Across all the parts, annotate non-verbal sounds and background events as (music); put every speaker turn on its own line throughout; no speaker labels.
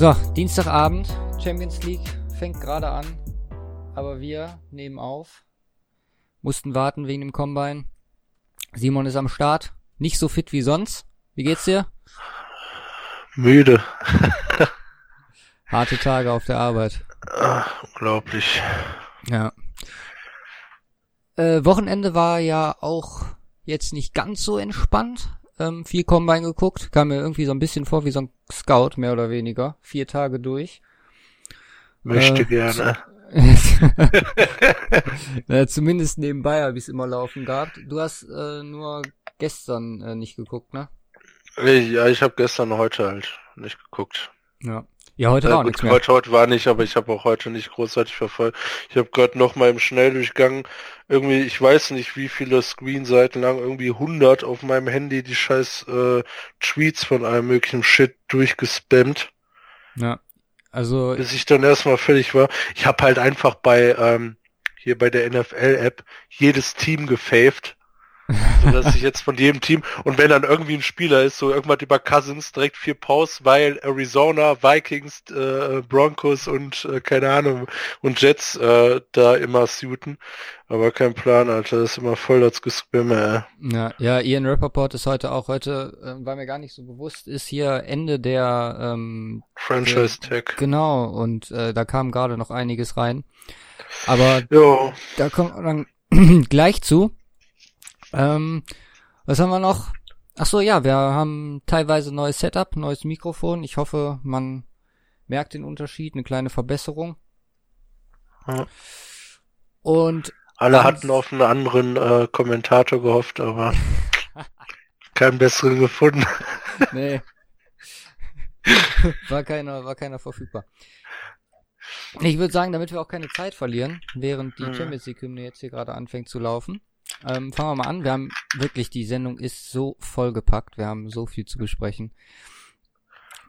So, Dienstagabend, Champions League fängt gerade an, aber wir nehmen auf, mussten warten wegen dem Combine. Simon ist am Start, nicht so fit wie sonst. Wie geht's dir?
Müde. (laughs)
Harte Tage auf der Arbeit.
Ach, unglaublich.
Ja. Äh, Wochenende war ja auch jetzt nicht ganz so entspannt. Ähm, viel Combine geguckt, kam mir irgendwie so ein bisschen vor wie so ein Scout, mehr oder weniger. Vier Tage durch.
Möchte
Äh,
gerne. (laughs)
ja, zumindest nebenbei habe ich es immer laufen gehabt. Du hast äh, nur gestern äh, nicht geguckt, ne?
Ja, ich habe gestern heute halt nicht geguckt.
Ja. Ja, heute
Äh,
war auch
gut, heute, heute war nicht, aber ich habe auch heute nicht großartig verfolgt. Ich habe gerade noch mal im Schnelldurchgang irgendwie, ich weiß nicht, wie viele Screenseiten lang, irgendwie 100 auf meinem Handy die scheiß äh, Tweets von allem möglichen Shit durchgespammt,
Ja. Also,
bis ich dann erstmal fertig war. Ich habe halt einfach bei ähm, hier bei der NFL-App jedes Team gefaved. So dass ich jetzt von jedem Team und wenn dann irgendwie ein Spieler ist, so irgendwas über Cousins, direkt vier Posts, weil Arizona, Vikings, äh, Broncos und äh, keine Ahnung und Jets äh, da immer suiten. Aber kein Plan, Alter, das ist immer voll das Gespamme, ey.
ja, ja, Ian Rappaport ist heute auch, heute, äh, war mir gar nicht so bewusst, ist hier Ende der, ähm,
Franchise Tag.
genau, und äh, da kam gerade noch einiges rein. Aber
Jo,
da kommt dann (clears throat) gleich zu. Ähm, was haben wir noch? Ach so, ja, wir haben teilweise neues Setup, neues Mikrofon. Ich hoffe, man merkt den Unterschied, eine kleine Verbesserung.
Ja.
Und
alle hatten auf einen anderen äh, Kommentator gehofft, aber (laughs) keinen besseren gefunden.
nee. (laughs) war keiner, war keiner verfügbar. Ich würde sagen, damit wir auch keine Zeit verlieren, während die
Mhm.
Champions League Hymne jetzt hier gerade anfängt zu laufen, ähm, fangen wir mal an. Wir haben wirklich, die Sendung ist so vollgepackt. Wir haben so viel zu besprechen.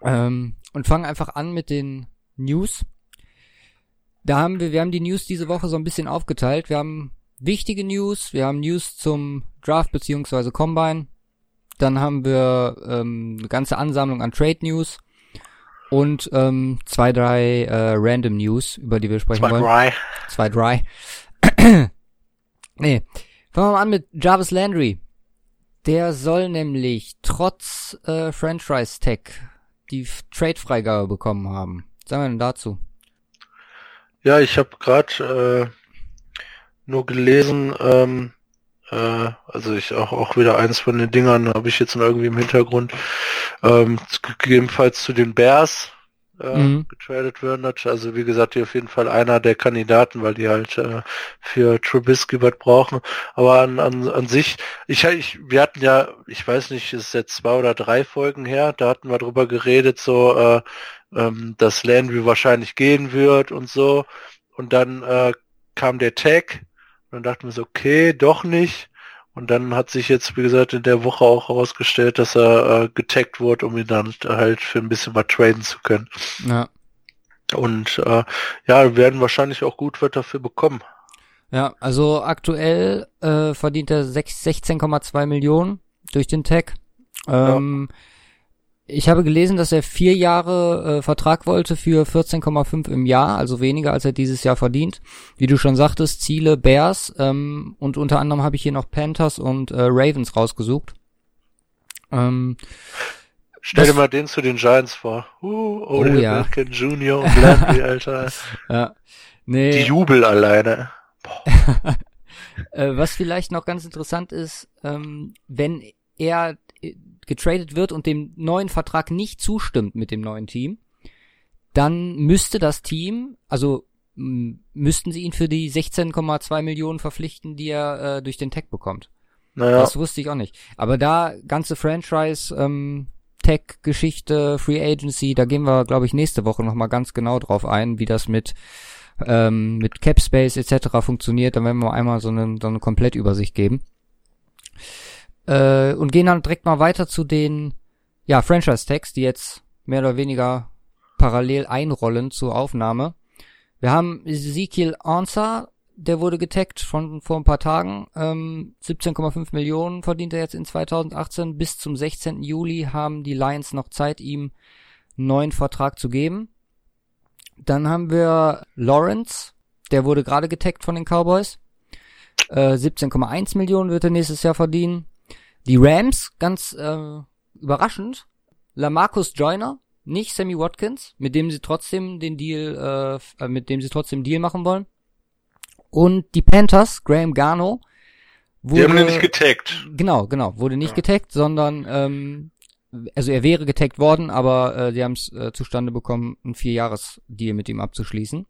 Ähm, und fangen einfach an mit den News. Da haben wir, wir haben die News diese Woche so ein bisschen aufgeteilt. Wir haben wichtige News, wir haben News zum Draft beziehungsweise Combine. Dann haben wir ähm, eine ganze Ansammlung an Trade News und ähm, zwei, drei äh, Random News, über die wir sprechen
Zwei
wollen.
Dry.
Zwei, drei. (clears throat) nee. Fangen wir mal an mit Jarvis Landry. Der soll nämlich trotz äh, Franchise Tag die Trade-Freigabe bekommen haben. Was sagen wir denn dazu?
Ja, ich habe gerade äh, nur gelesen, ähm, äh, also ich auch auch wieder eins von den Dingern habe ich jetzt irgendwie im Hintergrund, ähm, gegebenenfalls zu den Bears äh,
Mhm.
getradet werden. Also wie gesagt, hier auf jeden Fall einer der Kandidaten, weil die halt äh, für Trubisky was brauchen. Aber an, an, an sich, ich, ich, wir hatten ja, ich weiß nicht, es ist jetzt zwei oder drei Folgen her, da hatten wir drüber geredet, so, äh, ähm, dass Landry wahrscheinlich gehen wird und so. Und dann äh, kam der Tag und dann dachten wir so, okay, doch nicht. Und dann hat sich jetzt, wie gesagt, in der Woche auch herausgestellt, dass er äh, getaggt wurde, um ihn dann halt für ein bisschen was traden zu können.
Ja.
Und äh, ja, werden wahrscheinlich auch gut was dafür bekommen.
Ja, also aktuell äh, verdient er sech- 16,2 Millionen durch den Tag. Ähm, Ich habe gelesen, dass er vier Jahre äh, Vertrag wollte für 14,5 im Jahr, also weniger als er dieses Jahr verdient. Wie du schon sagtest, Ziele Bears ähm, und unter anderem habe ich hier noch Panthers und äh, Ravens rausgesucht. Ähm,
Stell dir mal den zu den Giants vor. Uh,
Oh ja.
Beckham Jr. und Landry, Alter. (laughs)
ja.
Die
Nee,
Jubel alleine. (laughs)
äh, was vielleicht noch ganz interessant ist, ähm, wenn er getradet wird und dem neuen Vertrag nicht zustimmt mit dem neuen Team, dann müsste das Team, also müssten sie ihn für die 16,2 Millionen verpflichten, die er äh, durch den Tag bekommt.
Naja,
Das wusste ich auch nicht. Aber da ganze Franchise, ähm, Tech-Geschichte, Free Agency, da gehen wir, glaube ich, nächste Woche nochmal ganz genau drauf ein, wie das mit ähm, mit Capspace etc. funktioniert. Dann werden wir einmal so eine, so eine Komplettübersicht geben. Äh, und gehen dann direkt mal weiter zu den ja, Franchise-Tags, die jetzt mehr oder weniger parallel einrollen zur Aufnahme. Wir haben Ezekiel Ansah, der wurde getaggt von vor ein paar Tagen. Ähm, 17,5 Millionen verdient er jetzt in 2018. Bis zum 16. Juli haben die Lions noch Zeit, ihm einen neuen Vertrag zu geben. Dann haben wir Lawrence, der wurde gerade getaggt von den Cowboys. Äh, 17,1 Millionen wird er nächstes Jahr verdienen. Die Rams, ganz äh, überraschend, Lamarcus Joyner, nicht Sammy Watkins, mit dem sie trotzdem den Deal, äh, mit dem sie trotzdem Deal machen wollen. Und die Panthers, Graham Garno,
wurde, die haben ihn nicht getaggt.
Genau, genau, wurde nicht ja. getaggt, sondern ähm, also er wäre getaggt worden, aber äh, die haben es äh, zustande bekommen, einen Vierjahres-Deal mit ihm abzuschließen.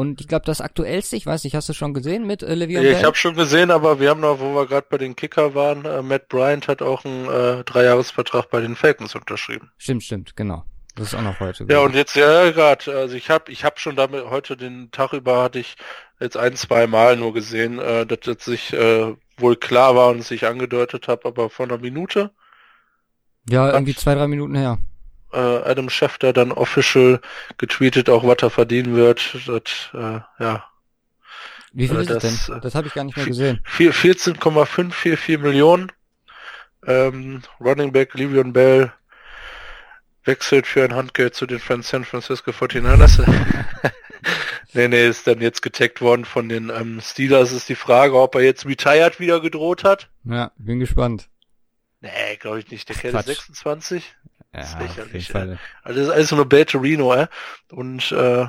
Und ich glaube, das aktuellste, ich weiß nicht, hast du schon gesehen mit äh, Le'Veon
ja, Ich habe schon gesehen, aber wir haben noch, wo wir gerade bei den Kicker waren, äh, Matt Bryant hat auch einen äh, Dreijahresvertrag bei den Falcons unterschrieben.
Stimmt, stimmt, genau. Das ist auch noch heute.
Ja, und jetzt ja gerade, also ich habe ich hab schon damit heute den Tag über hatte ich jetzt ein, zwei Mal nur gesehen, äh, dass das sich äh, wohl klar war und sich angedeutet habe, aber vor einer Minute.
Ja, irgendwie zwei, drei Minuten her.
Äh, Adam Schefter dann official getweetet, auch was er verdienen wird. Das, äh, ja.
Wie viel äh, ist das denn? Das habe ich gar nicht mehr gesehen.
14,544 Millionen. Ähm, Running Back Livion Bell wechselt für ein Handgeld zu den San Francisco 49ers. (laughs) nee, nee, ist dann jetzt getaggt worden von den ähm, Steelers. Ist die Frage, ob er jetzt retired wieder gedroht hat.
Ja, bin gespannt.
Nee, glaube ich nicht. Der Kerl ist 26. Ja, lächerlich. Also das ist alles nur Belterino, äh? Und äh,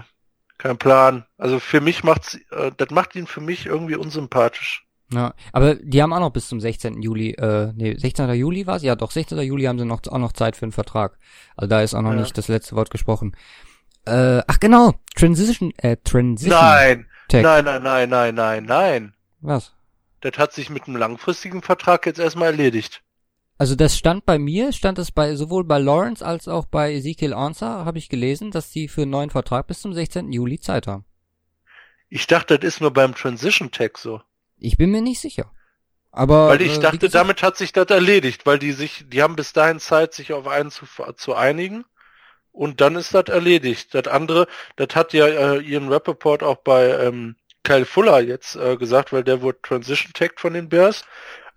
kein Plan. Also für mich macht's, äh, das macht ihn für mich irgendwie unsympathisch.
Ja, aber die haben auch noch bis zum 16. Juli, äh, nee, 16. Juli war's? Ja, doch, 16. Juli haben sie noch auch noch Zeit für einen Vertrag. Also da ist auch noch ja. nicht das letzte Wort gesprochen. Äh, ach genau, Transition, äh, Transition.
Nein, Tech. nein, nein, nein, nein, nein, nein.
Was?
Das hat sich mit einem langfristigen Vertrag jetzt erstmal erledigt.
Also das stand bei mir, stand es bei sowohl bei Lawrence als auch bei Ezekiel Ansah, habe ich gelesen, dass die für einen neuen Vertrag bis zum 16. Juli Zeit haben.
Ich dachte, das ist nur beim Transition Tag so.
Ich bin mir nicht sicher. Aber
weil ich äh, dachte, damit hat sich das erledigt, weil die sich, die haben bis dahin Zeit, sich auf einen zu, zu einigen und dann ist das erledigt. Das andere, das hat ja äh, Ian Rappaport auch bei ähm, Kyle Fuller jetzt äh, gesagt, weil der wurde Transition Tagged von den Bears,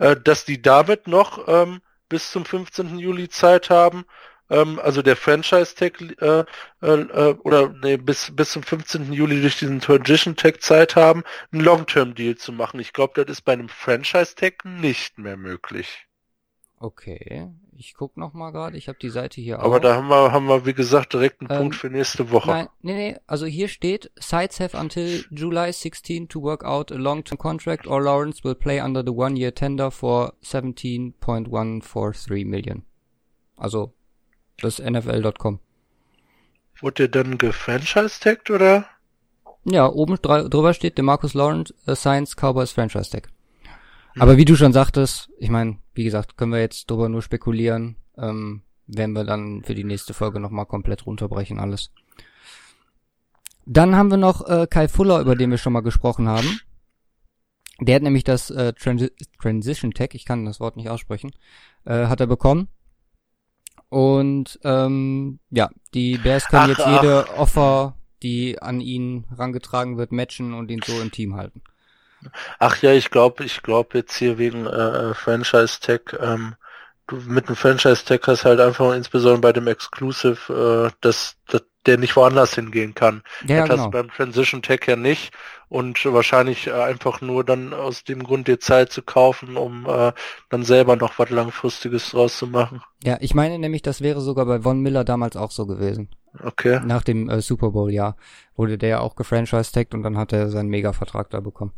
äh, dass die damit noch ähm, bis zum 15. Juli Zeit haben, ähm, also der Franchise-Tag äh, äh, äh, oder nee, bis, bis zum 15. Juli durch diesen Transition-Tag Zeit haben, einen Long-Term-Deal zu machen. Ich glaube, das ist bei einem Franchise-Tag nicht mehr möglich.
Okay, ich guck noch mal gerade, ich habe die Seite hier
Aber auch. da haben wir, haben wir, wie gesagt, direkt einen ähm, Punkt für nächste Woche. Nein,
nee, nee, also hier steht, Sides have until July 16 to work out a long-term contract or Lawrence will play under the one-year tender for 17.143 million. Also, das ist NFL.com.
Wurde der dann gefranchise-tagged, oder?
Ja, oben drüber steht, der Marcus Lawrence uh, Science Cowboys Franchise Tag. Aber wie du schon sagtest, ich meine, wie gesagt, können wir jetzt drüber nur spekulieren, ähm, werden wir dann für die nächste Folge nochmal komplett runterbrechen alles. Dann haben wir noch äh, Kai Fuller, über den wir schon mal gesprochen haben. Der hat nämlich das äh, Transi Transition Tech, ich kann das Wort nicht aussprechen, äh, hat er bekommen. Und ähm, ja, die Bears können ach, jetzt jede ach. Offer, die an ihn rangetragen wird, matchen und ihn so im Team halten.
Ach ja, ich glaube, ich glaube jetzt hier wegen äh, äh, Franchise Tag, ähm, du mit dem Franchise Tag hast halt einfach insbesondere bei dem Exclusive, äh, dass, dass der nicht woanders hingehen kann.
Ja, das
genau. beim Transition Tag ja nicht und wahrscheinlich äh, einfach nur dann aus dem Grund dir Zeit zu kaufen, um äh, dann selber noch was langfristiges draus zu machen.
Ja, ich meine nämlich, das wäre sogar bei Von Miller damals auch so gewesen.
Okay.
Nach dem äh, Super Bowl Jahr wurde der ja auch gefranchise-tagged und dann hat er seinen Mega-Vertrag da bekommen.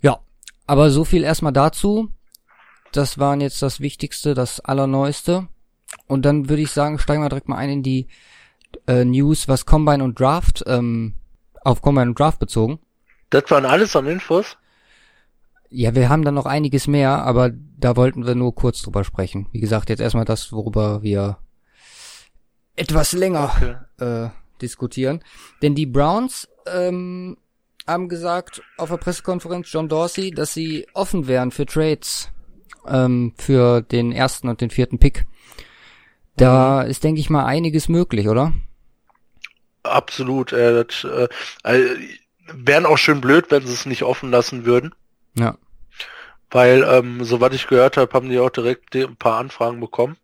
Ja, aber so viel erstmal dazu. Das waren jetzt das Wichtigste, das Allerneueste. Und dann würde ich sagen, steigen wir direkt mal ein in die äh, News, was Combine und Draft, ähm, auf Combine und Draft bezogen.
Das waren alles an Infos?
Ja, wir haben dann noch einiges mehr, aber da wollten wir nur kurz drüber sprechen. Wie gesagt, jetzt erstmal das, worüber wir etwas länger okay. äh, diskutieren. Denn die Browns ähm, haben gesagt auf der Pressekonferenz John Dorsey, dass sie offen wären für Trades ähm, für den ersten und den vierten Pick. Da mhm. ist, denke ich mal, einiges möglich, oder?
Absolut. Äh, das, äh, wären auch schön blöd, wenn sie es nicht offen lassen würden.
Ja.
Weil, ähm, soweit ich gehört habe, haben die auch direkt ein paar Anfragen bekommen.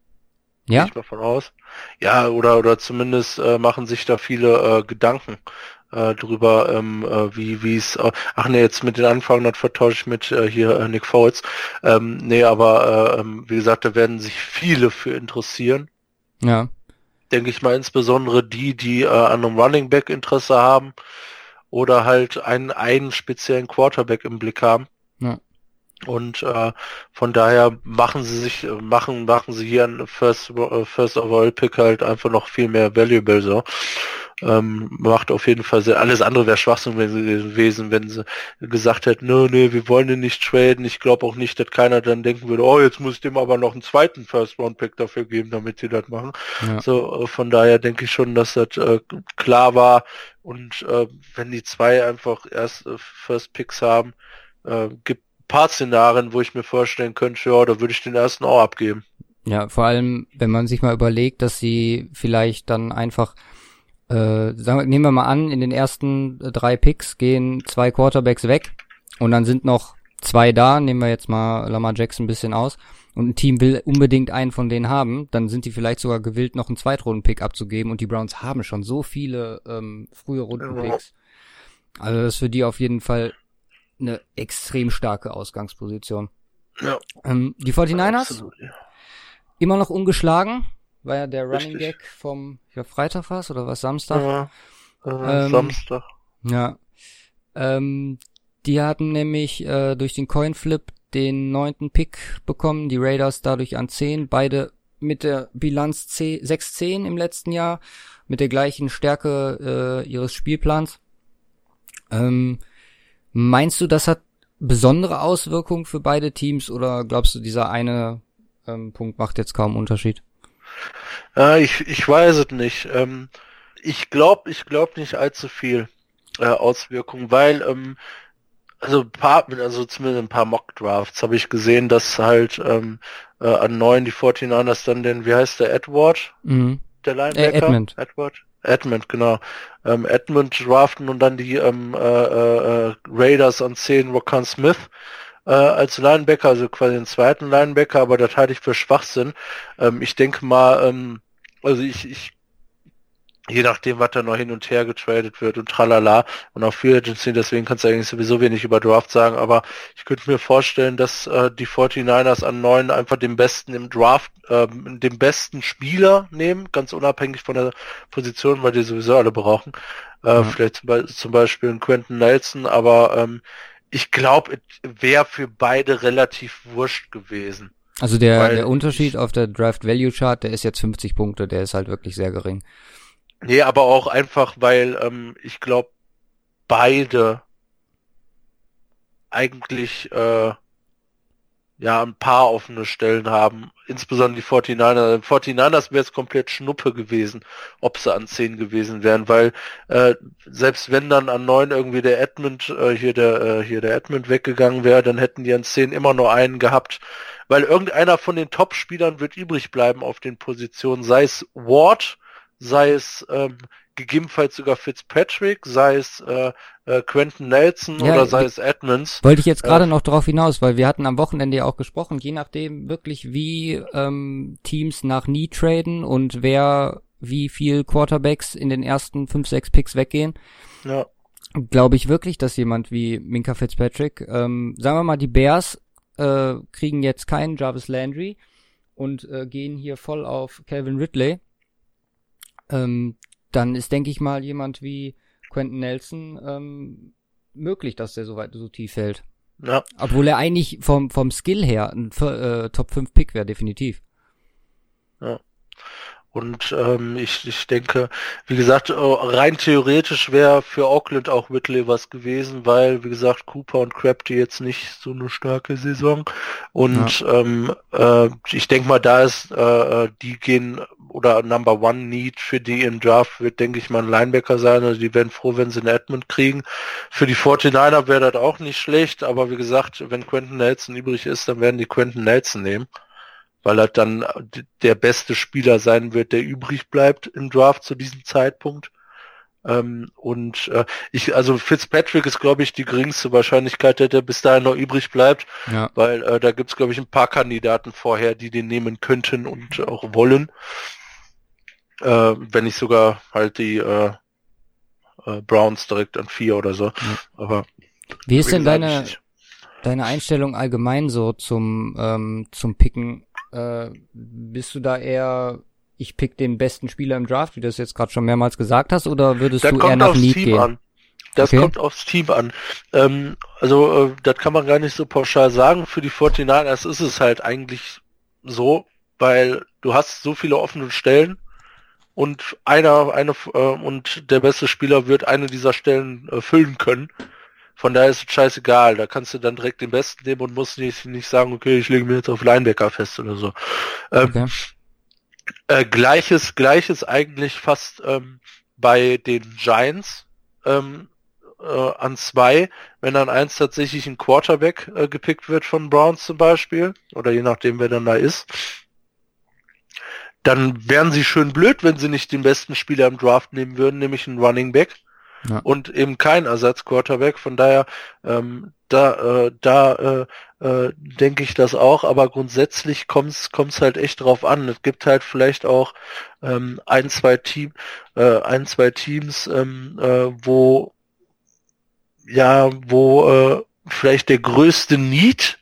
Ja.
Ich mal von aus. Ja, oder oder zumindest äh, machen sich da viele äh, Gedanken äh, drüber, ähm, äh, wie wie es. Äh, ach nee, jetzt mit den Anfang hat vertausche ich mit äh, hier äh, Nick Foles. Ähm, nee, aber äh, ähm, wie gesagt, da werden sich viele für interessieren.
Ja.
Denke ich mal insbesondere die, die äh, an einem Running Back Interesse haben oder halt einen einen speziellen Quarterback im Blick haben.
Ja.
Und äh, von daher machen sie sich, machen, machen sie hier ein First, äh, First Overall Pick halt einfach noch viel mehr valuable so. Ähm, macht auf jeden Fall sehr, alles andere wäre Schwachsinn gewesen, wenn sie gesagt hätten, nö, nee, wir wollen den nicht traden. Ich glaube auch nicht, dass keiner dann denken würde, oh, jetzt muss ich dem aber noch einen zweiten First Round Pick dafür geben, damit sie das machen.
Ja.
So, äh, von daher denke ich schon, dass das äh, klar war. Und äh, wenn die zwei einfach erst äh, First Picks haben, äh, gibt paar Szenarien, wo ich mir vorstellen könnte, ja, da würde ich den ersten auch abgeben.
Ja, vor allem, wenn man sich mal überlegt, dass sie vielleicht dann einfach, äh, sagen wir, nehmen wir mal an, in den ersten drei Picks gehen zwei Quarterbacks weg und dann sind noch zwei da, nehmen wir jetzt mal Lamar Jackson ein bisschen aus und ein Team will unbedingt einen von denen haben, dann sind die vielleicht sogar gewillt, noch einen Zweitrunden-Pick abzugeben und die Browns haben schon so viele ähm, frühe Runden-Picks. Also das ist für die auf jeden Fall eine extrem starke Ausgangsposition.
Ja.
Ähm, die 49ers
Absolut, ja.
immer noch ungeschlagen, war ja der Running
Richtig.
Gag vom ja, Freitag was oder was Samstag?
Ja, äh,
Ähm,
Samstag.
Ja. Ähm, die hatten nämlich äh, durch den Coinflip den neunten Pick bekommen, die Raiders dadurch an 10, beide mit der Bilanz 10 6-10 im letzten Jahr, mit der gleichen Stärke äh, ihres Spielplans. Ähm, meinst du, das hat besondere Auswirkungen für beide Teams oder glaubst du, dieser eine ähm, Punkt macht jetzt kaum Unterschied?
Ja, ich, ich weiß es nicht. Ähm, ich glaube, ich glaube nicht allzu viel äh, Auswirkungen, weil ähm, also ein paar, also zumindest ein paar Mock Drafts habe ich gesehen, dass halt ähm, äh, an neun die 49ers dann den, wie heißt der, Edward,
Mhm.
der Linebacker?
Edmund.
Edward? Edmund, genau. Ähm, Edmund draften und dann die ähm, äh, äh, Raiders an 10 Rokan Smith äh, als Linebacker, also quasi den zweiten Linebacker, aber das halte ich für Schwachsinn. Ähm, ich denke mal, ähm, also ich, ich je nachdem, was da noch hin und her getradet wird und tralala und auch Free Agency, deswegen kannst du eigentlich sowieso wenig über Draft sagen, aber ich könnte mir vorstellen, dass äh, die 49ers an neun einfach den besten im Draft, ähm, den besten Spieler nehmen, ganz unabhängig von der Position, weil die sowieso alle brauchen. Äh,
Ja.
Vielleicht zum, Be zum Beispiel einen Quentin Nelson, aber ähm, ich glaube, es wäre für beide relativ wurscht gewesen.
Also der,
Weil
der Unterschied auf der Draft Value Chart, der ist jetzt 50 Punkte, der ist halt wirklich sehr gering.
Nee, aber auch einfach, weil ähm, ich glaube, beide eigentlich äh, ja ein paar offene Stellen haben. Insbesondere die 49ers. Die 49ers wäre es komplett Schnuppe gewesen, ob sie an 10 gewesen wären, weil äh, selbst wenn dann an 9 irgendwie der Edmund, äh, hier der äh, hier der Edmund weggegangen wäre, dann hätten die an 10 immer nur einen gehabt. Weil irgendeiner von den Top-Spielern wird übrig bleiben auf den Positionen, sei es Ward, sei es ähm, gegebenenfalls sogar Fitzpatrick, sei es äh, äh, Quentin Nelson
Ja,
oder sei es Edmonds.
Wollte ich jetzt
Ja.
gerade noch darauf hinaus, weil wir hatten am Wochenende ja auch gesprochen, je nachdem wirklich wie ähm, Teams nach Nie traden und wer wie viel Quarterbacks in den ersten 5, 6 Picks weggehen,
Ja,
glaube ich wirklich, dass jemand wie Minka Fitzpatrick, ähm, sagen wir mal, die Bears äh, kriegen jetzt keinen Jarvis Landry und äh, gehen hier voll auf Calvin Ridley, ähm, dann ist, denke ich mal, jemand wie Quentin Nelson ähm, möglich, dass der so weit so tief fällt.
ja,
Obwohl er eigentlich vom, vom Skill her ein äh, Top 5 Pick wäre, definitiv.
Und ähm, ich, ich denke, wie gesagt, äh, rein theoretisch wäre für Auckland auch Whitley was gewesen, weil, wie gesagt, Cooper und Crabtree jetzt nicht so eine starke Saison. Und ähm, äh, ich denke mal, da ist, äh, äh, die gehen oder Number One Need für die im Draft wird, denke ich mal, ein Linebacker sein. Also die werden froh, wenn sie einen Edmund kriegen. Für die 49er wäre das auch nicht schlecht, aber wie gesagt, wenn Quentin Nelson übrig ist, dann werden die Quentin Nelson nehmen weil er dann d- der beste Spieler sein wird, der übrig bleibt im Draft zu diesem Zeitpunkt. Ähm, und äh, ich, also Fitzpatrick ist, glaube ich, die geringste Wahrscheinlichkeit, dass der bis dahin noch übrig bleibt, ja. weil äh, da gibt's glaube ich, ein paar Kandidaten vorher, die den nehmen könnten und auch wollen. Äh, wenn nicht sogar halt die äh, äh, Browns direkt an vier oder so. Ja. Aber
wie ist denn deine, deine Einstellung allgemein so zum, ähm, zum Picken? Äh, bist du da eher ich pick den besten Spieler im Draft, wie du es jetzt gerade schon mehrmals gesagt hast, oder würdest das du eher nach Need Team gehen? An.
Das okay. kommt aufs Team an. Ähm, also, äh, das kann man gar nicht so pauschal sagen. Für die 49ers ist es halt eigentlich so, weil du hast so viele offene Stellen und einer, eine, äh, und der beste Spieler wird eine dieser Stellen äh, füllen können. Von daher ist es scheißegal. Da kannst du dann direkt den Besten nehmen und musst nicht, nicht sagen, okay, ich lege mir jetzt auf Linebacker fest oder so. Ähm, okay. Äh, gleiches, gleiches eigentlich fast ähm, bei den Giants ähm, äh, an zwei, wenn dann eins tatsächlich ein Quarterback äh, gepickt wird von Browns zum Beispiel, oder je nachdem, wer dann da ist, dann wären sie schön blöd, wenn sie nicht den besten Spieler im Draft nehmen würden, nämlich einen Running Back ja. und eben kein Ersatz-Quarterback. Von daher, ähm, da, äh, da äh, äh, denke ich das auch, aber grundsätzlich kommt es halt echt drauf an. Es gibt halt vielleicht auch ähm, ein, zwei Team, äh, ein, zwei Teams, ähm, äh, wo ja, wo äh, vielleicht der größte Need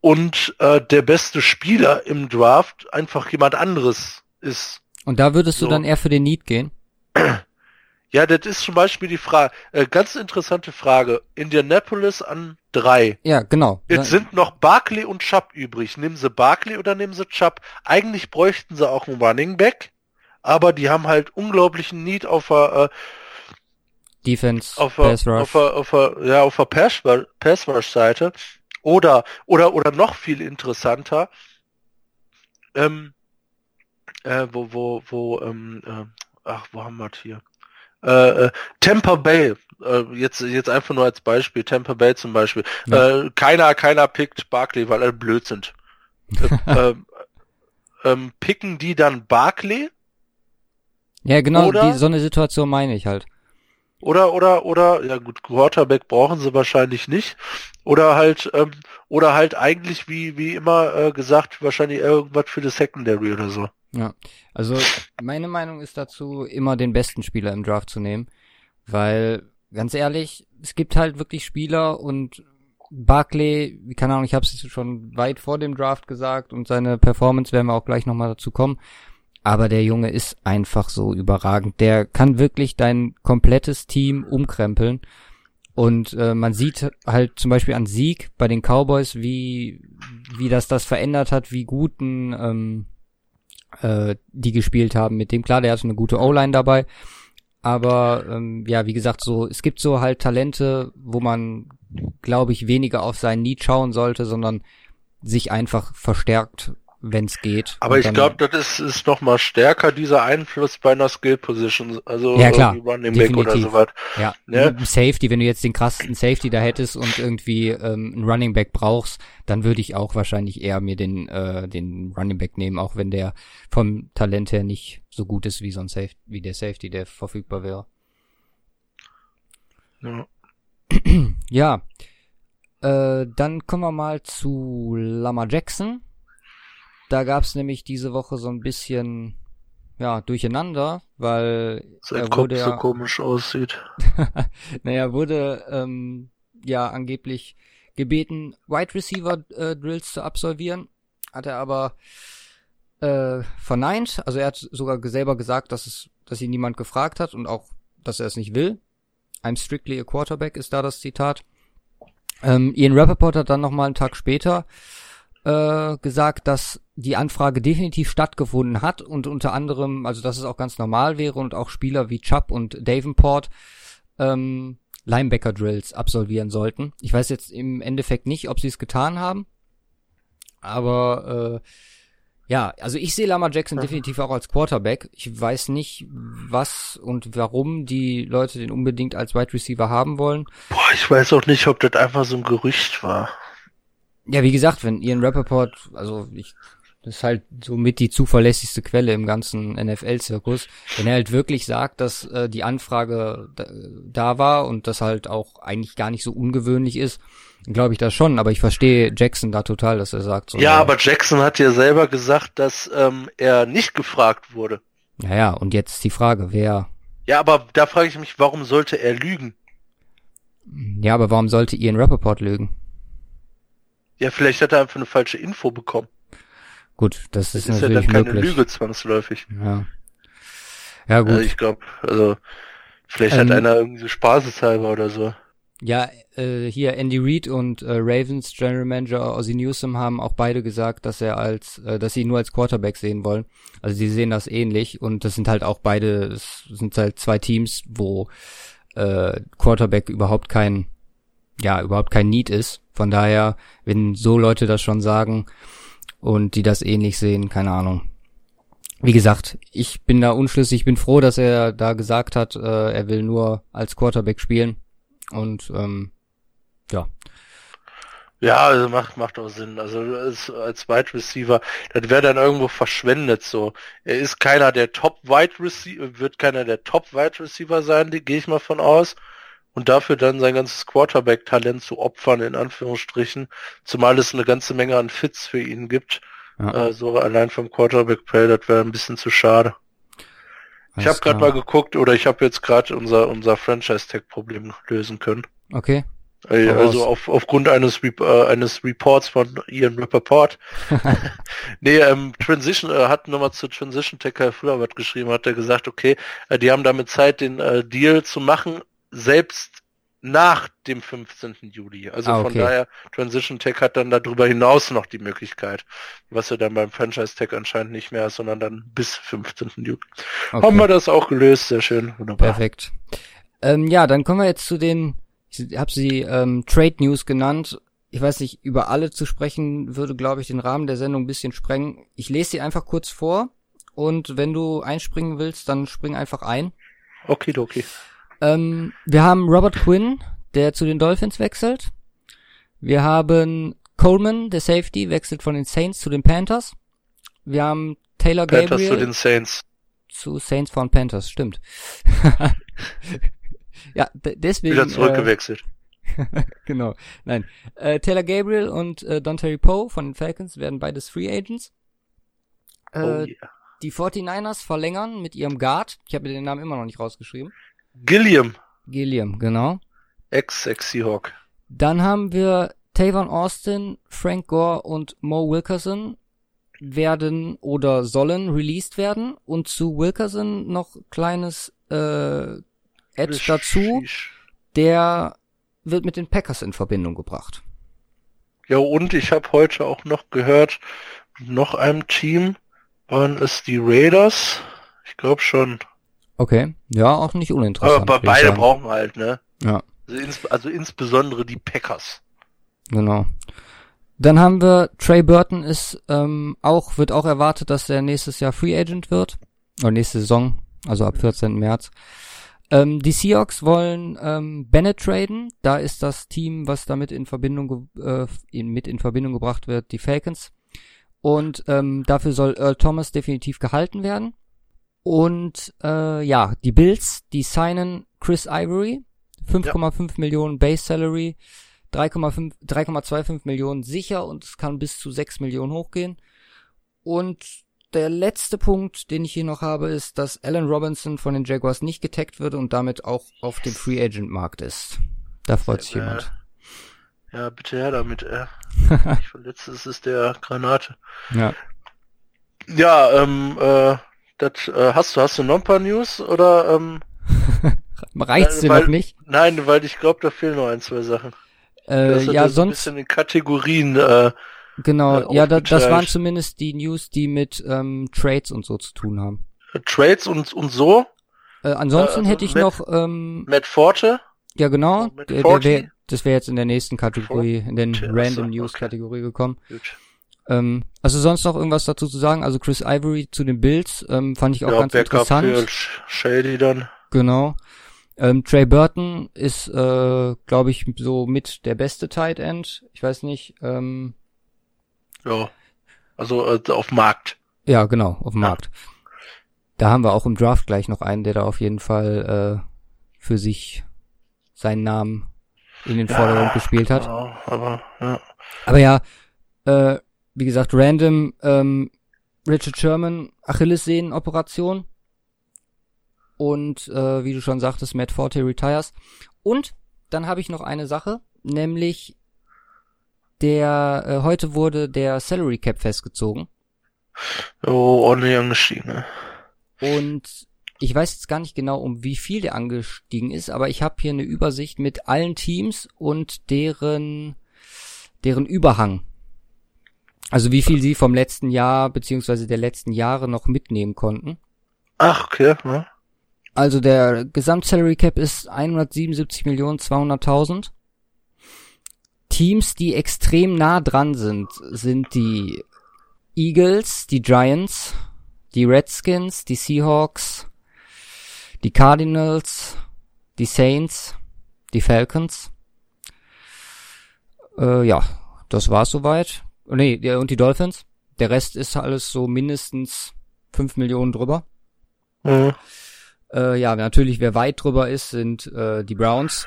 und äh, der beste Spieler im Draft einfach jemand anderes ist.
Und da würdest so. du dann eher für den Need gehen? (clears throat)
Ja, das ist zum Beispiel die Frage, äh, ganz interessante Frage. Indianapolis an drei.
Ja, genau.
Jetzt sind noch Barkley und Chubb übrig. Nehmen sie Barkley oder nehmen sie Chubb? Eigentlich bräuchten sie auch einen Running Back, aber die haben halt unglaublichen Need auf der äh,
Defense,
auf Pass Rush. Auf der, auf der, ja, auf der Pass, Pass Rush Seite. Oder, oder, oder noch viel interessanter, ähm, äh, wo, wo, wo, ähm, äh, ach, wo haben wir hier? Äh, äh, Tampa Bay, äh, jetzt, jetzt einfach nur als Beispiel, Tampa Bay zum Beispiel. Ja. Äh, keiner, keiner pickt Barkley, weil alle blöd sind. (laughs) äh, ähm, picken die dann Barkley?
Ja, genau, oder, die, so eine Situation meine ich halt.
Oder, oder, oder, ja gut, Quarterback brauchen sie wahrscheinlich nicht. Oder halt, ähm, oder halt eigentlich, wie, wie immer äh, gesagt, wahrscheinlich irgendwas für das Secondary oder so.
Ja, also meine Meinung ist dazu, immer den besten Spieler im Draft zu nehmen, weil ganz ehrlich, es gibt halt wirklich Spieler und Barclay, keine Ahnung, ich habe es schon weit vor dem Draft gesagt und seine Performance werden wir auch gleich nochmal dazu kommen. Aber der Junge ist einfach so überragend. Der kann wirklich dein komplettes Team umkrempeln. Und äh, man sieht halt zum Beispiel an Sieg bei den Cowboys, wie, wie das das verändert hat, wie guten ähm, äh, die gespielt haben mit dem. Klar, der hatte eine gute O-Line dabei. Aber ähm, ja, wie gesagt, so es gibt so halt Talente, wo man, glaube ich, weniger auf seinen Need schauen sollte, sondern sich einfach verstärkt wenn es geht.
Aber ich glaube, das ist, ist noch mal stärker dieser Einfluss bei einer Skill Position, also
ja, klar,
Running Back oder sowas.
Ja, ne? Safety, wenn du jetzt den krassesten Safety da hättest und irgendwie ähm, einen Running Back brauchst, dann würde ich auch wahrscheinlich eher mir den äh, den Running Back nehmen, auch wenn der vom Talent her nicht so gut ist wie so ein Safety, wie der Safety, der verfügbar wäre. Ja. (clears throat) ja. Äh, dann kommen wir mal zu Lama Jackson da gab's nämlich diese Woche so ein bisschen ja, durcheinander, weil
Sein er wurde Kopf ja, so komisch aussieht. (laughs)
naja, wurde ähm, ja angeblich gebeten, Wide Receiver äh, Drills zu absolvieren, hat er aber äh, verneint. Also er hat sogar selber gesagt, dass es, dass ihn niemand gefragt hat und auch, dass er es nicht will. I'm strictly a quarterback ist da das Zitat. Ähm, Ian Rappaport hat dann nochmal einen Tag später äh, gesagt, dass die Anfrage definitiv stattgefunden hat und unter anderem, also dass es auch ganz normal wäre und auch Spieler wie Chubb und Davenport ähm, Linebacker-Drills absolvieren sollten. Ich weiß jetzt im Endeffekt nicht, ob sie es getan haben, aber äh, ja, also ich sehe Lama Jackson definitiv auch als Quarterback. Ich weiß nicht, was und warum die Leute den unbedingt als Wide Receiver haben wollen.
Boah, ich weiß auch nicht, ob das einfach so ein Gerücht war.
Ja, wie gesagt, wenn Ian Rappaport, also ich Das ist halt somit die zuverlässigste Quelle im ganzen NFL-Zirkus. Wenn er halt wirklich sagt, dass äh, die Anfrage da, da war und das halt auch eigentlich gar nicht so ungewöhnlich ist, glaube ich das schon. Aber ich verstehe Jackson da total, dass er sagt so.
Ja, aber Jackson hat ja selber gesagt, dass ähm, er nicht gefragt wurde.
Ja, ja, und jetzt die Frage, wer.
Ja, aber da frage ich mich, warum sollte er lügen?
Ja, aber warum sollte Ian Rappaport lügen?
Ja, vielleicht hat er einfach eine falsche Info bekommen.
Gut, das ist,
Das ist ja
natürlich
dann keine
möglich.
Lüge zwangsläufig.
Ja. Ja, gut.
Also ich glaube, also vielleicht
Ähm,
hat einer irgendwie so spaßeshalber oder so.
Ja, äh, hier Andy Reid und äh, Ravens General Manager Ozzie Newsome haben auch beide gesagt, dass er als, äh, dass sie ihn nur als Quarterback sehen wollen. Also sie sehen das ähnlich und das sind halt auch beide, es sind halt zwei Teams, wo äh, Quarterback überhaupt kein, ja, überhaupt kein Need ist. Von daher, wenn so Leute das schon sagen und die das ähnlich sehen, keine Ahnung. Wie gesagt, ich bin da unschlüssig, ich bin froh, dass er da gesagt hat, äh, er will nur als Quarterback spielen. Und ähm, ja,
Ja, also macht, macht auch Sinn. Also als, als Wide Receiver, das wäre dann irgendwo verschwendet so. Er ist keiner der Top Wide Receiver, wird keiner der Top Wide Receiver sein, gehe ich mal von aus. Und dafür dann sein ganzes Quarterback-Talent zu opfern, in Anführungsstrichen, zumal es eine ganze Menge an Fits für ihn gibt.
ja
Äh, so allein vom Quarterback-Play, das wäre ein bisschen zu schade. Ich
alles
habe gerade mal geguckt, oder ich habe jetzt gerade unser, unser Franchise-Tag-Problem lösen können.
Okay.
Äh, Also auf, aufgrund eines, Rep äh, eines Reports von Ian Rappaport. (laughs) (laughs) nee, ähm, Transition äh, hat nochmal zu Transition Tech Herr früher was geschrieben, hat er gesagt, okay, äh, die haben damit Zeit, den äh, Deal zu machen, selbst nach dem 15. Juli. Also
Ah,
von
okay.
daher, Transition Tech hat dann darüber hinaus noch die Möglichkeit, was er dann beim Franchise Tech anscheinend nicht mehr, ist, sondern dann bis 15. Juli. Haben
okay.
wir das auch gelöst, sehr schön, wunderbar.
Perfekt. Ähm, ja, dann kommen wir jetzt zu den, ich habe sie ähm, Trade News genannt. Ich weiß nicht, über alle zu sprechen würde, glaube ich, den Rahmen der Sendung ein bisschen sprengen. Ich lese sie einfach kurz vor und wenn du einspringen willst, dann spring einfach ein.
Okidoki.
Ähm, wir haben Robert Quinn, der zu den Dolphins wechselt. Wir haben Coleman, der Safety, wechselt von den Saints zu den Panthers. Wir haben Taylor
Panthers
Gabriel
zu den Saints.
zu Saints von Panthers, stimmt. (laughs) ja, deswegen.
Wieder zurückgewechselt.
Äh, (laughs) genau. Nein. Äh, Taylor Gabriel und äh, Don Terry Poe von den Falcons werden beides Free Agents. Äh,
oh, yeah.
Die 49ers verlängern mit ihrem Guard. Ich habe mir den Namen immer noch nicht rausgeschrieben.
Gilliam,
Gilliam, genau.
Ex-Sex-Seahawk.
Dann haben wir Tavon Austin, Frank Gore und Mo Wilkerson werden oder sollen released werden und zu Wilkerson noch kleines äh, Edge dazu, der wird mit den Packers in Verbindung gebracht.
Ja, und ich habe heute auch noch gehört, noch einem Team waren es die Raiders. Ich glaube schon.
Okay, ja, auch nicht uninteressant.
Aber beide brauchen halt, ne?
Ja,
Also, ins, also insbesondere die Packers.
genau. Dann haben wir Trey Burton ist ähm, auch wird auch erwartet, dass er nächstes Jahr Free Agent wird oder nächste Saison, also ab 14. März. Ähm, die Seahawks wollen ähm, Bennett traden. Da ist das Team, was damit in Verbindung äh, in, mit in Verbindung gebracht wird, die Falcons. Und ähm, dafür soll Earl Thomas definitiv gehalten werden. Und äh, ja, die Bills, die signen Chris Ivory, 5,5 Millionen Base Salary, 3,5 3,25 Millionen sicher und es kann bis zu 6 Millionen hochgehen. Und der letzte Punkt, den ich hier noch habe, ist, dass Allen Robinson von den Jaguars nicht getaggt wird und damit auch auf dem Free Agent Markt ist. Da freut sich jemand.
Ja, bitte her damit, äh. (laughs) ich verletze, es ist der Granate.
Ja.
Ja, ähm, äh, das, äh, hast du, hast du noch ein paar News oder, ähm, (laughs)
Reicht's dir
weil-
noch nicht?
nein, weil ich glaube, da fehlen noch ein, zwei Sachen.
Äh, ja,
das ein
sonst,
bisschen in Kategorien, äh,
genau,
äh,
ja, da, das waren zumindest die News, die mit ähm, Trades und so zu tun haben.
Trades und, und so.
Äh, ansonsten
also
hätte ich
Matt-
noch, ähm,
Matt Forte.
ja genau,
Oh, mit
der, der
40?
wär, das wäre jetzt in der nächsten Kategorie, in den Random News. Kategorie gekommen.
Gut.
Ähm, also sonst noch irgendwas dazu zu sagen? Also Chris Ivory zu den Bills ähm, fand ich auch
Ja,
ganz
Backup
interessant.
Shady dann.
Genau. Ähm, Trey Burton ist, äh, glaube ich, so mit der beste Tight End. Ich weiß nicht. Ähm,
Ja. Also äh, auf Markt.
Ja, genau, auf dem ja. Markt. Da haben wir auch im Draft gleich noch einen, der da auf jeden Fall äh, für sich seinen Namen in den Vordergrund ja, gespielt hat. Genau, aber ja. Aber ja, äh, wie gesagt, random ähm, Richard Sherman Achillessehnen-Operation und äh, wie du schon sagtest, Matt Forte retires. Und dann habe ich noch eine Sache, nämlich der äh, heute wurde der Salary Cap festgezogen.
Oh, ordentlich angestiegen. Ne?
Und ich weiß jetzt gar nicht genau, um wie viel der angestiegen ist, aber ich habe hier eine Übersicht mit allen Teams und deren deren Überhang. Also wie viel sie vom letzten Jahr beziehungsweise der letzten Jahre noch mitnehmen konnten.
Ach, okay. Ja.
Also der Gesamtsalary Cap ist 177 Millionen 200.000. Teams, die extrem nah dran sind, sind die Eagles, die Giants, die Redskins, die Seahawks, die Cardinals, die Saints, die Falcons. Äh, ja, das war's soweit. Nee, und die Dolphins. Der Rest ist alles so mindestens 5 Millionen drüber. Mhm. Äh, ja, natürlich, wer weit drüber ist, sind äh, die Browns.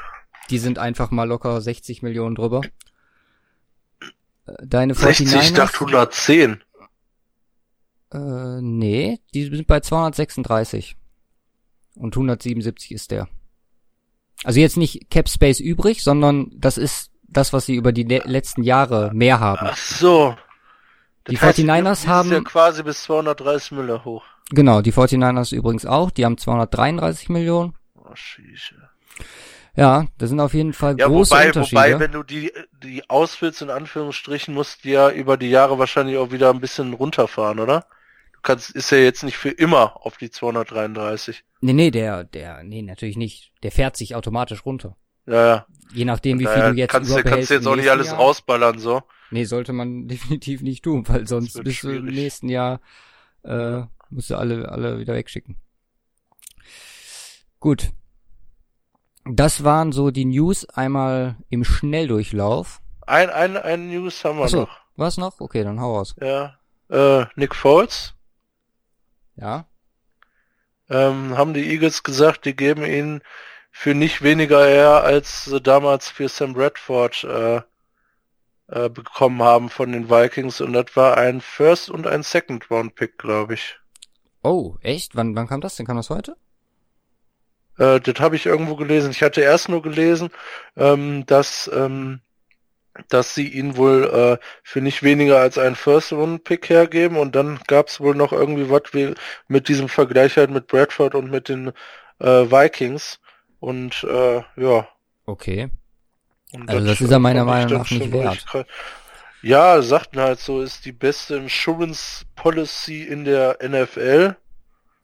Die sind einfach mal locker 60 Millionen drüber.
Äh, deine 60, ich dachte 110.
Äh, nee, die sind bei 236. Und 177 ist der. Also jetzt nicht Cap Space übrig, sondern das ist das, was sie über die letzten Jahre mehr haben.
Ach so.
Das die heißt, 49ers haben ja
quasi bis 230 Müller hoch.
Genau, die 49ers übrigens auch, die haben 233 Millionen. Oh, schieße. Ja, das sind auf jeden Fall ja, große wobei, Unterschiede. Wobei,
wenn du die, die ausfüllst, in Anführungsstrichen, musst du ja über die Jahre wahrscheinlich auch wieder ein bisschen runterfahren, oder? Du kannst, ist ja jetzt nicht für immer auf die 233.
Nee, nee, der, der, nee, natürlich nicht. Der fährt sich automatisch runter.
Ja, ja.
Je nachdem, wie viel du jetzt
kannst, kannst du jetzt auch nicht alles Jahr. rausballern, so.
Nee, sollte man (laughs) definitiv nicht tun, weil sonst bist schwierig. du im nächsten Jahr, äh, musst du alle, alle wieder wegschicken. Gut. Das waren so die News einmal im Schnelldurchlauf.
Ein, ein, ein News haben wir Achso, noch.
Was noch? Okay, dann hau raus.
Ja. Äh, Nick Foles.
Ja.
Ähm, haben die Eagles gesagt, die geben ihn für nicht weniger her, als sie damals für Sam Bradford äh, äh, bekommen haben von den Vikings und das war ein First und ein Second Round Pick, glaube ich.
Oh, echt? Wann, wann kam das denn? Kam das heute?
Äh, das habe ich irgendwo gelesen. Ich hatte erst nur gelesen, ähm, dass, ähm, dass sie ihn wohl äh, für nicht weniger als einen First-Round-Pick hergeben und dann gab es wohl noch irgendwie was wie mit diesem Vergleich halt mit Bradford und mit den äh, Vikings und äh, ja.
Okay. Und also das, das ist ja meiner Meinung nach nicht wert.
Ja, sagten halt so, ist die beste Insurance Policy in der NFL.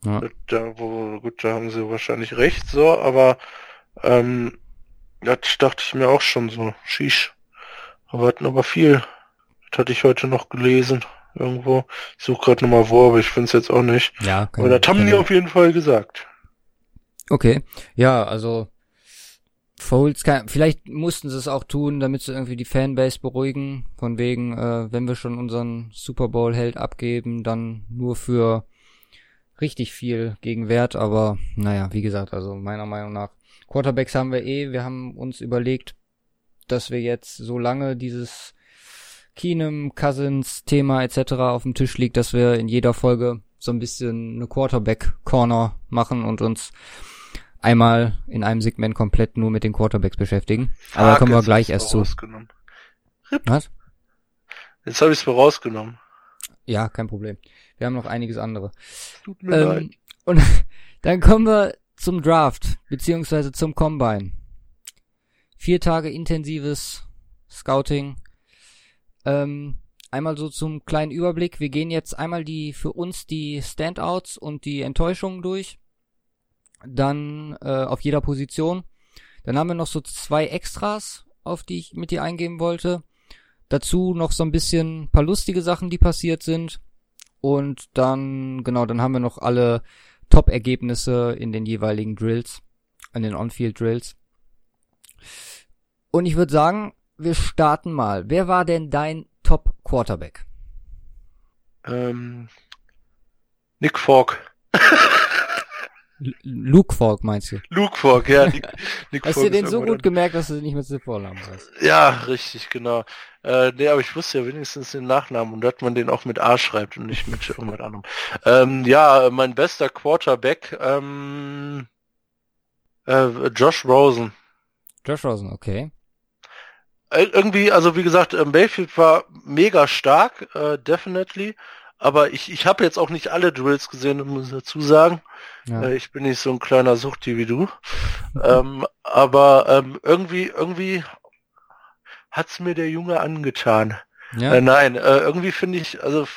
Ja. Da, wo, gut, da haben sie wahrscheinlich recht, so, aber ähm, das dachte ich mir auch schon so, shish. Aber hatten aber viel. Das hatte ich heute noch gelesen. Irgendwo. Ich suche gerade nochmal wo, aber ich finde es jetzt auch nicht.
Ja,
aber das haben die auf jeden Fall gesagt.
Okay. Ja, also kann, vielleicht mussten sie es auch tun, damit sie irgendwie die Fanbase beruhigen. Von wegen, äh, wenn wir schon unseren Super Bowl Held abgeben, dann nur für richtig viel Gegenwert. Aber naja, wie gesagt, also meiner Meinung nach Quarterbacks haben wir eh. Wir haben uns überlegt, dass wir jetzt so lange dieses Keenum, Cousins Thema etc. auf dem Tisch liegt, dass wir in jeder Folge so ein bisschen eine Quarterback Corner machen und uns einmal in einem Segment komplett nur mit den Quarterbacks beschäftigen. Aber da kommen wir gleich erst zu.
Was? Jetzt habe ich es rausgenommen.
Ja, kein Problem. Wir haben noch einiges andere. Tut mir ähm, leid. Und (laughs) dann kommen wir zum Draft, beziehungsweise zum Combine. Vier Tage intensives Scouting. Ähm, einmal so zum kleinen Überblick. Wir gehen jetzt einmal die für uns die Standouts und die Enttäuschungen durch dann äh, auf jeder Position. Dann haben wir noch so zwei Extras, auf die ich mit dir eingehen wollte. Dazu noch so ein bisschen paar lustige Sachen, die passiert sind. Und dann, genau, dann haben wir noch alle Top-Ergebnisse in den jeweiligen Drills, in den On-Field-Drills. Und ich würde sagen, wir starten mal. Wer war denn dein Top-Quarterback?
Ähm, Nick Falk. (laughs)
Luke Falk meinst du?
Luke Falk, ja. (laughs) Nick, Nick
Hast
Falk
du den so gut gemerkt, dass du nicht mit dem Vornamen
dann- Ja, richtig, genau. Äh, nee, aber ich wusste ja wenigstens den Nachnamen und dass man den auch mit A schreibt und nicht mit irgendwas anderem. Ähm, ja, mein bester Quarterback, ähm, äh, Josh Rosen.
Josh Rosen, okay.
Äh, irgendwie, also wie gesagt, Mayfield war mega stark, äh, definitely. Aber ich, ich habe jetzt auch nicht alle Drills gesehen, muss dazu sagen.
Ja.
Äh, ich bin nicht so ein kleiner Suchti wie du. (laughs) ähm, aber ähm, irgendwie, irgendwie hat's mir der Junge angetan.
ja.
Äh, nein, äh, irgendwie finde ich, also äh,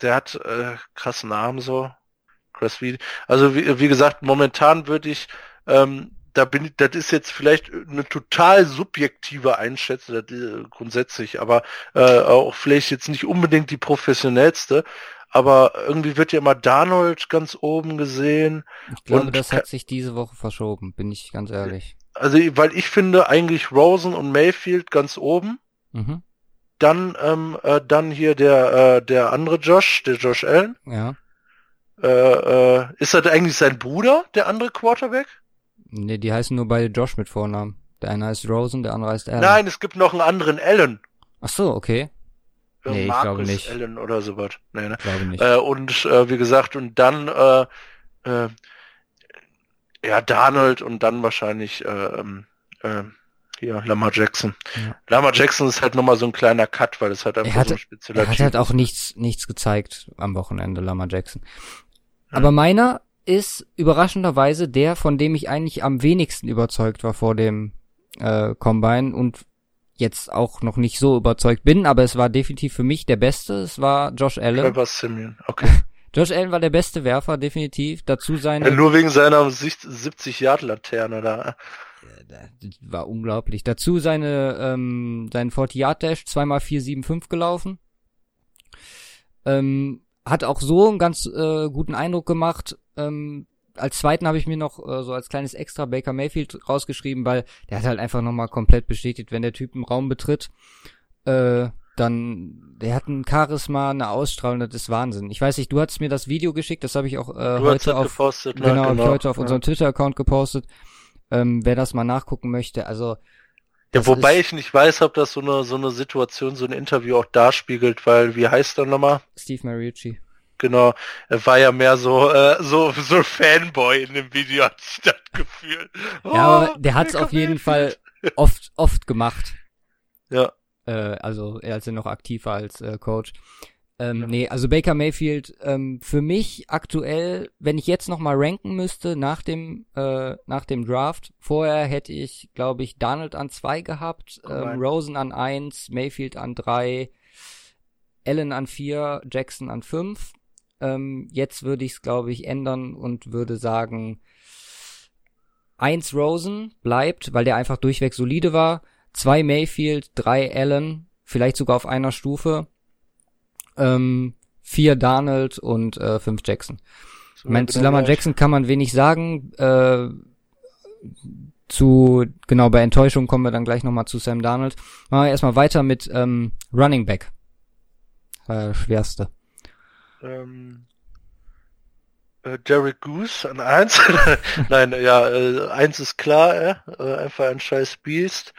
der hat äh, krassen Namen so. Krass wie. Also wie, wie gesagt, momentan würde ich, ähm, da bin ich, das ist jetzt vielleicht eine total subjektive Einschätzung, das, äh, grundsätzlich, aber äh, auch vielleicht jetzt nicht unbedingt die professionellste. Aber irgendwie wird ja immer Darnold ganz oben gesehen.
ich glaube,
und
das hat sich diese Woche verschoben, bin ich ganz ehrlich.
Also, weil ich finde eigentlich Rosen und Mayfield ganz oben.
Mhm.
Dann, ähm, äh, dann hier der, äh, der andere Josh, der Josh Allen.
Ja.
Äh, äh, ist das eigentlich sein Bruder, der andere Quarterback?
Nee, die heißen nur beide Josh mit Vornamen. Der eine heißt Rosen, der andere heißt Allen.
Nein, es gibt noch einen anderen Allen.
Ach so, okay. Nee, ich
Marcus
glaube nicht.
Allen oder sowas. Nee, ne?
Ich glaube nicht.
Äh, und äh, wie gesagt, und dann äh, äh, ja, Darnold und dann wahrscheinlich äh, ähm, äh, hier Lamar Jackson.
Ja.
Lamar Jackson ist halt nochmal so ein kleiner Cut, weil das halt
Er
einfach
hatte-
so ein spezieller
Er hat halt auch nichts, nichts gezeigt am Wochenende, Lama Jackson. Aber meiner ist überraschenderweise der, von dem ich eigentlich am wenigsten überzeugt war vor dem äh, Combine und jetzt auch noch nicht so überzeugt bin, aber es war definitiv für mich der Beste. Es war Josh Allen.
Trevor Simeon. Okay. (laughs)
Josh Allen war der beste Werfer, definitiv. Dazu seine,
Ja, nur wegen seiner 70 Yard Laterne da.
das war unglaublich. Dazu seine, ähm, sein 40 Yard Dash, zweimal 475 gelaufen. Ähm, hat auch so einen ganz äh, guten Eindruck gemacht. Ähm, als zweiten habe ich mir noch äh, so als kleines Extra Baker Mayfield rausgeschrieben, weil der hat halt einfach nochmal komplett bestätigt, wenn der Typ einen Raum betritt, äh, dann, der hat ein Charisma, eine Ausstrahlung, das ist Wahnsinn. Ich weiß nicht, du hast mir das Video geschickt, das habe ich auch äh,
Du hast
heute
das
auf,
gepostet, ne?
genau, hab ich heute auf
Ja.
unserem Twitter-Account gepostet. Ähm, wer das mal nachgucken möchte, also
Ja, wobei ich nicht weiß, ob das so eine, so eine Situation, so ein Interview auch darspiegelt, weil, wie heißt er nochmal?
Steve Mariucci.
Genau, er war ja mehr so, äh, so, so Fanboy in dem Video, hat sich das Gefühl. Oh,
Ja, aber der hat's auf jeden. Fall oft, oft gemacht.
Ja,
Äh, also als er noch aktiv war als äh, Coach. Ähm, Nee, also Baker Mayfield, ähm, für mich aktuell, wenn ich jetzt nochmal ranken müsste nach dem, äh, nach dem Draft, vorher hätte ich, glaube ich, Donald an zwei gehabt, ähm, Rosen an eins, Mayfield an drei, Allen an vier, Jackson an fünf. Ähm, jetzt würde ich es, glaube ich, ändern und würde sagen, eins Rosen bleibt, weil der einfach durchweg solide war. Zwei Mayfield, drei Allen, vielleicht sogar auf einer Stufe. Ähm, vier Darnold und äh, fünf Jackson.
so
Ich meine, zu Lamar. Jackson kann man wenig sagen. Äh, zu, genau, bei Enttäuschung kommen wir dann gleich nochmal zu Sam Darnold. Machen wir erstmal weiter mit ähm, Running Back. Äh, schwerste.
Ähm, äh, Derek Goose an eins. (laughs) Nein, ja, äh, eins ist klar, äh, äh, einfach ein scheiß Biest.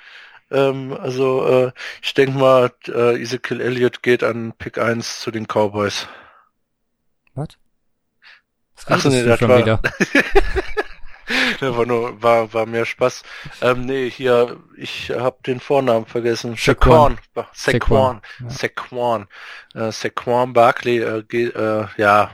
Ähm, also äh, ich denke mal, äh, Ezekiel Elliott geht an Pick 1 zu den Cowboys.
Was? Was
Ach so,
redest
nee, das
schon
war-
wieder? (laughs)
Ja, war nur, war, war mehr Spaß. Ähm, nee, hier, ich habe den Vornamen vergessen.
Saquon.
Saquon. Saquon.
Ja.
Saquon. Äh, Barkley, äh, geht, äh, ja,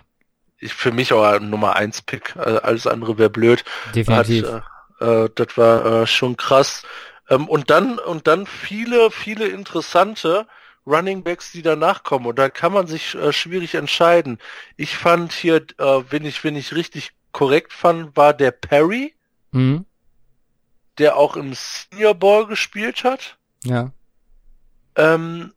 ich, für mich auch ein Nummer 1 Pick. Äh, alles andere wäre blöd.
Definitiv.
Hat, äh, äh, das war äh, schon krass. Ähm, und dann, und dann viele, viele interessante Running Backs, die danach kommen. Und da kann man sich äh, schwierig entscheiden. Ich fand hier, äh, wenn ich, wenn ich richtig korrekt fand, war der Perry,
Mhm.
der auch im Senior Ball gespielt hat.
Ja.
Ähm,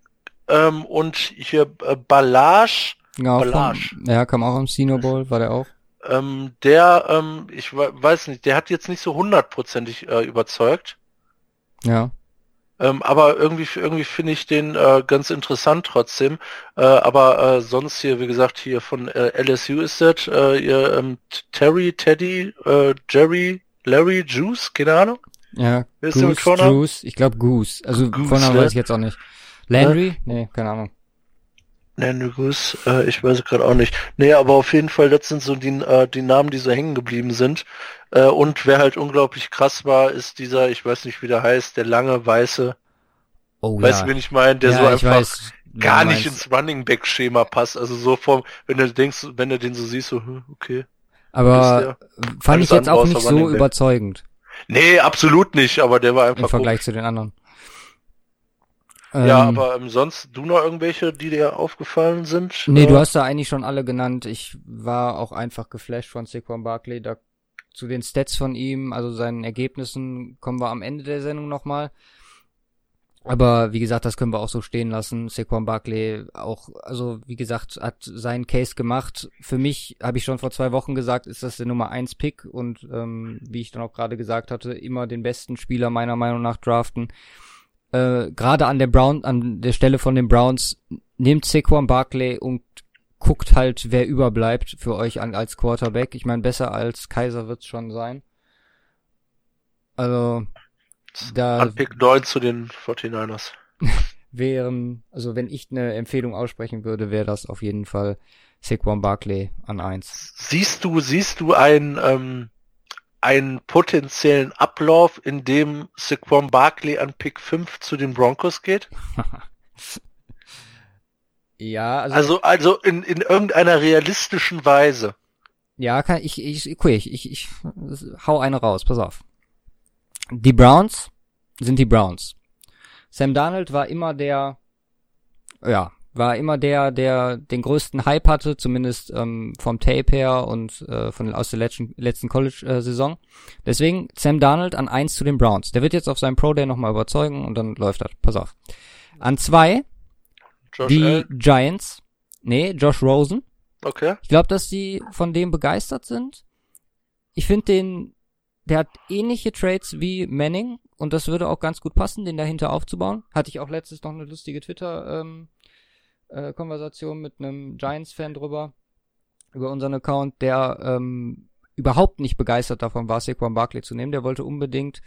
ähm, und hier äh, Ballage,
Ja, vom,
Ballage.
ja, kam auch im Senior Bowl, war der auch.
ähm, der, ähm, ich we- weiß nicht, der hat jetzt nicht so hundertprozentig äh, überzeugt.
Ja.
Ähm, aber irgendwie, irgendwie finde ich den äh, ganz interessant trotzdem. Äh, aber äh, sonst hier, wie gesagt, hier von äh, LSU ist das, äh, ihr, ähm, Terry, Teddy, äh, Jerry, Larry, Juice, keine Ahnung.
Ja, Goose? Juice, ich glaube Goose. Also
Goose,
Vornamen
ne?
weiß ich jetzt auch nicht. Landry? Nee, keine Ahnung.
Landry Goose, äh, ich weiß gerade auch nicht. Nee, aber auf jeden Fall, das sind so die, äh, die Namen, die so hängen geblieben sind. Äh, und wer halt unglaublich krass war, ist dieser, ich weiß nicht, wie der heißt, der lange weiße,
Oh
weißt
ja.
du, wen ich meine, der
ja,
so einfach
weiß,
gar nicht ins Running Back Schema passt. Also so vom, wenn du denkst, wenn du den so siehst, so, hm, okay.
Aber fand ich jetzt auch nicht so überzeugend
Nee, absolut nicht, aber der war
im
einfach
Vergleich zu den anderen.
Ja,
Ähm,
aber ähm, sonst, du noch irgendwelche, die dir aufgefallen sind?
Nee,
Äh,
du hast da eigentlich schon alle genannt. Ich war auch einfach geflasht von Saquon Barkley. Da zu den Stats von ihm, also seinen Ergebnissen, kommen wir am Ende der Sendung nochmal. Aber wie gesagt, das können wir auch so stehen lassen. Saquon Barkley auch, also wie gesagt, hat seinen Case gemacht. Für mich, habe ich schon vor zwei Wochen gesagt, ist das der Nummer 1 Pick und ähm, wie ich dann auch gerade gesagt hatte, immer den besten Spieler meiner Meinung nach draften. Äh, gerade an der Brown, an der Stelle von den Browns, nehmt Saquon Barkley und guckt halt, wer überbleibt für euch an, als Quarterback. Ich meine, besser als Kaiser wird's schon sein. Also, da
An Pick 9 zu den 49ers. (laughs)
wären, also wenn ich eine Empfehlung aussprechen würde, wäre das auf jeden Fall Saquon Barkley an eins.
Siehst du, siehst du einen, ähm, einen potenziellen Ablauf, in dem Saquon Barkley an Pick 5 zu den Broncos geht? (laughs)
Ja, also,
Also, also in, in irgendeiner realistischen Weise.
ja, kann ich, ich, okay, ich, ich, ich hau eine raus, pass auf. Die Browns sind die Browns. Sam Darnold war immer der, ja, war immer der, der den größten Hype hatte, zumindest ähm, vom Tape her und äh, von aus der letzten, letzten College-Saison. Deswegen Sam Darnold an eins zu den Browns. Der wird jetzt auf seinem Pro Day nochmal überzeugen und dann läuft das. Pass auf. An zwei
Josh
die
Allen?
Giants. Nee, Josh Rosen.
Okay.
Ich glaube, dass die von dem begeistert sind. Ich finde den, der hat ähnliche Traits wie Manning und das würde auch ganz gut passen, den dahinter aufzubauen. Hatte ich auch letztes noch eine lustige Twitter ähm, äh, Konversation mit einem Giants-Fan drüber über unseren Account, der ähm, überhaupt nicht begeistert davon war, Saquon Barkley zu nehmen. Der wollte unbedingt,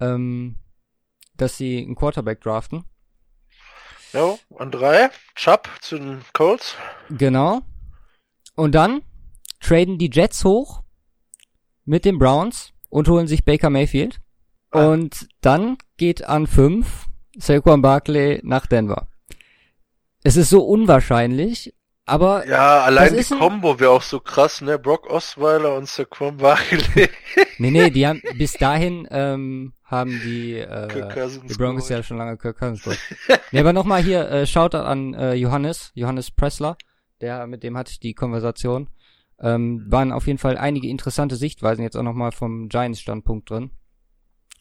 ähm, dass sie einen Quarterback draften.
Ja, an drei. Chubb zu den Colts.
Genau. Und dann traden die Jets hoch mit den Browns und holen sich Baker Mayfield.
Ah.
Und dann geht an fünf Saquon Barkley nach Denver. Es ist so unwahrscheinlich, aber
Ja, allein die Combo wäre auch so krass, ne? Brock Osweiler und Saquon Barkley. (laughs)
nee, nee, die haben (laughs) bis dahin ähm, haben die äh, die Broncos ja schon lange Kirk Cousins geholt. (laughs) nee, aber nochmal hier äh, Shoutout an äh, Johannes, Johannes Pressler, der mit dem hatte ich die Konversation. Ähm, waren auf jeden Fall einige interessante Sichtweisen jetzt auch nochmal vom Giants Standpunkt drin.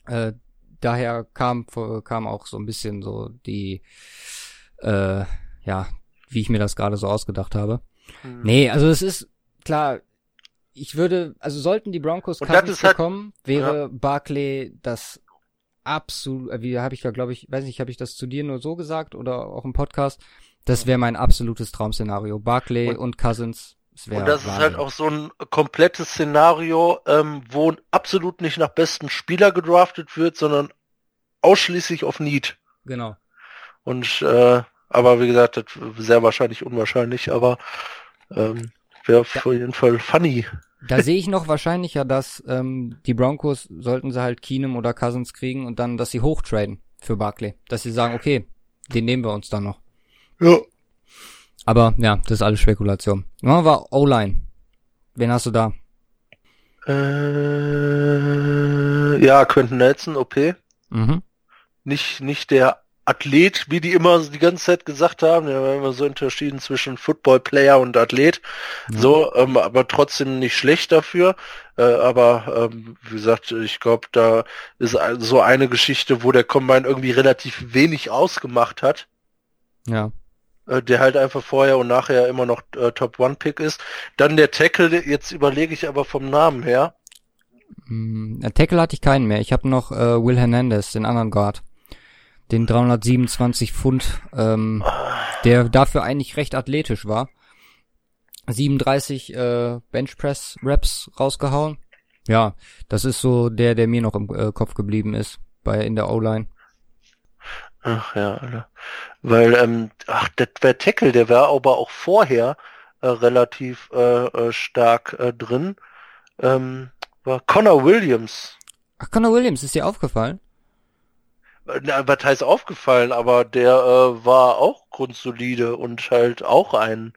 Äh, daher kam kam auch so ein bisschen so die äh, ja, wie ich mir das gerade so ausgedacht habe.
Hm.
Nee, also es ist klar, ich würde, also sollten die Broncos Cousins
halt-
bekommen, wäre Barkley das absolut, äh, wie habe ich ja, glaube ich, weiß nicht, habe ich das zu dir nur so gesagt oder auch im Podcast? Das wäre mein absolutes Traum-Szenario. Barkley
Und-
und, Cousins, das wäre
Und das ist halt auch so ein komplettes Szenario, ähm, wo absolut nicht nach besten Spieler gedraftet wird, sondern ausschließlich auf Need.
Genau.
Und äh, aber wie gesagt, das sehr wahrscheinlich unwahrscheinlich, aber ähm, wäre auf jeden Fall funny.
Da sehe ich noch wahrscheinlicher, dass ähm, die Broncos, sollten sie halt Keenum oder Cousins kriegen und dann, dass sie hochtraden für Barkley. Dass sie sagen, okay, den nehmen wir uns dann noch.
Ja.
Aber ja, das ist alles Spekulation. Machen wir O-Line. Wen hast du da?
Äh, ja, Quentin Nelson, OP.
Mhm.
Nicht, nicht der Athlet, wie die immer die ganze Zeit gesagt haben. Wir haben immer so unterschieden zwischen Football-Player und Athlet.
Ja.
So, ähm, aber trotzdem nicht schlecht dafür. Äh, aber ähm, wie gesagt, ich glaube, da ist so eine Geschichte, wo der Combine irgendwie relativ wenig ausgemacht hat.
Ja.
äh, der halt einfach vorher und nachher immer noch äh, Top One Pick ist. Dann der Tackle, jetzt überlege ich aber vom Namen her.
Äh, Tackle hatte ich keinen mehr. Ich habe noch äh, Will Hernandez, den anderen Guard. Den 327 Pfund, ähm, der dafür eigentlich recht athletisch war. 37 äh, Benchpress Reps rausgehauen. Ja, das ist so der, der mir noch im äh, Kopf geblieben ist bei in der O-Line.
Ach ja, Alter. weil ähm, ach, der, der Tackle, der war aber auch vorher äh, relativ äh, äh, stark äh, drin. Ähm, war Connor Williams.
Ach, Connor Williams, ist dir aufgefallen?
Na, was heißt aufgefallen, aber der äh, war auch grundsolide und halt auch ein.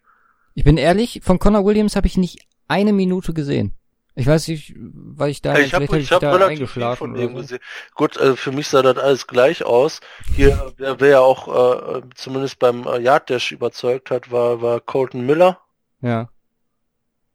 Ich bin ehrlich, von Connor Williams habe ich nicht eine Minute gesehen. Ich weiß nicht, weil ich da
ich habe ich hab relativ viel von dem so. gesehen. Gut, also für mich sah das alles gleich aus. Hier, wer, wer ja auch äh, zumindest beim äh, Yard Dash überzeugt hat, war war Colton Miller.
Ja.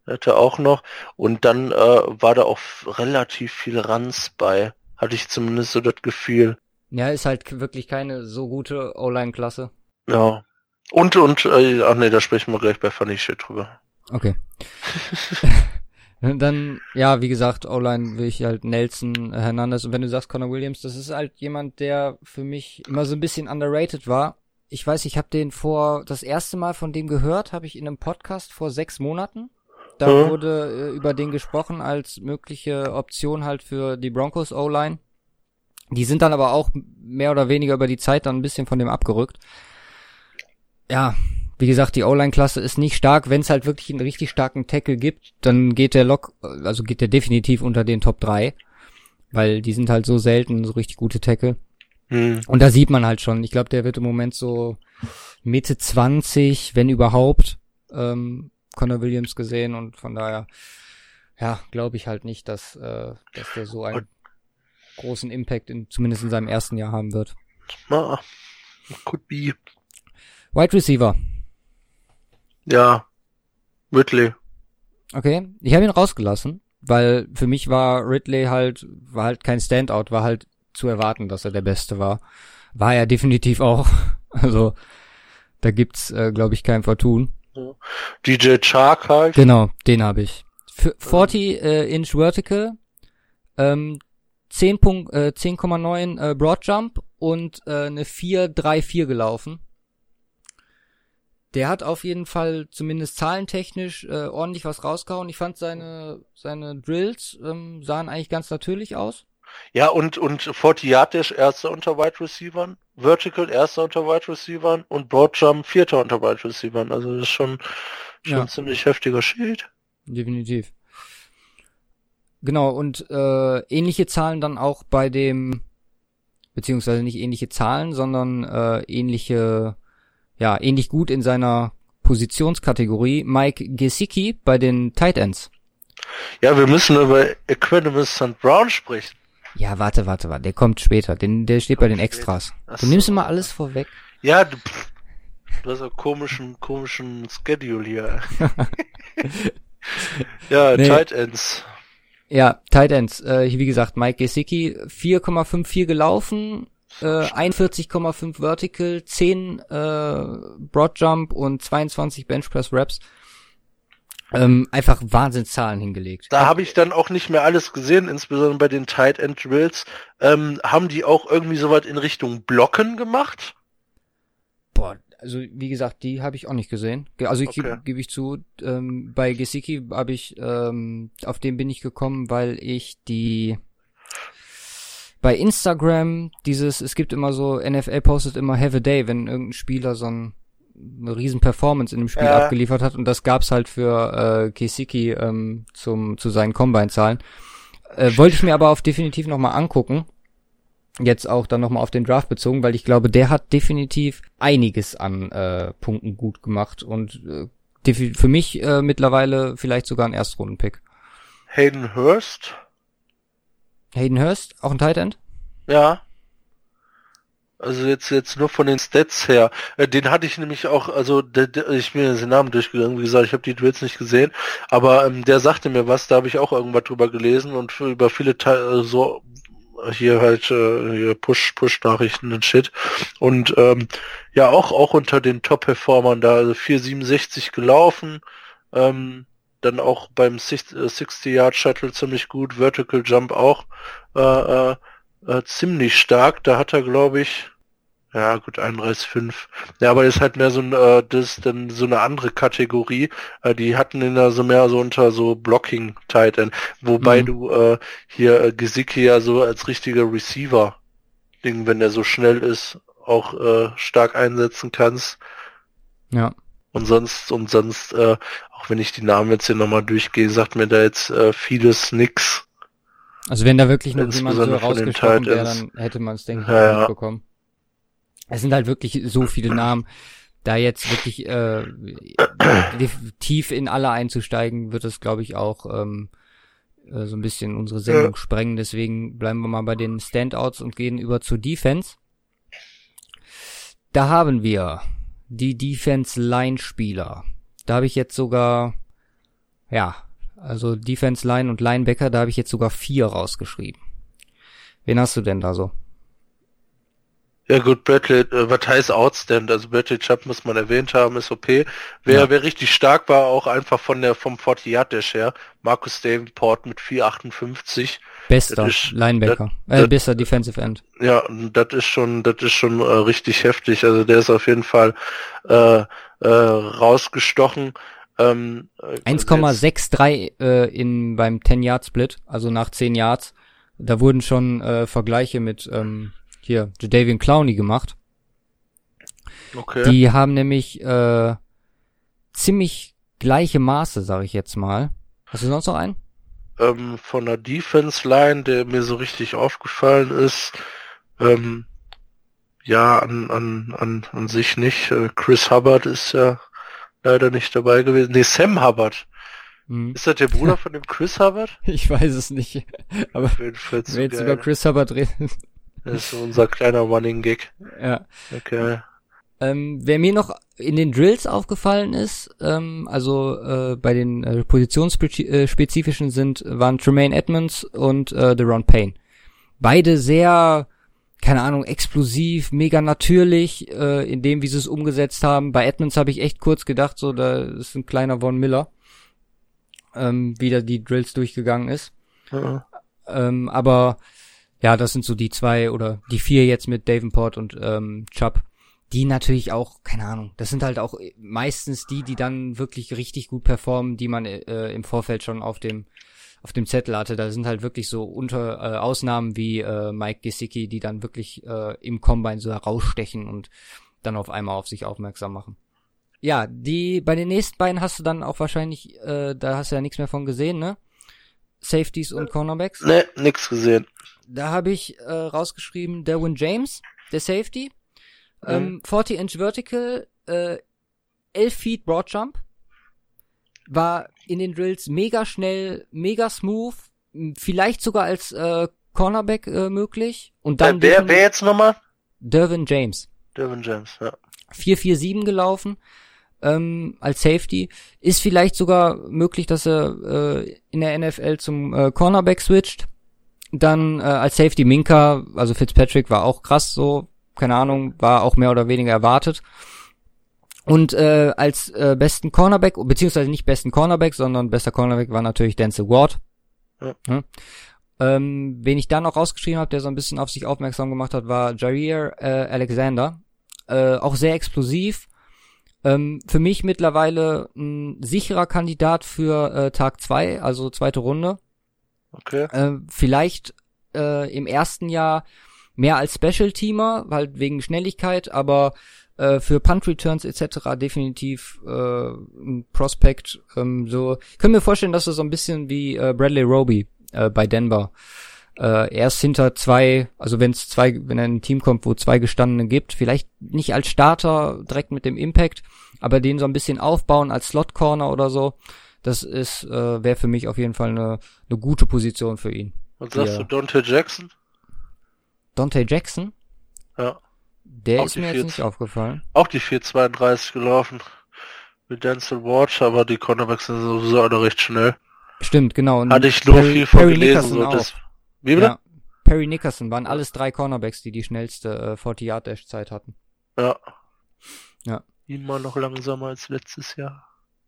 Hatte auch noch und dann äh, war da auch relativ viel Ranz bei. Hatte ich zumindest so das Gefühl.
Ja, ist halt wirklich keine so gute O-Line-Klasse.
Ja. Und, und, äh, ach nee, da sprechen wir gleich bei Funny Shit drüber.
Okay. (laughs) Dann, ja, wie gesagt, O-Line will ich halt Nelson Hernandez. Und wenn du sagst Connor Williams, das ist halt jemand, der für mich immer so ein bisschen underrated war. Ich weiß, ich habe den vor, das erste Mal von dem gehört, habe ich in einem Podcast vor sechs Monaten. Da mhm. wurde äh, über den gesprochen als mögliche Option halt für die Broncos O-Line. Die sind dann aber auch mehr oder weniger über die Zeit dann ein bisschen von dem abgerückt. Ja, wie gesagt, die O-Line-Klasse ist nicht stark. Wenn es halt wirklich einen richtig starken Tackle gibt, dann geht der Lock, also geht der definitiv unter den Top 3. Weil die sind halt so selten, so richtig gute Tackle. Hm. Und da sieht man halt schon, ich glaube, der wird im Moment so Mitte 20, wenn überhaupt, ähm, Connor Williams gesehen und von daher, ja, glaube ich halt nicht, dass, äh, dass der so einen großen Impact in, zumindest in seinem ersten Jahr haben wird.
Ah, could be.
Wide Receiver.
Ja, Ridley.
Okay, ich habe ihn rausgelassen, weil für mich war Ridley halt, war halt kein Standout, war halt zu erwarten, dass er der Beste war. War er definitiv auch. (laughs) Also, da gibt's, äh, glaube ich, kein Vertun.
DJ Chark halt.
Genau, den habe ich. Für 40 äh, Inch Vertical, ähm, 10,9 äh, 10, äh, Broad Jump und äh, eine 4-3-4 gelaufen. Der hat auf jeden Fall zumindest zahlentechnisch äh, ordentlich was rausgehauen. Ich fand seine seine Drills ähm, sahen eigentlich ganz natürlich aus.
Ja, und, und Fortiatisch erster unter Wide Receivern, Vertical erster unter Wide Receivern und Broadjump vierter unter Wide Receivern. Also das ist schon, schon ja. ziemlich heftiger Schild.
Definitiv. Genau, und äh, ähnliche Zahlen dann auch bei dem, beziehungsweise nicht ähnliche Zahlen, sondern äh, ähnliche, ja, ähnlich gut in seiner Positionskategorie Mike Gesicki bei den Tight Ends.
Ja, wir müssen über Equanimous St. Brown sprechen.
Ja, warte, warte, warte. Der kommt später. Den, der steht bei den Extras. Du nimmst immer alles vorweg.
Ja, du, pff, du hast einen komischen, komischen Schedule hier. (laughs) ja, nee. Tight Ends.
Ja, Tight Ends. Äh, wie gesagt, Mike Gesicki 4,54 gelaufen, äh, 41,5 Vertical, 10 äh, Broad Jump und 22 Bench Press Reps ähm, einfach Wahnsinnszahlen hingelegt.
Da habe ich dann auch nicht mehr alles gesehen, insbesondere bei den Tight End Drills. Ähm, haben die auch irgendwie so weit in Richtung Blocken gemacht?
Boah, also wie gesagt, die habe ich auch nicht gesehen. Also ich okay. gebe geb ich zu, ähm, bei Gesicki habe ich, ähm, auf den bin ich gekommen, weil ich die bei Instagram dieses, es gibt immer so, NFL postet immer Have a Day, wenn irgendein Spieler so ein eine riesen Performance in dem Spiel ja. abgeliefert hat und das gab's halt für äh, Kisiki ähm, zum zu seinen Combine-Zahlen. Äh, wollte ich mir aber auf definitiv nochmal angucken. Jetzt auch dann nochmal auf den Draft bezogen, weil ich glaube, der hat definitiv einiges an äh, Punkten gut gemacht und äh, für mich äh, mittlerweile vielleicht sogar ein Erstrunden-Pick.
Hayden Hurst?
Hayden Hurst, auch ein Tight End?
Ja. Also jetzt jetzt nur von den Stats her. Äh, den hatte ich nämlich auch, also der, der, ich bin den Namen durchgegangen, wie gesagt, ich habe die Drills nicht gesehen, aber ähm, der sagte mir was, da habe ich auch irgendwas drüber gelesen und für, über viele Teile so hier halt äh, hier Push Push Nachrichten und Shit. Und ähm, ja auch auch unter den Top Performern da also 467 gelaufen. Ähm, dann auch beim 60 Yard Shuttle ziemlich gut. Vertical Jump auch äh, äh, äh, ziemlich stark. Da hat er, glaube ich, Ja, gut, 31,5. Ja, aber das ist halt mehr so ein, äh, das ist dann so eine andere Kategorie. Äh, die hatten ihn da so mehr so unter so Blocking Tight End. Wobei
Mhm.
du äh, hier äh, Gesicki ja so als richtiger Receiver, Ding, wenn der so schnell ist, auch äh, stark einsetzen kannst.
Ja.
Und sonst, und sonst, äh, auch wenn ich die Namen jetzt hier nochmal durchgehe, sagt mir da jetzt äh, vieles nix.
Also wenn da wirklich noch jemand so rausgestochen wäre, dann hätte man es, denke ich,
Ja, ja.
mitbekommen. Es sind halt wirklich so viele Namen. Da jetzt wirklich äh, tief in alle einzusteigen, wird es, glaube ich, auch ähm, äh, so ein bisschen unsere Sendung sprengen. Deswegen bleiben wir mal bei den Standouts und gehen über zur Defense. Da haben wir die Defense-Line-Spieler. Da habe ich jetzt sogar, ja, also Defense-Line und Linebacker, da habe ich jetzt sogar vier rausgeschrieben. Wen hast du denn da so?
Ja gut, Bradley, äh, was heißt Outstand? Also Bradley Chubb muss man erwähnt haben, ist okay. Wer,
Ja.
wer richtig stark war, auch einfach von der vom 40 Yard Dash her, Marcus Davenport mit 4,58.
Bester
ist-
Linebacker,
das-
äh,
das-
bester Defensive End.
Ja, das ist schon, das ist schon äh, richtig heftig. Also der ist auf jeden Fall äh, äh, rausgestochen. Ähm, äh,
1,63 äh, in beim 10 Yard Split, also nach 10 Yards. Da wurden schon äh, Vergleiche mit ähm, hier Jadavian Clowney gemacht.
Okay.
Die haben nämlich äh, ziemlich gleiche Maße, sage ich jetzt mal. Hast du sonst noch einen?
ähm, von der Defense Line, der mir so richtig aufgefallen ist, ähm, ja, an, an, an, an sich nicht. Äh, Chris Hubbard ist ja leider nicht dabei gewesen. Nee, Sam Hubbard.
Hm.
Ist das der Bruder von dem Chris Hubbard? (laughs)
Ich weiß es nicht. Aber wenn wir jetzt über Chris Hubbard reden.
Das ist unser kleiner Running Gag.
ja.
Okay.
Ähm, wer mir noch in den Drills aufgefallen ist, ähm, also äh, bei den äh, positionsspezifischen sind, waren Tremaine Edmonds und äh, Deron Payne. Beide sehr, keine Ahnung, explosiv, mega natürlich, äh, in dem, wie sie es umgesetzt haben. Bei Edmonds habe ich echt kurz gedacht, so, da ist ein kleiner Von Miller, ähm, wie da die Drills durchgegangen ist.
Ja.
Ähm, aber ja, das sind so die zwei oder die vier jetzt mit Davenport und ähm, Chubb, die natürlich auch, keine Ahnung, das sind halt auch meistens die, die dann wirklich richtig gut performen, die man äh, im Vorfeld schon auf dem auf dem Zettel hatte. Da sind halt wirklich so unter äh, Ausnahmen wie äh, Mike Gesicki, die dann wirklich äh, im Combine so herausstechen und dann auf einmal auf sich aufmerksam machen. Ja, die bei den nächsten beiden hast du dann auch wahrscheinlich, äh, da hast du ja nichts mehr von gesehen, ne? Safeties und Cornerbacks.
Ne, nix gesehen.
Da habe ich äh, rausgeschrieben Derwin James, der Safety. Ähm, 40 Inch Vertical, äh, 11 Feet Broad Jump. War in den Drills mega schnell, mega smooth, vielleicht sogar als äh, Cornerback äh, möglich. Und dann
wer,
defini-
wer jetzt nochmal?
Derwin James.
Devin James, ja.
4-4-7 gelaufen ähm, als Safety. Ist vielleicht sogar möglich, dass er äh, in der NFL zum äh, Cornerback switcht. Dann äh, als Safety Minka, also Fitzpatrick war auch krass so, keine Ahnung, war auch mehr oder weniger erwartet. Und äh, als äh, besten Cornerback, beziehungsweise nicht besten Cornerback, sondern bester Cornerback war natürlich Denzel Ward.
Ja.
Hm? Ähm, wen ich da noch rausgeschrieben habe, der so ein bisschen auf sich aufmerksam gemacht hat, war Jair äh, Alexander. Äh, auch sehr explosiv. Ähm, für mich mittlerweile ein sicherer Kandidat für äh, Tag zwei, also zweite Runde.
Okay.
Äh, vielleicht äh, im ersten Jahr mehr als Special-Teamer, weil wegen Schnelligkeit, aber äh, für Punt-Returns etc. definitiv äh, ein Prospect. Ähm, so kann mir vorstellen, dass er so ein bisschen wie äh, Bradley Roby äh, bei Denver äh, erst hinter zwei, also wenn es zwei, wenn er in ein Team kommt, wo zwei gestandene gibt, vielleicht nicht als Starter direkt mit dem Impact, aber den so ein bisschen aufbauen als Slot Corner oder so. Das ist äh, wäre für mich auf jeden Fall eine eine gute Position für ihn.
Was sagst
Ja.
du, Dante Jackson?
Dante Jackson,
Ja.
der
Auch
ist mir jetzt
14.
nicht aufgefallen.
Auch die 432 gelaufen. Mit Denzel Ward, aber die Cornerbacks sind sowieso alle recht schnell.
Stimmt, genau. Und
Hatte ich nur
Perry-
viel von
Perry
gelesen. So, das, wie bitte?
Ja. Perry Nickerson waren alles drei Cornerbacks, die die schnellste äh, 40 Yard Dash Zeit hatten.
Ja.
Ja.
Immer noch langsamer als letztes Jahr.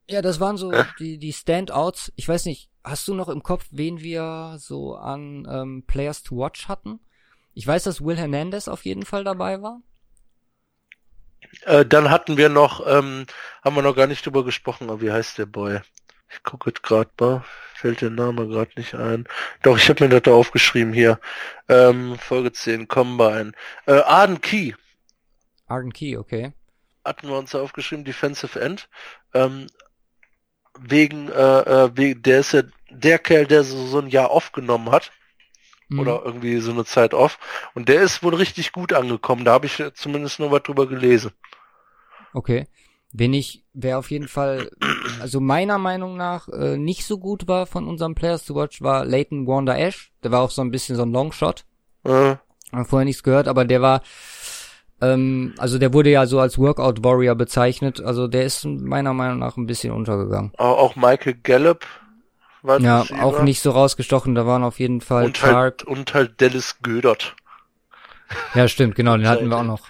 Ja, das waren so die die Standouts. Ich weiß nicht, hast du noch im Kopf, wen wir so an ähm, Players to Watch hatten? Ich weiß, dass Will Hernandez auf jeden Fall dabei war.
Äh, dann hatten wir noch, ähm, haben wir noch gar nicht drüber gesprochen, aber wie heißt der Boy? Ich gucke jetzt gerade mal, fällt der Name gerade nicht ein. Doch, ich habe mir das da aufgeschrieben hier. Ähm, Folge 10, Combine. Äh, Arden Key.
Arden Key, okay.
Hatten wir uns da aufgeschrieben, Defensive End. Ähm, wegen, äh, äh, wegen, der ist ja der Kerl, der so, so ein Jahr aufgenommen hat. Mhm. Oder irgendwie so eine Zeit off. Und der ist wohl richtig gut angekommen. Da habe ich zumindest nur was drüber gelesen.
Okay. Wen ich, wer auf jeden Fall, also meiner Meinung nach, äh, nicht so gut war von unserem Players to Watch, war Leighton Wanda Ash. Der war auch so ein bisschen so ein Longshot.
Äh.
Haben vorher nichts gehört, aber der war, ähm, also der wurde ja so als Workout Warrior bezeichnet. Also der ist meiner Meinung nach ein bisschen untergegangen.
Auch Michael Gallup
war Ja, auch nicht so rausgestochen. Da waren auf jeden Fall
und halt, und halt Dallas Gödert.
Ja, stimmt, genau, den hatten wir auch noch.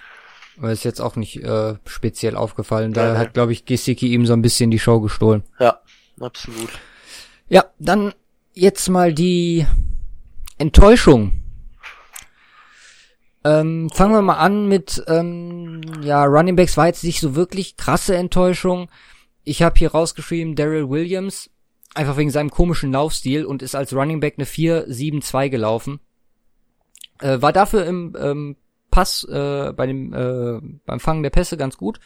Aber ist jetzt auch nicht äh, speziell aufgefallen. Da ja, hat, glaube ich, Gesicki ihm so ein bisschen die Show gestohlen.
Ja, absolut.
Ja, dann jetzt mal die Enttäuschung. Ähm, fangen wir mal an mit, ähm, ja, Running Backs war jetzt nicht so wirklich krasse Enttäuschung. Ich habe hier rausgeschrieben, Daryl Williams, einfach wegen seinem komischen Laufstil und ist als Running Back eine 4-7-2 gelaufen. Äh, war dafür im ähm, Pass, äh, bei dem, äh, beim Fangen der Pässe ganz gut.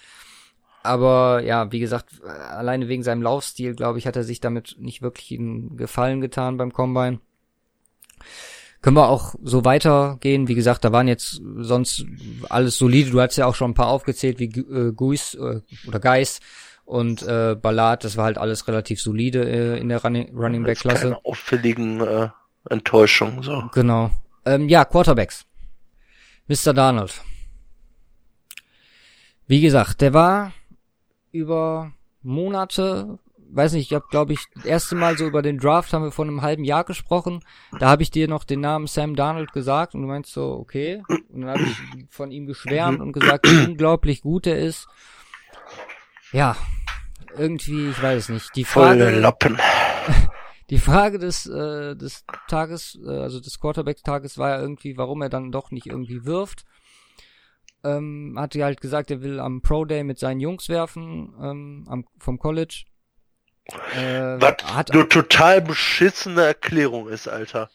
Aber ja, wie gesagt, alleine wegen seinem Laufstil, glaube ich, hat er sich damit nicht wirklich einen Gefallen getan beim Combine. Können wir auch so weitergehen. Wie gesagt, da waren jetzt sonst alles solide. Du hast ja auch schon ein paar aufgezählt, wie äh, Guis äh, oder Geis und äh, Ballard. Das war halt alles relativ solide äh, in der Running, Running Back Klasse. Keine
auffälligen äh, Enttäuschungen so.
Genau. Ähm, ja, Quarterbacks. Mr. Donald. Wie gesagt, der war über Monate, weiß nicht, ich habe glaube ich das erste Mal so über den Draft haben wir vor einem halben Jahr gesprochen. Da habe ich dir noch den Namen Sam Donald gesagt und du meinst so, okay. Und dann habe ich von ihm geschwärmt und gesagt, wie unglaublich gut er ist. Ja, irgendwie, ich weiß es nicht. Die Frage,
Volle Lappen. (laughs)
Die Frage des, äh, des Tages, äh, also des Quarterback-Tages war ja irgendwie, warum er dann doch nicht irgendwie wirft. Ähm, hat ja halt gesagt, er will am Pro Day mit seinen Jungs werfen, ähm, am, vom College.
Äh, Was hat, eine total beschissene Erklärung ist, Alter.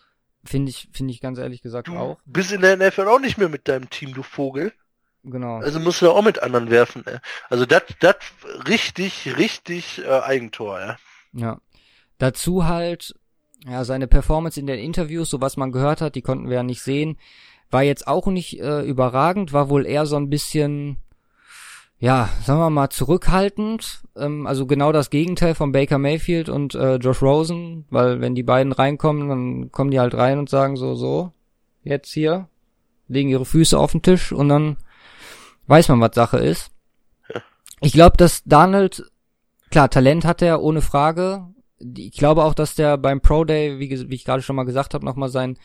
Finde ich, finde ich ganz ehrlich gesagt
du
auch.
Bist in der NFL auch nicht mehr mit deinem Team, du Vogel.
Genau.
Also musst du auch mit anderen werfen. Ey. Also das, das richtig, richtig äh, Eigentor, ja.
Ja. Dazu halt, ja, seine Performance in den Interviews, so was man gehört hat, die konnten wir ja nicht sehen, war jetzt auch nicht äh, überragend, war wohl eher so ein bisschen, ja, sagen wir mal, zurückhaltend. Ähm, also genau das Gegenteil von Baker Mayfield und äh, Josh Rosen, weil wenn die beiden reinkommen, dann kommen die halt rein und sagen so, so, jetzt hier, legen ihre Füße auf den Tisch und dann weiß man, was Sache ist. Ich glaube, dass Donald, klar, Talent hat er ohne Frage, ich glaube auch, dass der beim Pro Day, wie, wie ich gerade schon mal gesagt habe, nochmal sein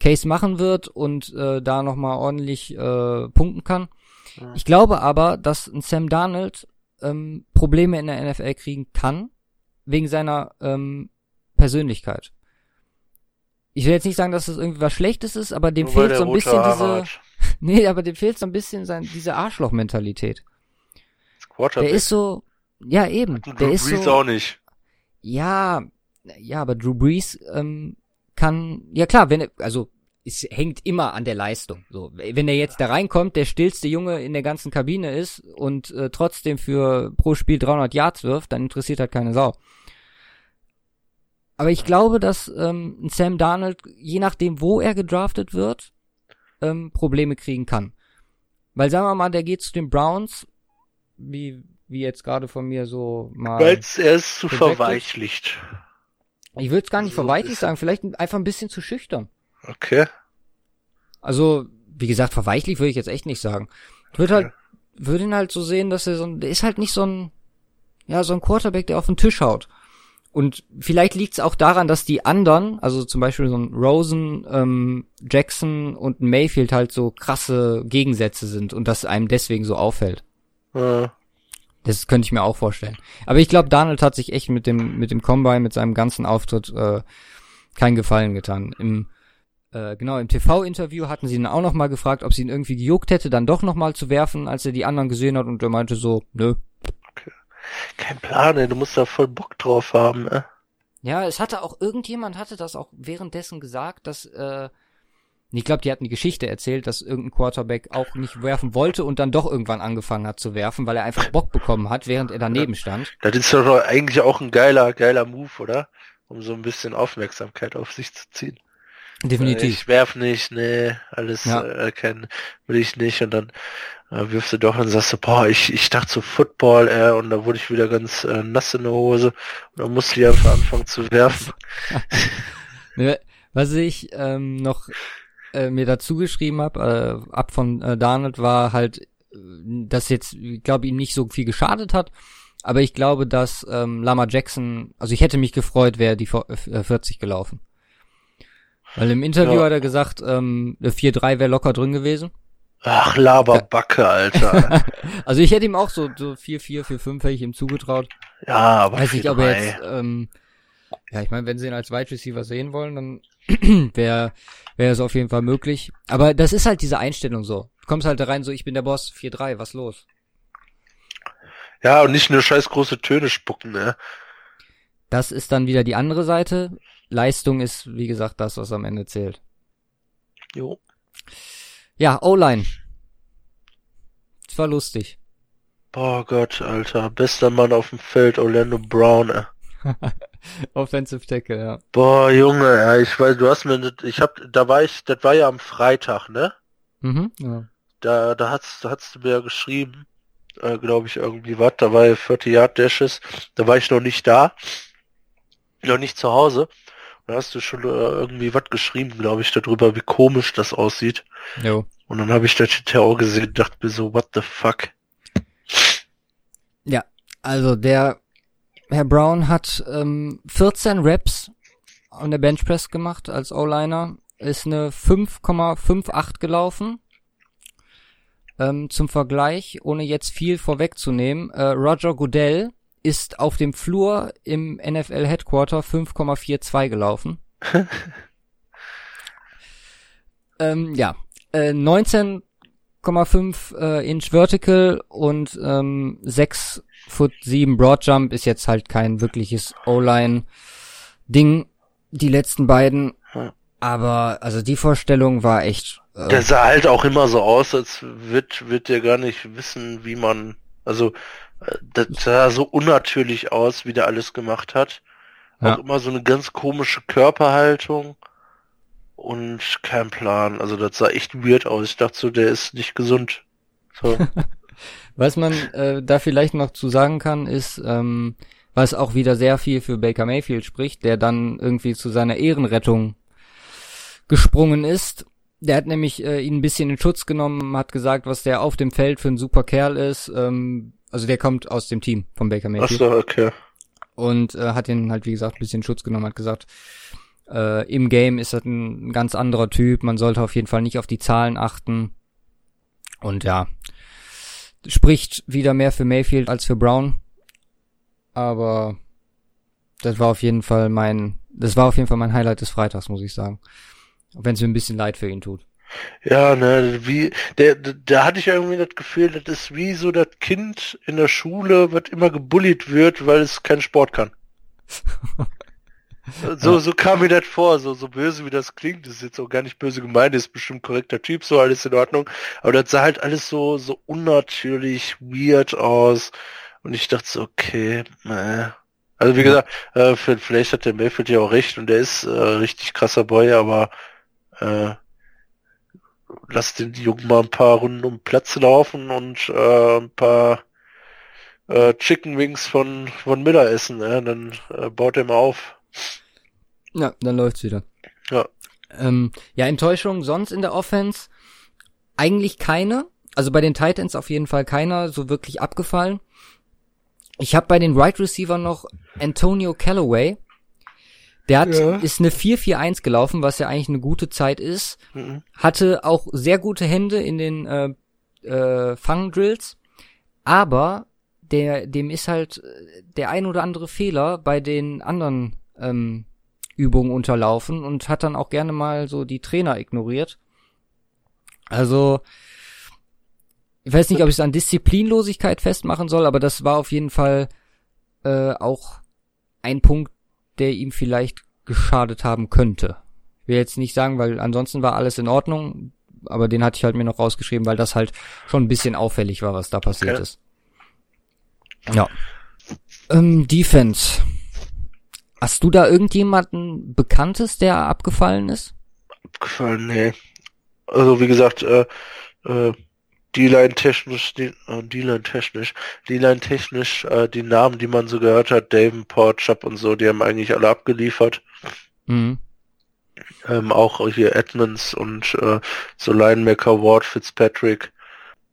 Case machen wird und äh, da nochmal ordentlich äh, punkten kann. Ja. Ich glaube aber, dass ein Sam Darnold ähm, Probleme in der NFL kriegen kann, wegen seiner ähm, Persönlichkeit. Ich will jetzt nicht sagen, dass das irgendwie was Schlechtes ist, aber dem Nur fehlt so ein bisschen diese. (laughs) nee, aber dem fehlt so ein bisschen sein, diese Arschloch-Mentalität. Der ist so, ja eben. Der ist so.
auch nicht.
Ja, ja, aber Drew Brees ähm, kann, ja klar, wenn also es hängt immer an der Leistung. So, wenn er jetzt da reinkommt, der stillste Junge in der ganzen Kabine ist und äh, trotzdem für pro Spiel 300 Yards wirft, dann interessiert halt keine Sau. Aber ich glaube, dass ähm, Sam Darnold, je nachdem, wo er gedraftet wird, ähm, Probleme kriegen kann. Weil sagen wir mal, der geht zu den Browns, wie wie jetzt gerade von mir so mal.
Weil er ist zu verweichlicht.
Ich würde es gar nicht so verweichlicht sagen, vielleicht einfach ein bisschen zu schüchtern.
Okay.
Also, wie gesagt, verweichlicht würde ich jetzt echt nicht sagen. Ich würde halt, würde ihn halt so sehen, dass er so ein, der ist halt nicht so ein, ja, so ein Quarterback, der auf den Tisch haut. Und vielleicht liegt es auch daran, dass die anderen, also zum Beispiel so ein Rosen, ähm, Jackson und ein Mayfield halt so krasse Gegensätze sind und das einem deswegen so auffällt.
Ja.
Das könnte ich mir auch vorstellen. Aber ich glaube, Donald hat sich echt mit dem, mit dem Combine, mit seinem ganzen Auftritt, äh, keinen Gefallen getan. Im äh, genau, im TV-Interview hatten sie ihn auch noch mal gefragt, ob sie ihn irgendwie gejuckt hätte, dann doch noch mal zu werfen, als er die anderen gesehen hat und er meinte so, nö.
Kein Plan, ey, du musst da voll Bock drauf haben, ne?
Ja, es hatte auch, irgendjemand hatte das auch währenddessen gesagt, dass, äh, ich glaube, die hatten die Geschichte erzählt, dass irgendein Quarterback auch nicht werfen wollte und dann doch irgendwann angefangen hat zu werfen, weil er einfach Bock bekommen hat, während er daneben stand.
Das ist doch eigentlich auch ein geiler, geiler Move, oder? Um so ein bisschen Aufmerksamkeit auf sich zu ziehen.
Definitiv.
Ich werf nicht, nee, alles
Ja.
äh, erkennen will ich nicht und dann äh, wirfst du doch und sagst du, boah, ich, ich dachte so Football, äh, und da wurde ich wieder ganz äh, nass in der Hose und dann musste ich einfach anfangen zu werfen. (laughs)
Was ich ähm, noch äh, mir dazu geschrieben habe, äh, ab von äh, Darnold, war halt, äh, dass jetzt, ich glaube, ihm nicht so viel geschadet hat, aber ich glaube, dass ähm, Lama Jackson, also ich hätte mich gefreut, wäre die vor- äh, 40 gelaufen. Weil im Interview
Ja.
hat er gesagt, ähm, der 4-3 wäre locker drin gewesen.
Ach, Laberbacke, Alter. (laughs)
Also ich hätte ihm auch so, so 4-4, 4-5 hätte ich ihm zugetraut.
ja, aber
Weiß nicht, ob er
4-3.
jetzt, ähm, ja, ich meine, wenn sie ihn als Wide Receiver sehen wollen, dann (clears throat) wäre wäre es auf jeden Fall möglich. Aber das ist halt diese Einstellung so. Du kommst halt da rein, so ich bin der Boss, 4-3, was los?
Ja, und nicht nur scheiß große Töne spucken, ne?
Das ist dann wieder die andere Seite. Leistung ist, wie gesagt, das, was am Ende zählt.
Jo.
Ja, O-Line. Es war lustig.
Boah Gott, Alter. Bester Mann auf dem Feld, Orlando Brown, ey. (laughs) (laughs)
Offensive Tackle, ja.
Boah, Junge, ja, ich weiß, du hast mir, ich hab, da war ich, das war ja am Freitag, ne?
Mhm, ja.
Da, da hat's, da hat's du mir ja geschrieben, äh, glaube ich, irgendwie was, da war ja 40 Yard Dashes, da war ich noch nicht da, noch nicht zu Hause. Da hast du schon äh, irgendwie was geschrieben, glaube ich, darüber, wie komisch das aussieht.
Jo.
Und dann habe ich das auch gesehen und dachte mir so, what the fuck?
Also der Herr Brown hat ähm, 14 Reps an der Benchpress gemacht als O-Liner, ist eine 5,58 gelaufen. Ähm, zum Vergleich, ohne jetzt viel vorwegzunehmen, äh, Roger Goodell ist auf dem Flur im NFL Headquarter 5,42 gelaufen. (laughs) ähm, ja, äh, 19,5 äh, Inch Vertical und ähm, 6 Foot 7 Broad Jump ist jetzt halt kein wirkliches O-Line-Ding, die letzten beiden. Aber also die Vorstellung war echt. Äh,
Der sah halt auch immer so aus, als wird, wird der gar nicht wissen, wie man, also, äh, das sah so unnatürlich aus, wie der alles gemacht hat.
Ja.
Auch immer so eine ganz komische Körperhaltung und kein Plan. Also das sah echt weird aus. Ich dachte so, der ist nicht gesund. So. (laughs)
Was man äh, da vielleicht noch zu sagen kann, ist, ähm, was auch wieder sehr viel für Baker Mayfield spricht, der dann irgendwie zu seiner Ehrenrettung gesprungen ist. Der hat nämlich äh, ihn ein bisschen in Schutz genommen, hat gesagt, was der auf dem Feld für ein super Kerl ist. Ähm, also der kommt aus dem Team von Baker
Ach
Mayfield.
so, okay.
Und äh, hat ihn halt, wie gesagt, ein bisschen in Schutz genommen, hat gesagt, äh, im Game ist das ein ganz anderer Typ, man sollte auf jeden Fall nicht auf die Zahlen achten. Und ja, spricht wieder mehr für Mayfield als für Brown. Aber das war auf jeden Fall mein, das war auf jeden Fall mein Highlight des Freitags, muss ich sagen. Auch wenn es mir ein bisschen leid für ihn tut.
Ja, ne, wie, der, da hatte ich irgendwie das Gefühl, das ist wie so das Kind in der Schule, was immer gebullied wird, weil es keinen Sport kann. (laughs) So, so kam mir das vor, so, so böse wie das klingt, das ist jetzt auch gar nicht böse gemeint, ist bestimmt korrekter Typ, so alles in Ordnung, aber das sah halt alles so, so unnatürlich weird aus und ich dachte so, okay, äh. Also wie gesagt, äh, vielleicht hat der Mayfield ja auch recht und der ist äh, richtig krasser Boy, aber äh, lass den Jungen mal ein paar Runden um Platz laufen und äh, ein paar äh, Chicken Wings von, von Miller essen, ne? dann äh, baut er mal auf.
Ja, dann läuft's wieder.
Ja.
Ähm, ja, Enttäuschung sonst in der Offense eigentlich keine. Also bei den Titans auf jeden Fall keiner so wirklich abgefallen. Ich habe bei den Right Receiver noch Antonio Callaway. Der hat,
Ja.
ist eine 4-4-1 gelaufen, was ja eigentlich eine gute Zeit ist.
Mhm.
Hatte auch sehr gute Hände in den äh, äh, Fangdrills. Aber der, dem ist halt äh, der ein oder andere Fehler bei den anderen ähm, Übungen unterlaufen und hat dann auch gerne mal so die Trainer ignoriert. Also, ich weiß nicht, ob ich es an Disziplinlosigkeit festmachen soll, aber das war auf jeden Fall äh, auch ein Punkt, der ihm vielleicht geschadet haben könnte. Ich will jetzt nicht sagen, weil ansonsten war alles in Ordnung, aber den hatte ich halt mir noch rausgeschrieben, weil das halt schon ein bisschen auffällig war, was da passiert okay. ist. Ja. Ähm, Defense. Hast du da irgendjemanden Bekanntes, der abgefallen ist?
Abgefallen, nee. Also wie gesagt, äh, äh, D-Line technisch, äh, D-Line technisch, D-Line technisch, äh, die Namen, die man so gehört hat, Davenport, Chubb und so, die haben eigentlich alle abgeliefert. Mhm. Ähm, auch hier Edmonds und äh, so Linebacker Ward, Fitzpatrick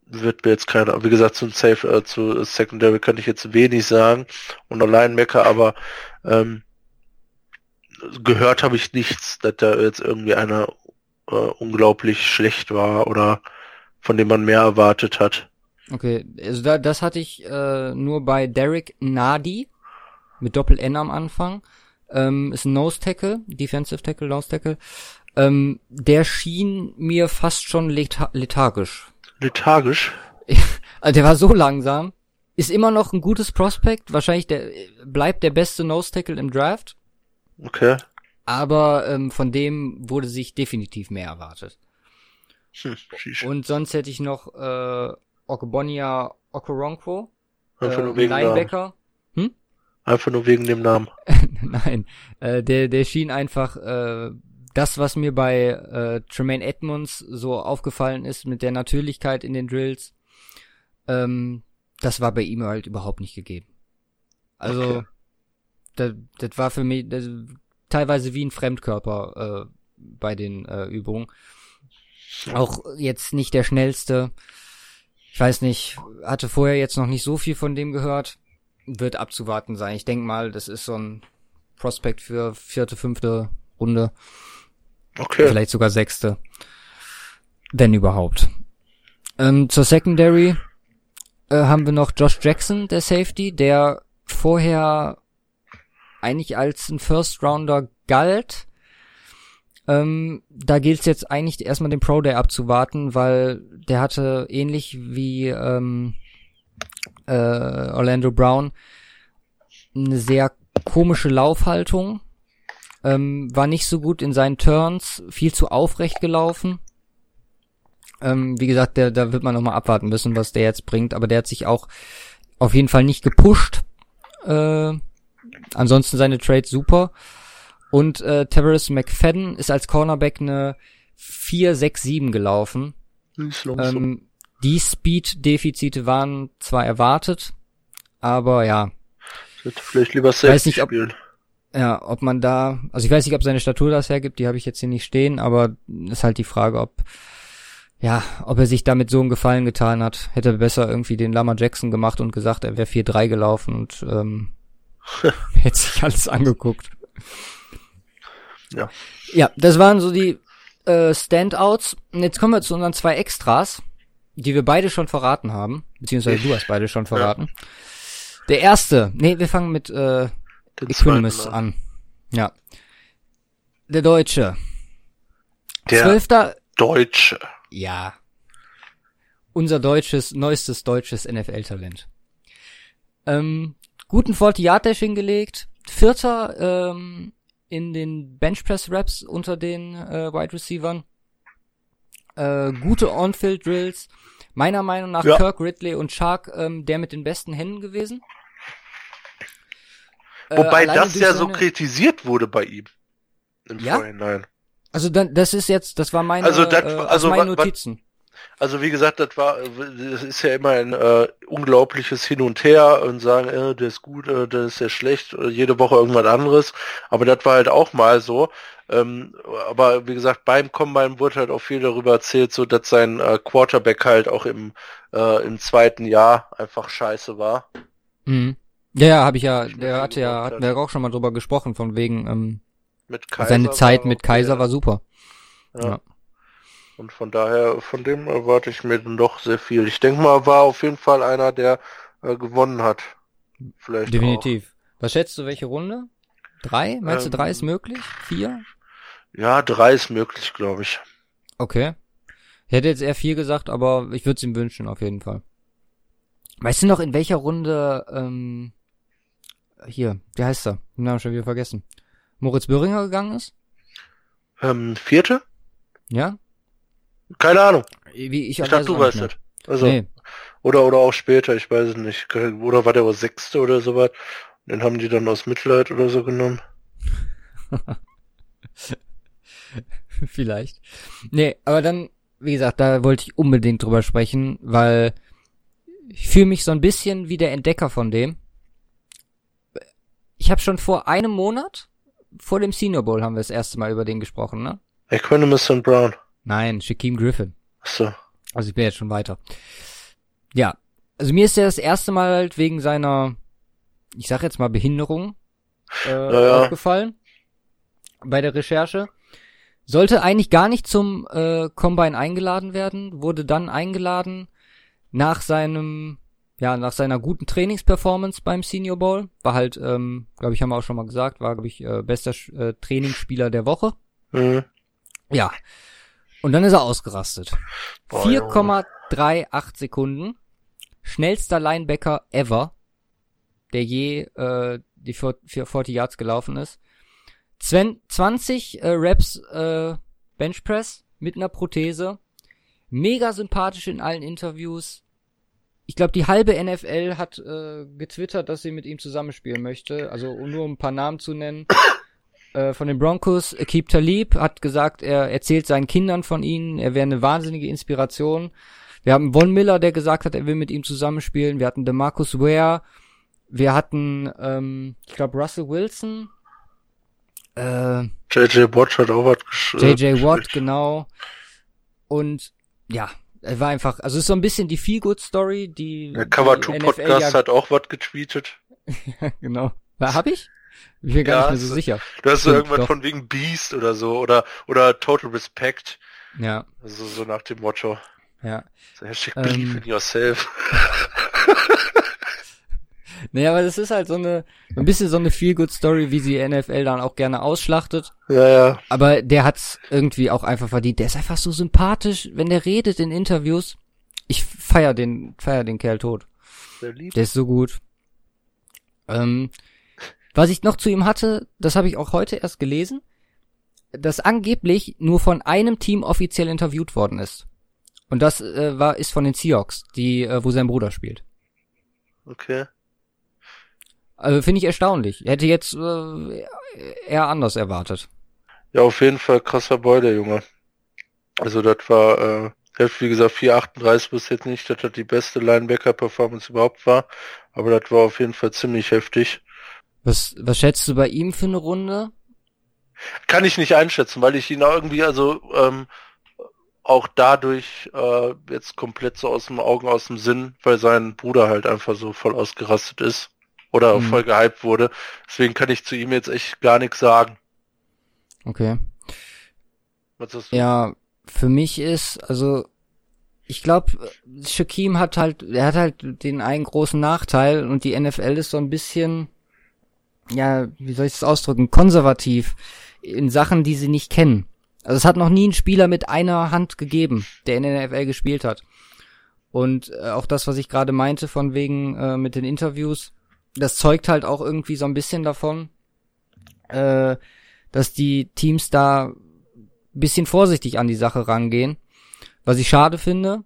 wird mir jetzt keiner, wie gesagt, zum Safe, äh, zu Secondary kann ich jetzt wenig sagen und Linebacker, aber ähm, gehört habe ich nichts, dass da jetzt irgendwie einer äh, unglaublich schlecht war oder von dem man mehr erwartet hat.
Okay, also da, das hatte ich äh, nur bei Derek Nadi mit Doppel N am Anfang. Ähm, ist ein Nose Tackle, Defensive Tackle, Nose Tackle. Ähm, der schien mir fast schon lethar lethargisch.
Lethargisch? (laughs)
also der war so langsam. Ist immer noch ein gutes Prospect. Wahrscheinlich der bleibt der beste Nose Tackle im Draft.
Okay.
Aber ähm, von dem wurde sich definitiv mehr erwartet. Hm, und sonst hätte ich noch äh, Okebonia Okoronkwo,
Einfach äh, nur wegen Linebacker. Hm? Einfach nur wegen dem Namen. (laughs)
Nein, äh, der, der schien einfach äh, das, was mir bei äh, Tremaine Edmonds so aufgefallen ist mit der Natürlichkeit in den Drills, ähm, das war bei ihm halt überhaupt nicht gegeben. Also, okay. Das, das war für mich das, teilweise wie ein Fremdkörper äh, bei den äh, Übungen. Auch jetzt nicht der schnellste. Ich weiß nicht, hatte vorher jetzt noch nicht so viel von dem gehört. Wird abzuwarten sein. Ich denke mal, das ist so ein Prospekt für vierte, fünfte Runde. Okay. Vielleicht sogar sechste. Wenn überhaupt. Ähm, zur Secondary äh, haben wir noch Josh Jackson, der Safety, der vorher eigentlich als ein First Rounder galt ähm, da gilt es jetzt eigentlich erstmal den Pro Day abzuwarten, weil der hatte ähnlich wie ähm, äh, Orlando Brown eine sehr komische Laufhaltung. Ähm, war nicht so gut in seinen Turns, viel zu aufrecht gelaufen. Ähm, wie gesagt, der, da wird man nochmal abwarten müssen, was der jetzt bringt, aber der hat sich auch auf jeden Fall nicht gepusht. Äh, ansonsten seine Trades super. Und äh, Tavares McFadden ist als Cornerback eine 4-6-7 gelaufen. Ähm, die Speed-Defizite waren zwar erwartet, aber ja.
Vielleicht lieber Safety weiß nicht, ob, spielen.
Ja, ob man da, also ich weiß nicht, ob seine Statur das hergibt, die habe ich jetzt hier nicht stehen, aber ist halt die Frage, ob ja, ob er sich damit so einen Gefallen getan hat. Hätte er besser irgendwie den Lama Jackson gemacht und gesagt, er wäre 4-3 gelaufen und ähm, (laughs) hätte sich alles angeguckt.
Ja.
Ja, das waren so die äh, Standouts. Und jetzt kommen wir zu unseren zwei Extras, die wir beide schon verraten haben. Beziehungsweise ich. du hast beide schon verraten. Ja. Der erste, nee, wir fangen mit äh, Equinimus an. Ja. Der Deutsche.
Der Zwölfter. Deutsche.
Ja. Unser deutsches, neuestes deutsches NFL-Talent. Ähm, guten 40 Yard Dash hingelegt. Vierter ähm, in den Benchpress Raps unter den äh, Wide Receivern. Äh, gute On-Field Drills. Meiner Meinung nach ja. Kirk Ridley und Shark ähm, der mit den besten Händen gewesen.
Äh, Wobei das ja so kritisiert wurde bei ihm.
Im ja? Vorhinein. Also dann, das ist jetzt, das war meine,
also, das, äh, also
meine Notizen.
Also wie gesagt, das war, das ist ja immer ein äh, unglaubliches Hin und Her und sagen, äh, der ist gut, äh, der ist ja schlecht, äh, jede Woche irgendwas anderes. Aber das war halt auch mal so. Ähm, aber wie gesagt, beim Combine wurde halt auch viel darüber erzählt, so dass sein äh, Quarterback halt auch im äh, im zweiten Jahr einfach scheiße war.
Mhm. Ja, ja, habe ich ja, ich der hatte ja, hatten wir auch schon mal drüber gesprochen, von wegen, ähm, mit Kaiser seine Zeit mit Kaiser ja. war super.
Ja. ja. Und von daher, von dem erwarte ich mir doch sehr viel. Ich denke mal, war auf jeden Fall einer, der äh, gewonnen hat.
Vielleicht Definitiv. Auch. Was schätzt du, welche Runde? Drei? Meinst du
Ähm,
drei ist möglich? Vier?
Ja, drei ist möglich, glaube ich.
Okay. Ich hätte jetzt eher vier gesagt, aber ich würde es ihm wünschen, auf jeden Fall. Weißt du noch, in welcher Runde, ähm, hier, wie heißt er? Den Namen schon wieder vergessen. Moritz Böhringer gegangen ist?
Ähm, vierte?
Ja?
Keine Ahnung.
Wie, ich
Ich dachte, du weißt das. Also,
Nee.
oder, oder auch später, ich weiß es nicht. Oder war der was Sechste oder sowas? Den haben die dann aus Mitleid oder so genommen. (laughs)
Vielleicht. Nee, aber dann, wie gesagt, da wollte ich unbedingt drüber sprechen, weil ich fühle mich so ein bisschen wie der Entdecker von dem. Ich habe schon vor einem Monat, vor dem Senior Bowl haben wir das erste Mal über den gesprochen, ne?
Equanimous und Brown.
Nein, Shaquem Griffin.
Achso.
Also ich bin jetzt schon weiter. Ja, also mir ist er das erste Mal halt wegen seiner, ich sag jetzt mal Behinderung, äh,
ja.
aufgefallen bei der Recherche. Sollte eigentlich gar nicht zum äh, Combine eingeladen werden, wurde dann eingeladen nach seinem, ja, nach seiner guten Trainingsperformance beim Senior Bowl. War halt, ähm, glaube ich, haben wir auch schon mal gesagt, war, glaube ich, äh, bester äh, Trainingsspieler der Woche.
Mhm.
Ja. Und dann ist er ausgerastet.
Boah,
4,38 Sekunden. Schnellster Linebacker ever, der je äh, die 40 Yards gelaufen ist. Zwen 20 äh, Reps äh, Benchpress mit einer Prothese. Mega sympathisch in allen Interviews. Ich glaube, die halbe NFL hat äh, getwittert, dass sie mit ihm zusammenspielen möchte. Also nur um ein paar Namen zu nennen. Äh, von den Broncos, Akib Talib hat gesagt, er erzählt seinen Kindern von ihnen, er wäre eine wahnsinnige Inspiration. Wir haben Von Miller, der gesagt hat, er will mit ihm zusammenspielen. Wir hatten DeMarcus Ware. Wir hatten, ähm, ich glaube, Russell Wilson. Äh,
JJ Watt hat auch was gesch
JJ Watt, genau. Und ja, er war einfach, also es ist so ein bisschen die Feel-Good-Story, die.
Der Cover
die
2
NFL
Podcast
ja,
hat auch was getweetet. (laughs)
genau. War, hab ich? Ich bin gar
Ja,
nicht mehr so sicher.
Du hast so irgendwas
doch.
von wegen Beast oder so oder oder Total Respect.
Ja,
Also so nach dem Motto.
ja.
So, Hashtag
Ähm.
Believe in yourself. (laughs)
Nee, aber das ist halt so eine, ein bisschen so eine Feel-Good-Story, wie sie NFL dann auch gerne ausschlachtet.
Ja, ja.
Aber der hat's irgendwie auch einfach verdient. Der ist einfach so sympathisch, wenn der redet in Interviews. Ich feier den, feier den Kerl tot.
Lieb.
Der ist so gut. Ähm, was ich noch zu ihm hatte, das habe ich auch heute erst gelesen, dass angeblich nur von einem Team offiziell interviewt worden ist. Und das äh, war ist von den Seahawks, die äh, wo sein Bruder spielt.
Okay.
Also finde ich erstaunlich. Hätte jetzt äh, eher anders erwartet.
Ja, auf jeden Fall krasser Boy, der Junge. Also das war, äh, wie gesagt, 4,38 bis jetzt nicht, dass das die beste Linebacker-Performance überhaupt war. Aber das war auf jeden Fall ziemlich heftig.
Was was schätzt du bei ihm für eine Runde?
Kann ich nicht einschätzen, weil ich ihn auch irgendwie, also ähm, auch dadurch äh, jetzt komplett so aus dem Augen, aus dem Sinn, weil sein Bruder halt einfach so voll ausgerastet ist oder
Mhm.
voll gehypt wurde. Deswegen kann ich zu ihm jetzt echt gar nichts sagen.
Okay.
Was ist
Ja, für mich ist, also, ich glaube, Shaquem hat halt, er hat halt den einen großen Nachteil und die NFL ist so ein bisschen, ja, wie soll ich das ausdrücken, konservativ in Sachen, die sie nicht kennen. Also es hat noch nie einen Spieler mit einer Hand gegeben, der in der NFL gespielt hat. Und äh, auch das, was ich gerade meinte, von wegen äh, mit den Interviews, das zeugt halt auch irgendwie so ein bisschen davon, äh, dass die Teams da bisschen vorsichtig an die Sache rangehen, was ich schade finde.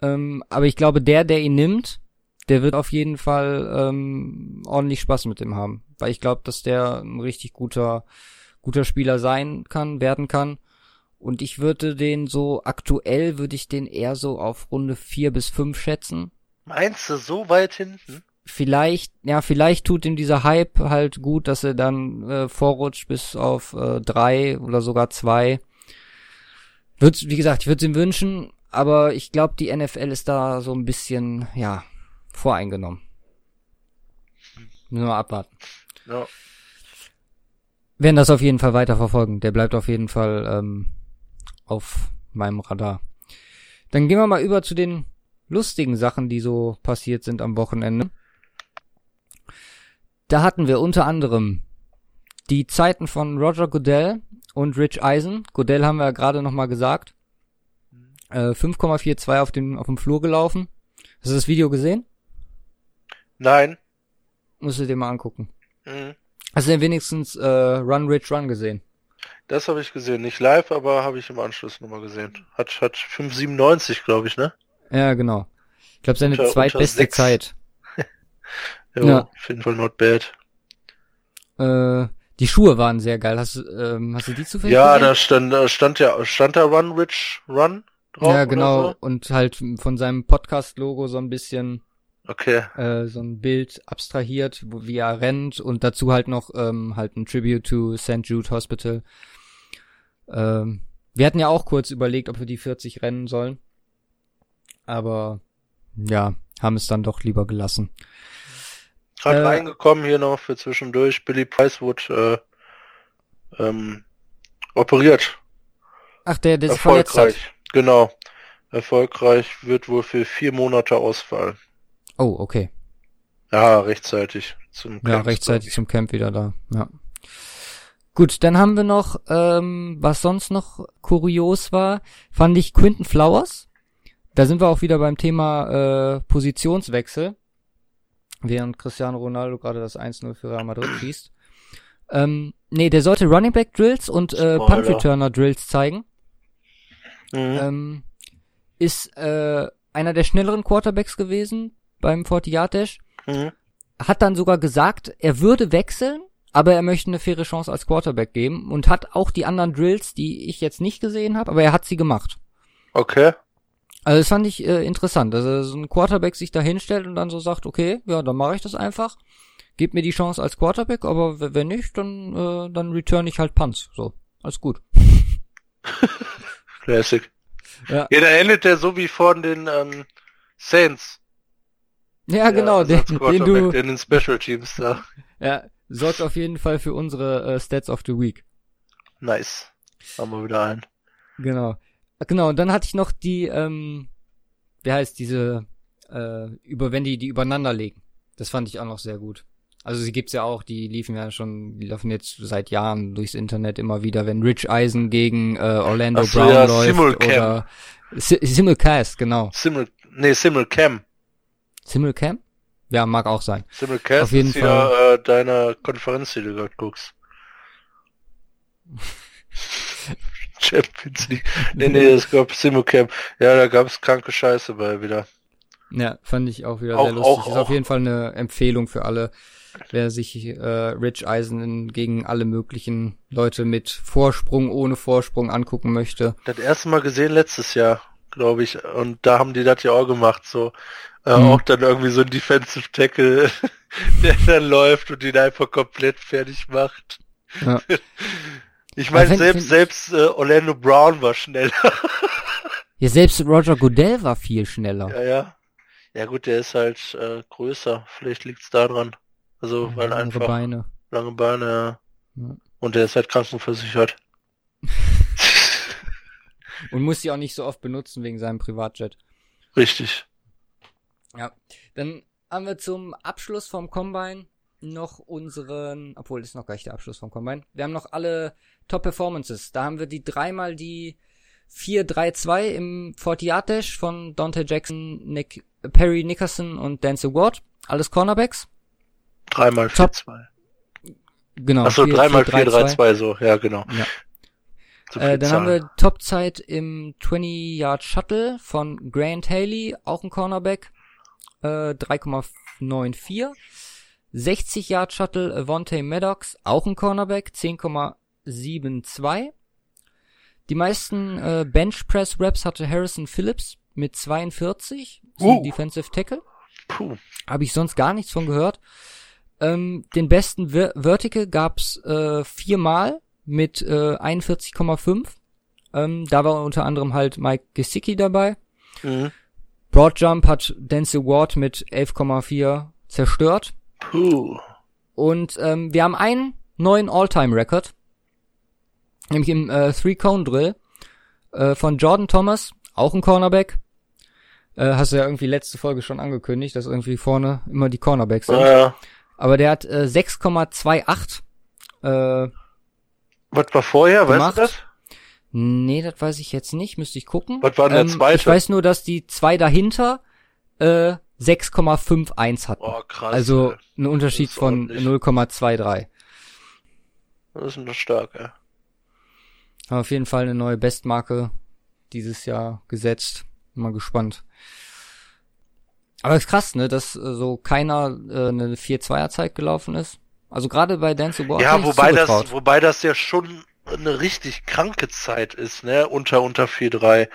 Ähm, aber ich glaube, der, der ihn nimmt, der wird auf jeden Fall ähm, ordentlich Spaß mit ihm haben, weil ich glaube, dass der ein richtig guter, guter Spieler sein kann, werden kann. Und ich würde den so aktuell würde ich den eher so auf Runde vier bis fünf schätzen.
Meinst du so weit hinten?
Vielleicht, ja, vielleicht tut ihm dieser Hype halt gut, dass er dann äh, vorrutscht bis auf äh, drei oder sogar zwei. Würd's, wie gesagt, ich würde es ihm wünschen, aber ich glaube, die NFL ist da so ein bisschen, ja, voreingenommen. Müssen wir mal abwarten.
Ja.
Werden das auf jeden Fall weiter verfolgen. Der bleibt auf jeden Fall ähm, auf meinem Radar. Dann gehen wir mal über zu den lustigen Sachen, die so passiert sind am Wochenende. Da hatten wir unter anderem die Zeiten von Roger Goodell und Rich Eisen. Goodell haben wir ja gerade nochmal gesagt. Äh, 5,42 auf dem, auf dem Flur gelaufen. Hast du das Video gesehen?
Nein.
Musst du dir mal angucken.
Mhm.
Hast du denn wenigstens äh, Run Rich Run gesehen?
Das habe ich gesehen. Nicht live, aber habe ich im Anschluss nochmal gesehen. Hat, hat 5,97, glaube ich, ne?
Ja, genau. Ich glaube, seine
Unter- unter
zweitbeste
sechs.
Zeit. (laughs)
Jo,
Ja.
Auf jeden Fall not bad.
Äh, die Schuhe waren sehr geil. Hast, du, ähm, hast du die zufällig
Ja,
gesehen?
da stand, da stand ja, stand da Run Rich Run drauf?
Ja, genau.
Oder
Und halt von seinem Podcast-Logo so ein bisschen
so? Okay.
äh, so ein Bild abstrahiert, wie er rennt und dazu halt noch ähm, halt ein Tribute to St. Jude Hospital. Ähm, wir hatten ja auch kurz überlegt, ob wir die 40 rennen sollen. Aber ja, haben es dann doch lieber gelassen.
Gerade
Äh,
reingekommen hier noch für zwischendurch. Billy Price wurde äh, ähm, operiert.
Ach, der, der sich verletzt hat.
Erfolgreich. Genau. Erfolgreich wird wohl für vier Monate ausfallen.
Oh, okay.
Ja, rechtzeitig zum
Ja,
Camp,
rechtzeitig
glaub
zum Camp wieder da. Ja. Gut, dann haben wir noch, ähm, was sonst noch kurios war, fand ich Quinton Flowers. Da sind wir auch wieder beim Thema äh, Positionswechsel, während Cristiano Ronaldo gerade das 1-0 für Real Madrid schießt. Ähm, nee, der sollte Running Back Drills und äh. Punt Returner Drills zeigen.
Mhm.
Ähm, ist äh, einer der schnelleren Quarterbacks gewesen beim 40 Yard Dash
Mhm.
hat dann sogar gesagt, er würde wechseln, aber er möchte eine faire Chance als Quarterback geben und hat auch die anderen Drills, die ich jetzt nicht gesehen habe, aber er hat sie gemacht.
Okay.
Also das fand ich äh, interessant, dass er so ein Quarterback sich da hinstellt und dann so sagt, okay, ja, dann mache ich das einfach, gib mir die Chance als Quarterback, aber wenn nicht, dann äh, dann return ich halt Punts, so, alles gut. (laughs)
Classic.
Ja.
Ja, da endet der so wie von den ähm, Saints.
Ja, genau,
also
den, den du,
in den Special Teams da.
ja, sorgt auf jeden Fall für unsere äh, Stats of the Week.
Nice. Haben wir wieder einen.
Genau. Genau, und dann hatte ich noch die, ähm, wie heißt diese, äh, über, wenn die die übereinander legen. Das fand ich auch noch sehr gut. Also sie gibt's ja auch, die liefen ja schon, die laufen jetzt seit Jahren durchs Internet immer wieder, wenn Rich Eisen gegen äh, Orlando
so,
Brown
ja,
läuft
Simulcam.
oder Si Simulcast, genau.
Simul, nee, Simulcam.
Simulcam? Ja, mag auch sein.
Simulcast
Auf jeden
ist ja äh, deine Konferenz, die du gerade guckst. (laughs) Champions League. Nee, nee, es gab Simulcam. Ja, da gab's kranke Scheiße bei wieder.
Ja, fand ich auch wieder
Auch-
sehr lustig.
auch-
ist auf
auch-
jeden Fall eine Empfehlung für alle, wer sich äh, Rich Eisen gegen alle möglichen Leute mit Vorsprung, ohne Vorsprung angucken möchte.
Das erste Mal gesehen letztes Jahr, glaube ich. Und da haben die das ja auch gemacht, so. Äh,
Mhm.
Auch dann irgendwie so ein Defensive Tackle, (laughs) der dann läuft und ihn einfach komplett fertig macht.
Ja. (laughs)
Ich meine, selbst, selbst äh, Orlando Brown war schneller.
Ja, selbst Roger Goodell war viel schneller.
Ja, ja. Ja gut, der ist halt äh, größer. Vielleicht liegt's daran. Also, weil
Andere
einfach
Beine.
lange Beine, ja.
Ja.
Und der ist halt krankenversichert. (laughs) (laughs)
Und muss sie auch nicht so oft benutzen wegen seinem Privatjet.
Richtig.
Ja. Dann haben wir zum Abschluss vom Combine noch unseren, obwohl das ist noch gar nicht der Abschluss vom Combine. Wir haben noch alle Top Performances. Da haben wir die dreimal die 4-3-2 im 40 Yard Dash von Dante Jackson, Nick, Perry Nickerson und Denzel Ward. Alles Cornerbacks.
Dreimal
Top.
4-2.
Genau.
Achso,
4,
dreimal
4,
4-3-2, so. Ja, genau.
Ja. Äh, dann haben wir Topzeit im 20 Yard Shuttle von Grant Haley, auch ein Cornerback, äh, 3,94. 60 Yard Shuttle Avonte Maddox, auch ein Cornerback, 10,72. Die meisten äh, Bench Press Reps hatte Harrison Phillips mit 42, so ein
Uh.
Defensive Tackle.
Puh.
Habe ich sonst gar nichts von gehört. Ähm, den besten Ver Vertical gab's äh, viermal mit äh, 41,5. Ähm, da war unter anderem halt Mike Gesicki dabei.
Mhm.
Broad Jump hat Denzel Ward mit 11,4 zerstört.
Puh.
Und ähm, wir haben einen neuen All-Time-Record. Nämlich im äh, Three-Cone-Drill äh, von Jordan Thomas, auch ein Cornerback. Äh, hast du ja irgendwie letzte Folge schon angekündigt, dass irgendwie vorne immer die Cornerbacks sind.
Ja, ja.
Aber der hat äh, 6,28 äh,
Was war vorher,
gemacht.
weißt du das?
Nee, das weiß ich jetzt nicht, müsste ich gucken.
Was war denn der zweite?
Ich weiß nur, dass die zwei dahinter äh, 6,51 hatten.
Oh, krass.
also
ey.
ein Unterschied von
ordentlich.
0,23.
Das ist nur stark, ja.
Haben auf jeden Fall eine neue Bestmarke dieses Jahr gesetzt. Mal gespannt. Aber ist krass, ne, dass äh, so keiner äh, eine 4-2er Zeit gelaufen ist. Also gerade bei Dance War
Ja, wobei das, wobei das ja schon eine richtig kranke Zeit ist, ne? Unter unter 4-3.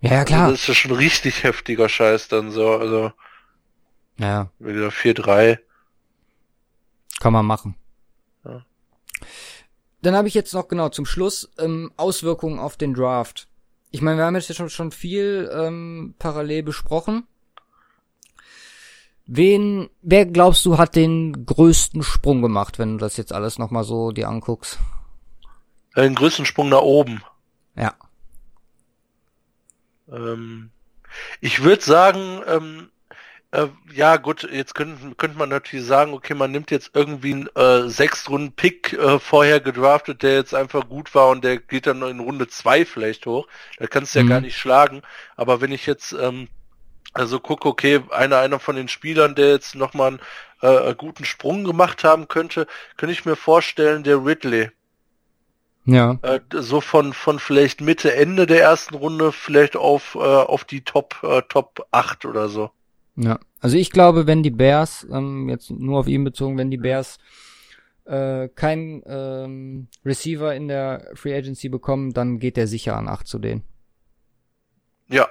Ja, ja,
Also
klar.
das ist ja schon richtig heftiger Scheiß dann so. Also,
ja,
wie gesagt, 4-3.
kann man machen.
Ja.
Dann habe ich jetzt noch genau zum Schluss ähm, Auswirkungen auf den Draft. Ich meine, wir haben jetzt schon, schon viel ähm, parallel besprochen. Wen, wer glaubst du, hat den größten Sprung gemacht, wenn du das jetzt alles nochmal so dir anguckst?
Den größten Sprung nach oben.
Ja.
Ähm, ich würde sagen, ähm, äh, ja gut, jetzt könnte, könnte man natürlich sagen, okay, man nimmt jetzt irgendwie einen äh, Sechstrunden-Pick äh, vorher gedraftet, der jetzt einfach gut war und der geht dann in Runde zwei vielleicht hoch. Da kannst du ja
Mhm.
gar nicht schlagen. Aber wenn ich jetzt ähm, also gucke, okay, einer, einer von den Spielern, der jetzt nochmal einen äh, guten Sprung gemacht haben könnte, könnte ich mir vorstellen, der Ridley.
Ja.
Äh, so von, von vielleicht Mitte, Ende der ersten Runde vielleicht auf, äh, auf die Top, äh, Top 8 oder so.
Ja, also ich glaube, wenn die Bears, ähm, jetzt nur auf ihn bezogen, wenn die Bears äh, kein ähm, Receiver in der Free Agency bekommen, dann geht der sicher an 8 zu denen.
Ja,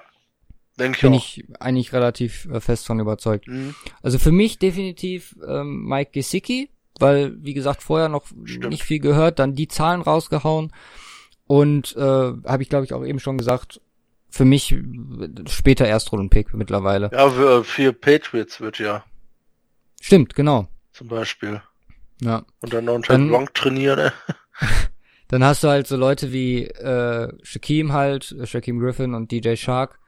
denke ich
Bin
auch.
ich eigentlich relativ äh, fest von überzeugt.
Mhm.
Also für mich definitiv ähm, Mike Gesicki, weil, wie gesagt, vorher noch
Stimmt.
nicht viel gehört, dann die Zahlen rausgehauen und äh, habe ich, glaube ich, auch eben schon gesagt, für mich äh, später Erstrunden-Pick mittlerweile.
Ja, für, für Patriots wird ja,
Stimmt, genau.
zum Beispiel.
Ja.
Und dann noch unter
Dann-
Gronk trainieren, ne? (laughs)
Dann hast du halt so Leute wie äh, Shaquem halt, äh, Shaquem Griffin und DJ Shark.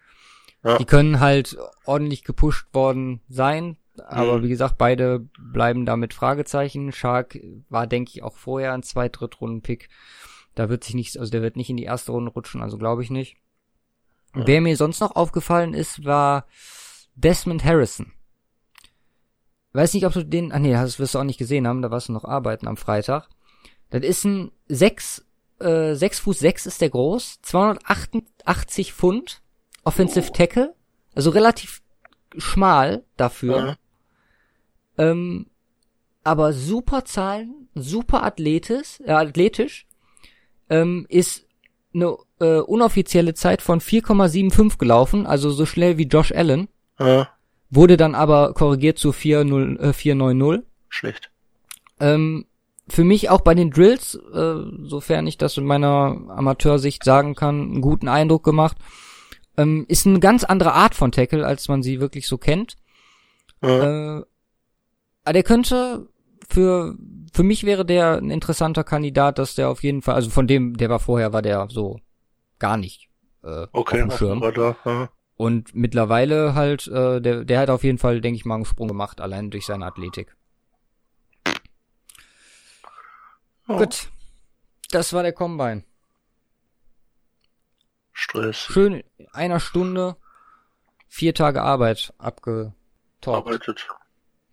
Ja.
Die können halt ordentlich gepusht worden sein, aber
Mhm.
wie gesagt, beide bleiben da mit Fragezeichen. Shark war, denke ich, auch vorher ein Zweit-, Drittrunden-Pick. Da wird sich nichts, also der wird nicht in die erste Runde rutschen, also glaube ich nicht.
Ja.
Wer mir sonst noch aufgefallen ist, war Desmond Harrison. Weiß nicht, ob du den, ah nee, das wirst du auch nicht gesehen haben, da warst du noch arbeiten am Freitag. Das ist ein 6, äh, 6 Fuß 6 ist der groß, 288 Pfund, Offensive Tackle, also relativ schmal dafür.
Ja.
Ähm, aber super Zahlen, super athletisch, äh, athletisch, ähm, ist eine äh, unoffizielle Zeit von 4,75 gelaufen, also so schnell wie Josh Allen,
Ja,
wurde dann aber korrigiert zu 4,0, äh, 4,90.
schlecht.
Ähm, für mich auch bei den Drills, äh, sofern ich das in meiner Amateursicht sagen kann, einen guten Eindruck gemacht. Ähm, ist eine ganz andere Art von Tackle, als man sie wirklich so kennt.
Ja.
Äh, aber der könnte für für mich wäre der ein interessanter Kandidat, dass der auf jeden Fall, also von dem, der war vorher, war der so gar nicht äh,
okay,
auf dem Schirm.
da. Ja.
Und mittlerweile halt, äh, der, der hat auf jeden Fall, denke ich mal, einen Sprung gemacht, allein durch seine Athletik.
Ja.
Gut. Das war der Combine.
Stress.
Schön in einer Stunde, vier Tage Arbeit abgetalkt.
Arbeitet.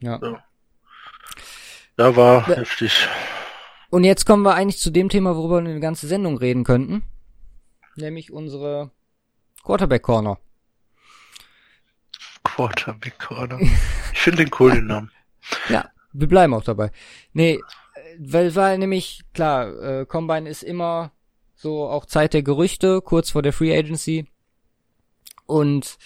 Ja.
Da war
Ja.
heftig.
Und jetzt kommen wir eigentlich zu dem Thema, worüber wir eine ganze Sendung reden könnten. Nämlich unsere Quarterback Corner.
Quarterback Corner. Ich finde den cool, den (laughs) Namen.
Ja, wir bleiben auch dabei. Nee, äh, weil, weil nämlich, klar, äh, Combine ist immer so auch Zeit der Gerüchte, kurz vor der Free Agency. Und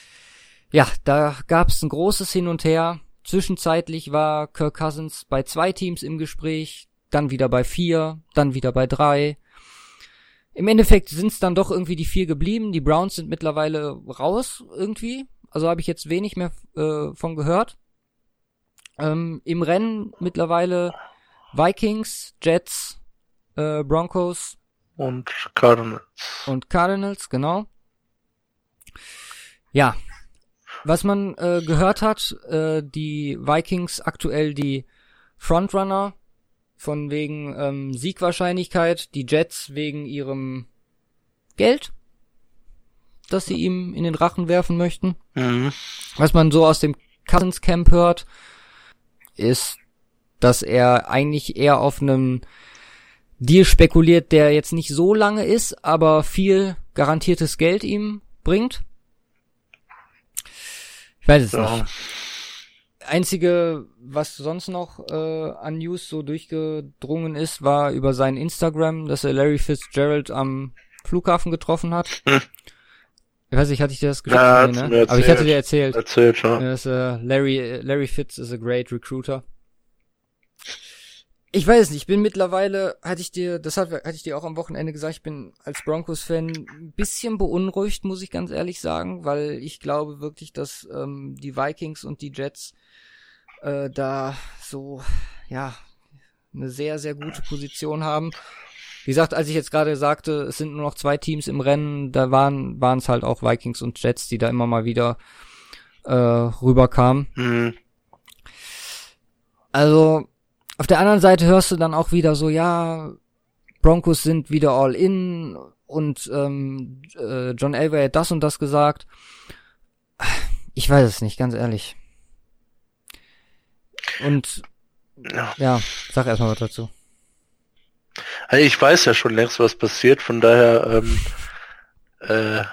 ja, da gab es ein großes Hin und Her. Zwischenzeitlich war Kirk Cousins bei zwei Teams im Gespräch, dann wieder bei vier, dann wieder bei drei. Im Endeffekt sind es dann doch irgendwie die vier geblieben. Die Browns sind mittlerweile raus irgendwie. Also habe ich jetzt wenig mehr äh, von gehört. Ähm, Im Rennen mittlerweile Vikings, Jets, äh, Broncos
Und Cardinals.
und Cardinals, genau. Ja, was man äh, gehört hat, äh, die Vikings aktuell die Frontrunner von wegen ähm, Siegwahrscheinlichkeit, die Jets wegen ihrem Geld, das sie ihm in den Rachen werfen möchten.
Mhm.
Was man so aus dem Cousins Camp hört, ist, dass er eigentlich eher auf einem Deal spekuliert, der jetzt nicht so lange ist, aber viel garantiertes Geld ihm bringt. Ich weiß es
Ja.
nicht. Einzige, was sonst noch äh, an News so durchgedrungen ist, war über sein Instagram, dass er Larry Fitzgerald am Flughafen getroffen hat.
Hm.
Ich weiß nicht, hatte ich dir das geschickt?
Ja,
Nee, ne? Aber ich hatte dir erzählt.
Erzählt, ja.
Ja, das, äh, Larry, äh, Larry Fitz is a great recruiter. Ich weiß nicht, ich bin mittlerweile, hatte ich dir, das hat, hatte ich dir auch am Wochenende gesagt, ich bin als Broncos-Fan ein bisschen beunruhigt, muss ich ganz ehrlich sagen, weil ich glaube wirklich, dass ähm, die Vikings und die Jets äh, da so, ja, eine sehr, sehr gute Position haben. Wie gesagt, als ich jetzt gerade sagte, es sind nur noch zwei Teams im Rennen, da waren waren es halt auch Vikings und Jets, die da immer mal wieder äh, rüberkamen.
Mhm.
Also auf der anderen Seite hörst du dann auch wieder so, ja, Broncos sind wieder all in und ähm, äh, John Elway hat das und das gesagt. Ich weiß es nicht, ganz ehrlich. Und
Ja.
ja, sag erstmal was dazu.
Also ich weiß ja schon längst, was passiert, von daher ähm, äh,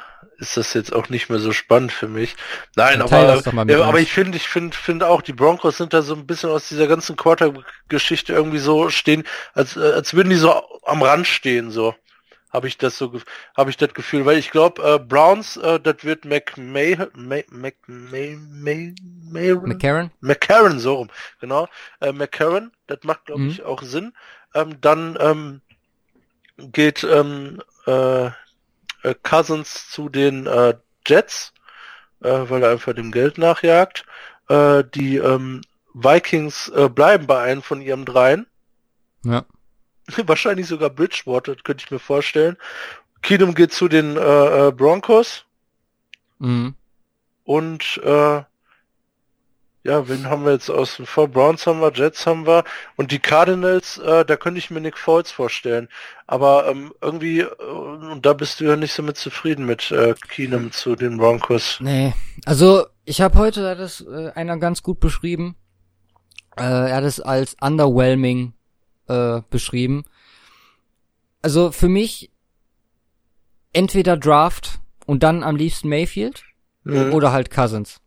ist das jetzt auch nicht mehr so spannend für mich. Nein, aber, ja,
uns.
aber ich finde, ich finde, finde auch, die Broncos sind da so ein bisschen aus dieser ganzen Quarter-Geschichte irgendwie so stehen, als, äh, als würden die so am Rand stehen, so. Habe ich das so, habe ich das Gefühl, weil ich glaube, äh, Browns, äh, das wird McMay, May, May, May,
McCarron?
McCarron, so rum, genau. Äh, McCarron, das macht, glaube
Mhm.
ich, auch Sinn. Ähm, dann ähm, geht ähm, äh, äh, Cousins zu den äh, Jets, äh, weil er einfach dem Geld nachjagt. Äh, die ähm, Vikings äh, bleiben bei einem von ihrem dreien.
Ja. (laughs)
Wahrscheinlich sogar Bridgewater, könnte ich mir vorstellen. Keenum geht zu den äh, äh, Broncos
Mhm.
und äh, ja, wen haben wir jetzt außen vor? Browns haben wir, Jets haben wir und die Cardinals, äh, da könnte ich mir Nick Foles vorstellen. Aber ähm, irgendwie, äh, und da bist du ja nicht so mit zufrieden mit äh, Keenum zu den Broncos.
Nee, also ich habe heute hat das äh, einer ganz gut beschrieben. Äh, er hat es als underwhelming äh, beschrieben. Also für mich entweder Draft und dann am liebsten Mayfield
Mhm.
oder halt Cousins.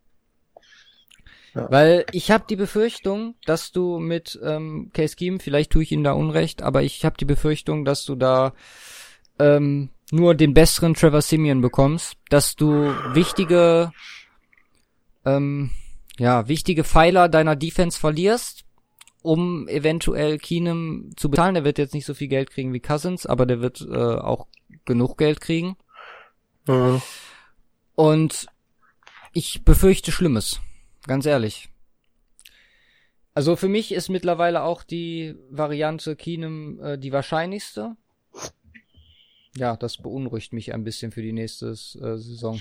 Ja.
Weil ich habe die Befürchtung, dass du mit ähm, Case Keenum, vielleicht tue ich ihm da Unrecht, aber ich habe die Befürchtung, dass du da ähm, nur den besseren Trevor Simeon bekommst, dass du wichtige, ähm, ja, wichtige Pfeiler deiner Defense verlierst, um eventuell Keenum zu bezahlen. Der wird jetzt nicht so viel Geld kriegen wie Cousins, aber der wird äh, auch genug Geld kriegen.
Mhm.
Und ich befürchte Schlimmes. Ganz ehrlich. Also für mich ist mittlerweile auch die Variante Keenum äh, die wahrscheinlichste. Ja, das beunruhigt mich ein bisschen für die nächste äh, Saison.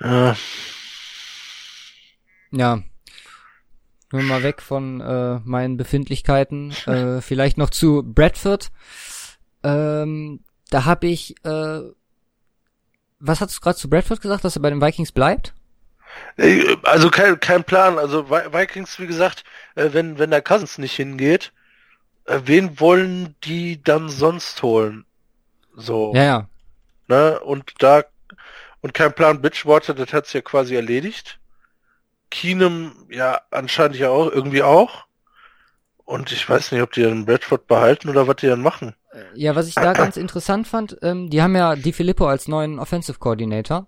Ja.
Ja. Nur mal weg von äh, meinen Befindlichkeiten. (laughs) äh, vielleicht noch zu Bradford. Ähm, da habe ich, äh, was hast du gerade zu Bradford gesagt, dass er bei den Vikings bleibt?
Äh, Also kein, kein Plan. Also Vi- Vikings, wie gesagt, äh, wenn, wenn der Cousins nicht hingeht, äh, wen wollen die dann sonst holen? So.
Ja, ja.
Ne? Und da und kein Plan Bridgewater, das hat's ja quasi erledigt. Keenum, ja, anscheinend ja auch, irgendwie auch. Und ich weiß nicht, ob die dann Bradford behalten oder was die dann machen.
Ja, was ich da (clears throat) ganz interessant fand, ähm, die haben ja Di Filippo als neuen Offensive Coordinator.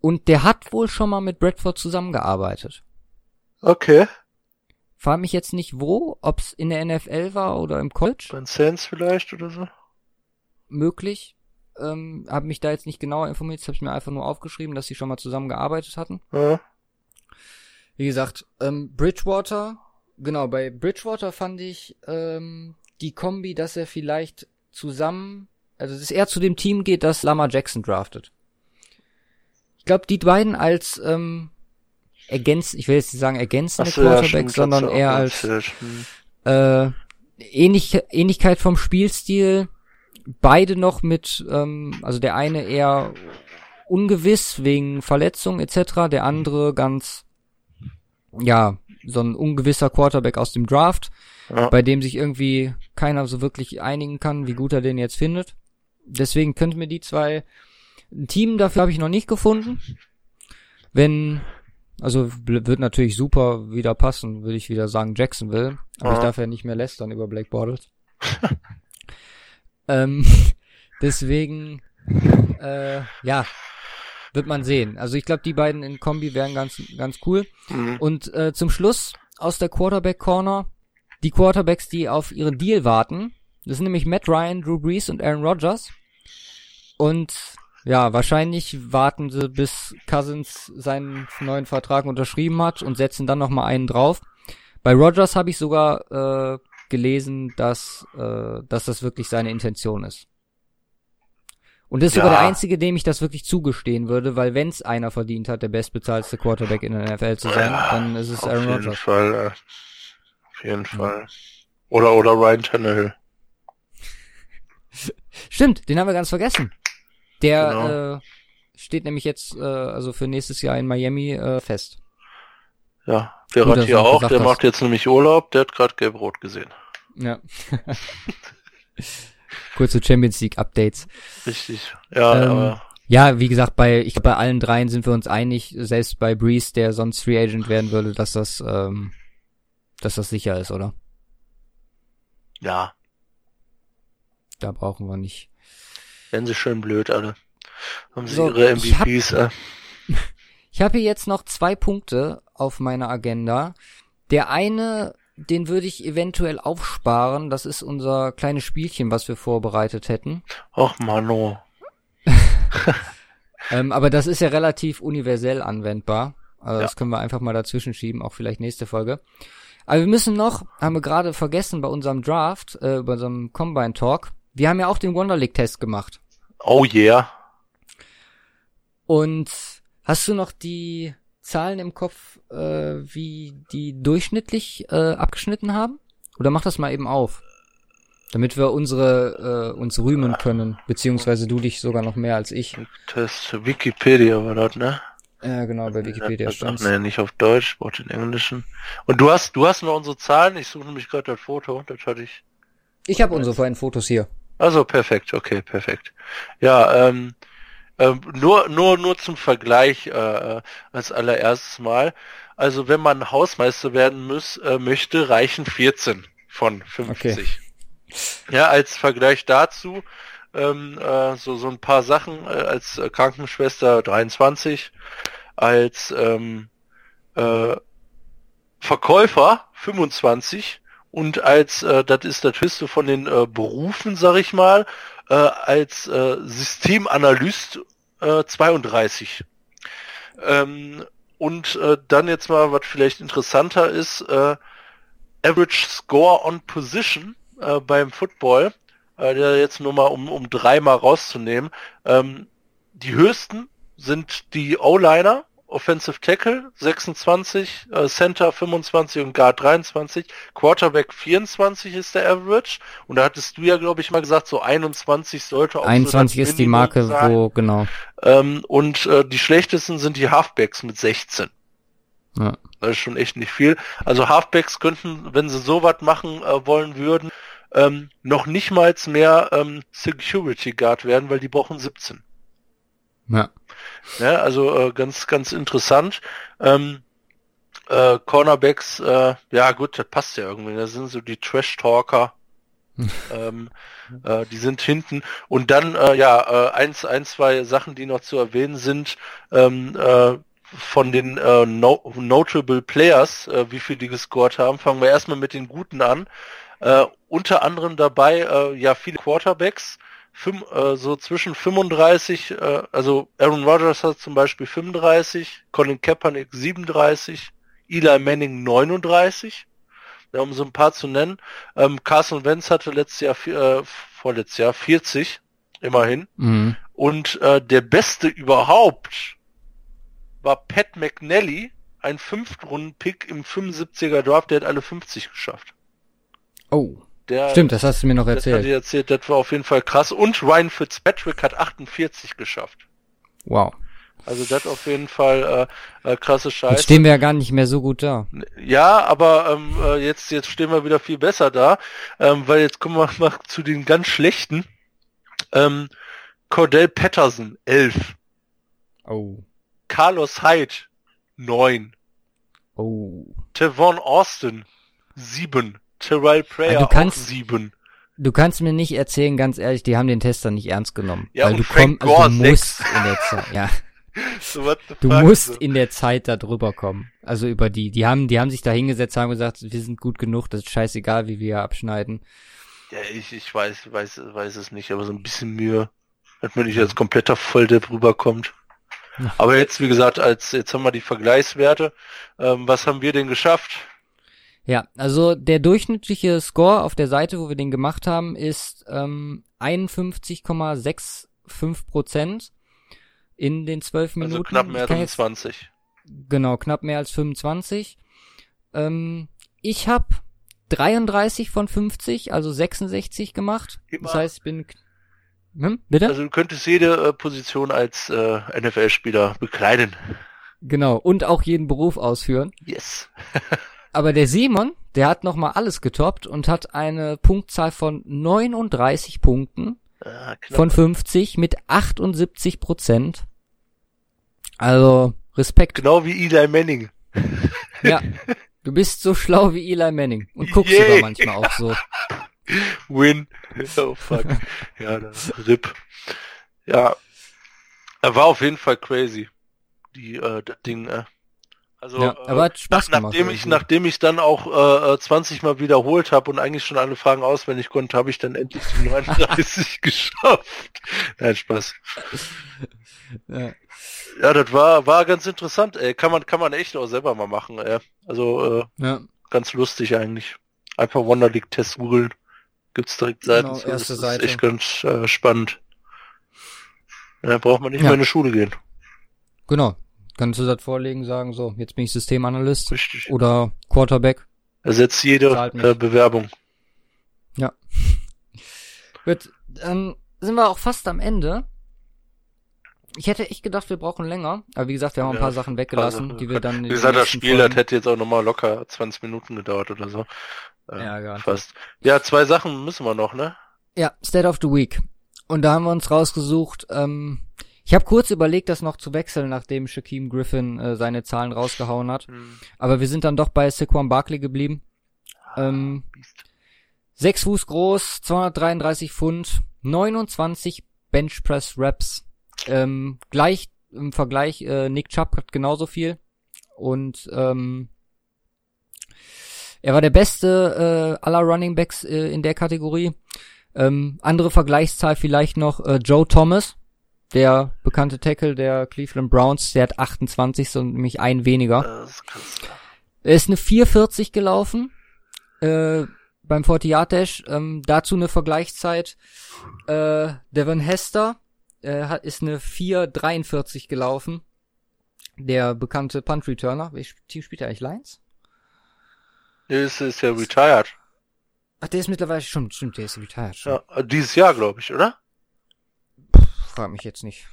Und der hat wohl schon mal mit Bradford zusammengearbeitet.
Okay.
Frag mich jetzt nicht wo, ob's in der NFL war oder im College.
Bei den Saints vielleicht oder so.
Möglich. Ähm, hab mich da jetzt nicht genauer informiert, habe ich mir einfach nur aufgeschrieben, dass sie schon mal zusammengearbeitet hatten.
Ja.
Wie gesagt, ähm, Bridgewater, genau, bei Bridgewater fand ich ähm, die Kombi, dass er vielleicht zusammen, also dass er zu dem Team geht, das Lama Jackson draftet. Ich glaube, die beiden als ähm, ergänzt, ich will jetzt nicht sagen ergänzende
so,
Quarterbacks, sondern
ja auch
eher als. Äh, Ähnlich Ähnlichkeit vom Spielstil, beide noch mit, ähm, also der eine eher ungewiss wegen Verletzung etc., der andere ganz, ja, so ein ungewisser Quarterback aus dem Draft, ja. bei dem sich irgendwie keiner so wirklich einigen kann, wie gut er den jetzt findet. Deswegen könnten mir die zwei, ein Team dafür habe ich noch nicht gefunden. Wenn also wird natürlich super wieder passen, würde ich wieder sagen Jacksonville. Aber ja. ich darf ja nicht mehr lästern über Blake Bortles. (laughs) ähm, (laughs) deswegen, äh, ja, wird man sehen. Also ich glaube, die beiden in Kombi wären ganz, ganz cool. Mhm. Und äh, zum Schluss aus der Quarterback Corner die Quarterbacks, die auf ihren Deal warten. Das sind nämlich Matt Ryan, Drew Brees und Aaron Rodgers. Und ja, wahrscheinlich warten sie, bis Cousins seinen neuen Vertrag unterschrieben hat und setzen dann nochmal einen drauf. Bei Rogers habe ich sogar äh, gelesen, dass, äh, dass das wirklich seine Intention ist. Und das ist ja. sogar der einzige, dem ich das wirklich zugestehen würde, weil wenn es einer verdient hat, der bestbezahlte Quarterback in der NFL zu sein, ja, dann ist es Aaron Rodgers.
Auf jeden Fall, äh, auf jeden Fall. Oder, oder Ryan Tannehill. (laughs)
Stimmt, den haben wir ganz vergessen. Der genau. äh, steht nämlich jetzt äh, also für nächstes Jahr in Miami äh, fest.
Ja, der hat hier auch, der hast. macht jetzt nämlich Urlaub, der hat gerade gelb-rot gesehen.
Ja. (laughs) Kurze Champions League Updates.
Richtig. Ja, ähm, aber
ja, wie gesagt, bei ich glaube bei allen dreien sind wir uns einig, selbst bei Breeze, der sonst Free Agent werden würde, dass das ähm, dass das sicher ist, oder?
Ja.
Da brauchen wir nicht
werden sie schön blöd alle. Haben sie so, ihre MVPs. (laughs)
Ich habe äh. hab hier jetzt noch zwei Punkte auf meiner Agenda. Der eine, den würde ich eventuell aufsparen. Das ist unser kleines Spielchen, was wir vorbereitet hätten.
Och, Mano. (laughs)
ähm, aber das ist ja relativ universell anwendbar. Also ja. das können wir einfach mal dazwischen schieben, auch vielleicht nächste Folge. Aber wir müssen noch, haben wir gerade vergessen bei unserem Draft, äh, bei unserem Combine Talk, wir haben ja auch den Wonder League Test gemacht.
Oh yeah.
Und hast du noch die Zahlen im Kopf, äh, wie die durchschnittlich äh, abgeschnitten haben? Oder mach das mal eben auf. Damit wir unsere äh, uns rühmen können, beziehungsweise du dich sogar noch mehr als ich.
Test Wikipedia war das, ne?
Ja, genau, bei Wikipedia
stand. Nee, nicht auf Deutsch, braucht den Englischen. Und du hast, du hast noch unsere Zahlen, ich suche nämlich gerade das Foto, das hatte ich.
Ich habe unsere beiden Fotos hier.
Also perfekt, okay, perfekt. Ja, ähm, äh, nur, nur, nur zum Vergleich äh, als allererstes Mal. Also wenn man Hausmeister werden muss, äh, möchte, reichen 14 von 50. Okay. Ja, als Vergleich dazu ähm, äh, so, so ein paar Sachen äh, als äh, Krankenschwester 23, als ähm, äh, Verkäufer 25, und als, äh, das ist das höchste von den äh, Berufen, sag ich mal, äh, als äh, Systemanalyst äh, 32. Ähm, und äh, dann jetzt mal, was vielleicht interessanter ist, äh, Average Score on Position äh, beim Football, äh, der jetzt nur mal um, um dreimal rauszunehmen. Ähm, die höchsten sind die O-Liner Offensive Tackle 26, äh, Center 25 und Guard 23, Quarterback 24 ist der Average und da hattest du ja glaube ich mal gesagt, so 21 sollte
auch 21 so ist die Marke, sein. wo genau.
Ähm, und äh, die schlechtesten sind die Halfbacks mit 16. Ja. Das ist schon echt nicht viel. Also Halfbacks könnten, wenn sie sowas machen äh, wollen würden, ähm, noch nicht mal mehr ähm, Security Guard werden, weil die brauchen 17. Ja. Ja also äh, ganz, ganz interessant. Ähm, äh, Cornerbacks, äh, ja gut, das passt ja irgendwie. Das sind so die Trash-Talker. (laughs) ähm, äh, die sind hinten. Und dann, äh, ja, äh, eins, ein, zwei Sachen, die noch zu erwähnen sind, ähm, äh, von den äh, no Notable Players, äh, wie viel die gescored haben. Fangen wir erstmal mit den Guten an. Äh, unter anderem dabei, äh, ja, viele Quarterbacks, fünf, äh, so zwischen 35, äh, also Aaron Rodgers hat zum Beispiel 35, Colin Kaepernick 37, Eli Manning 39, ja, um so ein paar zu nennen. Ähm, Carson Wentz hatte letztes Jahr, äh, vorletztes Jahr 40, immerhin. Mhm. Und äh, der Beste überhaupt war Pat McNally, ein Fünftrunden-Pick im 75er Draft, der hat alle 50 geschafft.
Oh.
Der,
Stimmt, das hast du mir noch
das hatte
erzählt.
ich erzählt, das war auf jeden Fall krass. Und Ryan Fitzpatrick hat 48 geschafft.
Wow.
Also das auf jeden Fall äh, äh, krasse
Jetzt
Scheiße.
stehen wir ja gar nicht mehr so gut da.
Ja, aber ähm, äh, jetzt jetzt stehen wir wieder viel besser da, ähm, weil jetzt kommen wir (laughs) mal zu den ganz schlechten. Ähm, Cordell Patterson 11,
Oh.
Carlos Hyde 9,
Oh.
Tavon Austin 7, Terrell Prayer
Ja, du kannst-
7.
Du kannst mir nicht erzählen, ganz ehrlich, die haben den Tester nicht ernst genommen.
Ja,
weil du komm, also du musst in der Zeit, ja, (laughs)
So,
du musst in der Zeit da drüber kommen. Also über die, die haben, die haben sich da hingesetzt, haben gesagt, wir sind gut genug, das ist scheißegal, wie wir abschneiden.
Ja, ich, ich weiß, weiß, weiß es nicht, aber so ein bisschen Mühe, dass man nicht als kompletter Volldepp rüberkommt. (laughs) Aber jetzt, wie gesagt, als jetzt haben wir die Vergleichswerte. Ähm, was haben wir denn geschafft?
Ja, also der durchschnittliche Score auf der Seite, wo wir den gemacht haben, ist ähm, 51,65 Prozent in den zwölf Minuten.
Also knapp mehr als
jetzt-
20.
Genau, knapp mehr als 25. Ähm, ich habe 33 von 50, also 66 gemacht.
Immer.
Das heißt, ich bin... Hm, bitte?
Also du könntest jede äh, Position als äh, NFL-Spieler bekleiden.
genau, und auch jeden Beruf ausführen.
Yes. (laughs)
Aber der Simon, der hat nochmal alles getoppt und hat eine Punktzahl von 39 Punkten
Ah,
von 50 mit 78 Prozent. Also, Respekt.
genau wie Eli Manning. (laughs)
Ja, du bist so schlau wie Eli Manning und guckst
Yay.
sogar manchmal auch so. (laughs)
Win. Oh fuck. (laughs) ja, das RIP. Ja. Er war auf jeden Fall crazy. Die, äh, das Ding, äh. Also,
Ja, Spaß
nach,
gemacht.
nachdem ich,
irgendwie.
nachdem ich dann auch äh, äh, 20 Mal wiederholt habe und eigentlich schon alle Fragen auswendig konnte, habe ich dann endlich die 39 (laughs) geschafft. Nein, Spaß. (laughs)
Ja.
Ja, das war, war ganz interessant, ey. Kann man, kann man echt auch selber mal machen, ey. Also, äh,
Ja,
ganz lustig eigentlich. Einfach Wonderlic Test googeln. Gibt's direkt Seiten
Genau, erste
das ist
Seite.
echt ganz äh, spannend. Da braucht man nicht mehr in die Schule gehen.
genau. Kannst du das vorlegen, sagen, so, jetzt bin ich Systemanalyst
Richtig.
oder Quarterback.
Ersetzt jede äh, Bewerbung. (laughs)
Gut, dann sind wir auch fast am Ende. Ich hätte echt gedacht, wir brauchen länger. Aber wie gesagt, wir haben ein
Ja,
paar Sachen weggelassen,
Sachen.
die wir dann
Wie gesagt, das Spiel, das
Folgen-
hätte jetzt auch nochmal locker 20 Minuten gedauert oder so. Äh,
Ja, garantiert.
fast. Ja, zwei Sachen müssen wir noch, ne?
Ja, State of the Week. Und da haben wir uns rausgesucht, ähm, ich habe kurz überlegt, das noch zu wechseln, nachdem Shaquem Griffin äh, seine Zahlen rausgehauen hat. Aber wir sind dann doch bei Saquon Barkley geblieben. Ähm,
Biest.
6 Fuß groß, 233 Pfund, 29 Benchpress Reps. Ähm, gleich im Vergleich, äh, Nick Chubb hat genauso viel. Und ähm, er war der beste äh, aller Running Backs äh, in der Kategorie. Ähm, andere Vergleichszahl vielleicht noch äh, Joe Thomas, der bekannte Tackle der Cleveland Browns, der hat 28, so nämlich ein weniger. Er ist eine 440 gelaufen äh, beim 40 Yard Dash. Ähm, dazu eine Vergleichszeit. Äh, Devon Hester äh, hat, ist eine 443 gelaufen. Der bekannte Punt Returner. Welches Team spielt er eigentlich? Lions?
Nee, ist, ist ja retired.
Ach, der ist mittlerweile schon, stimmt, der ist retired schon.
Ja, dieses Jahr, glaube ich, oder?
Frag mich jetzt nicht.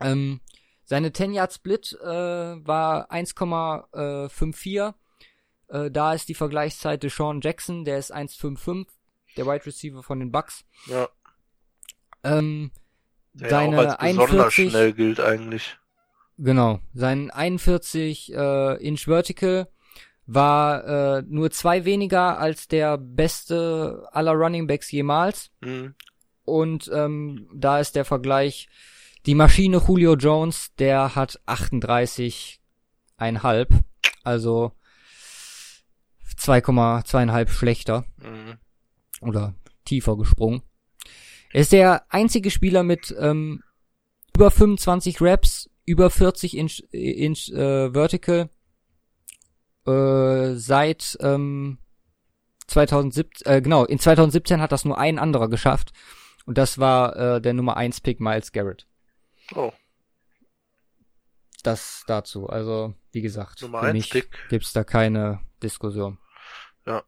Ähm, seine 10 Yard Split äh, war 1,54. Äh, da ist die Vergleichszeit Sean Jackson, der ist 1,55, der Wide Receiver von den Bucks.
Ja.
Ähm,
Der
seine
ja auch als besonders
41,
schnell gilt eigentlich.
genau, sein 41 äh, Inch Vertical war äh, nur zwei weniger als der beste aller Running Backs jemals.
Hm.
Und ähm, da ist der Vergleich, die Maschine Julio Jones, der hat 38,5, also 2,2,5 schlechter
Hm.
oder tiefer gesprungen. Er ist der einzige Spieler mit ähm, über 25 Reps, über 40 Inch, Inch äh, Vertical äh, seit ähm, 2017, äh, genau, in 2017 hat das nur ein anderer geschafft und das war äh, der Nummer 1 Pick Miles Garrett.
Oh,
Das dazu, also wie gesagt,
Nummer
für
1
mich
Pick.
gibt's da keine Diskussion.
Ja.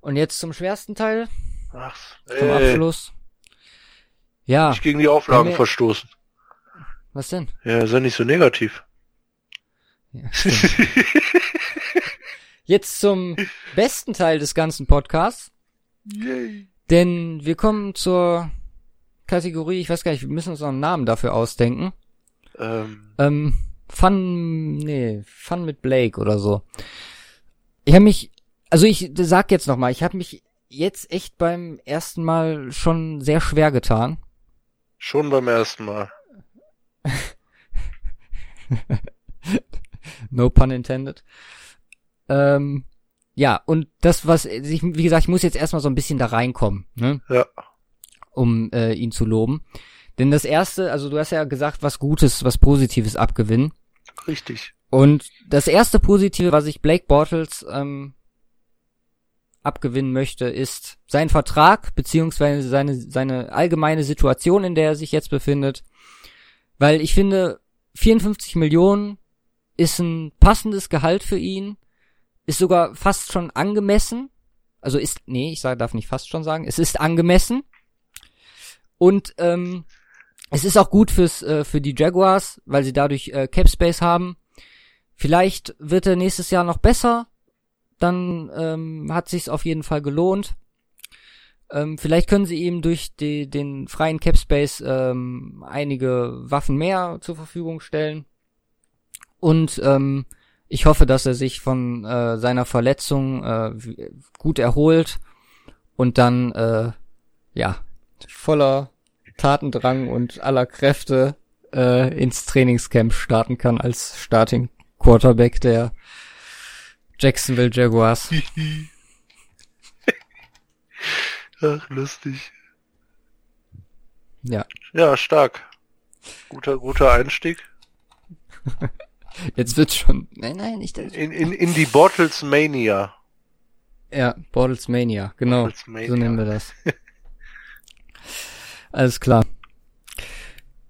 Und jetzt zum schwersten Teil,
Ach,
zum
ey,
Abschluss. Ja,
nicht gegen die Auflagen
wir-
verstoßen.
was denn?
Ja, ja nicht so negativ.
Ja. (laughs) Jetzt zum besten Teil des ganzen Podcasts,
Yay.
Denn wir kommen zur Kategorie, ich weiß gar nicht, wir müssen uns noch einen Namen dafür ausdenken.
Ähm,
Ähm, Fun, nee, Fun mit Blake oder so. Ich habe mich, also ich sag jetzt noch mal, ich habe mich jetzt echt beim ersten Mal schon sehr schwer getan.
schon beim ersten Mal. (laughs)
No pun intended. Ähm, ja, und das, was, ich, wie gesagt, ich muss jetzt erstmal so ein bisschen da reinkommen, ne?
Ja.
um äh, ihn zu loben. Denn das erste, also du hast ja gesagt, was Gutes, was Positives abgewinnen.
Richtig.
Und das erste Positive, was ich Blake Bortles ähm, abgewinnen möchte, ist sein Vertrag beziehungsweise seine seine allgemeine Situation, in der er sich jetzt befindet. Weil ich finde, 54 Millionen ist ein passendes Gehalt für ihn, ist sogar fast schon angemessen. Also ist, nee, ich sag, darf nicht fast schon sagen, es ist angemessen. Und ähm, es ist auch gut fürs äh, für die Jaguars, weil sie dadurch äh, Cap Space haben. Vielleicht wird er nächstes Jahr noch besser. Dann ähm, hat sich's auf jeden Fall gelohnt. Ähm, vielleicht können sie ihm durch die, den freien Cap Space ähm, einige Waffen mehr zur Verfügung stellen. Und ähm, ich hoffe, dass er sich von äh, seiner Verletzung äh, gut erholt und dann äh, ja voller Tatendrang und aller Kräfte äh, ins Trainingscamp starten kann als Starting Quarterback der Jacksonville Jaguars. (laughs)
Ach, lustig.
Ja,
Ja, stark. Guter, guter Einstieg. (laughs)
jetzt wird's schon. Nein, nein, nicht das.
In, in, in die Bottles Mania.
Ja, Bortles Mania, genau.
Bortles Mania.
So nennen wir das. (laughs) Alles klar.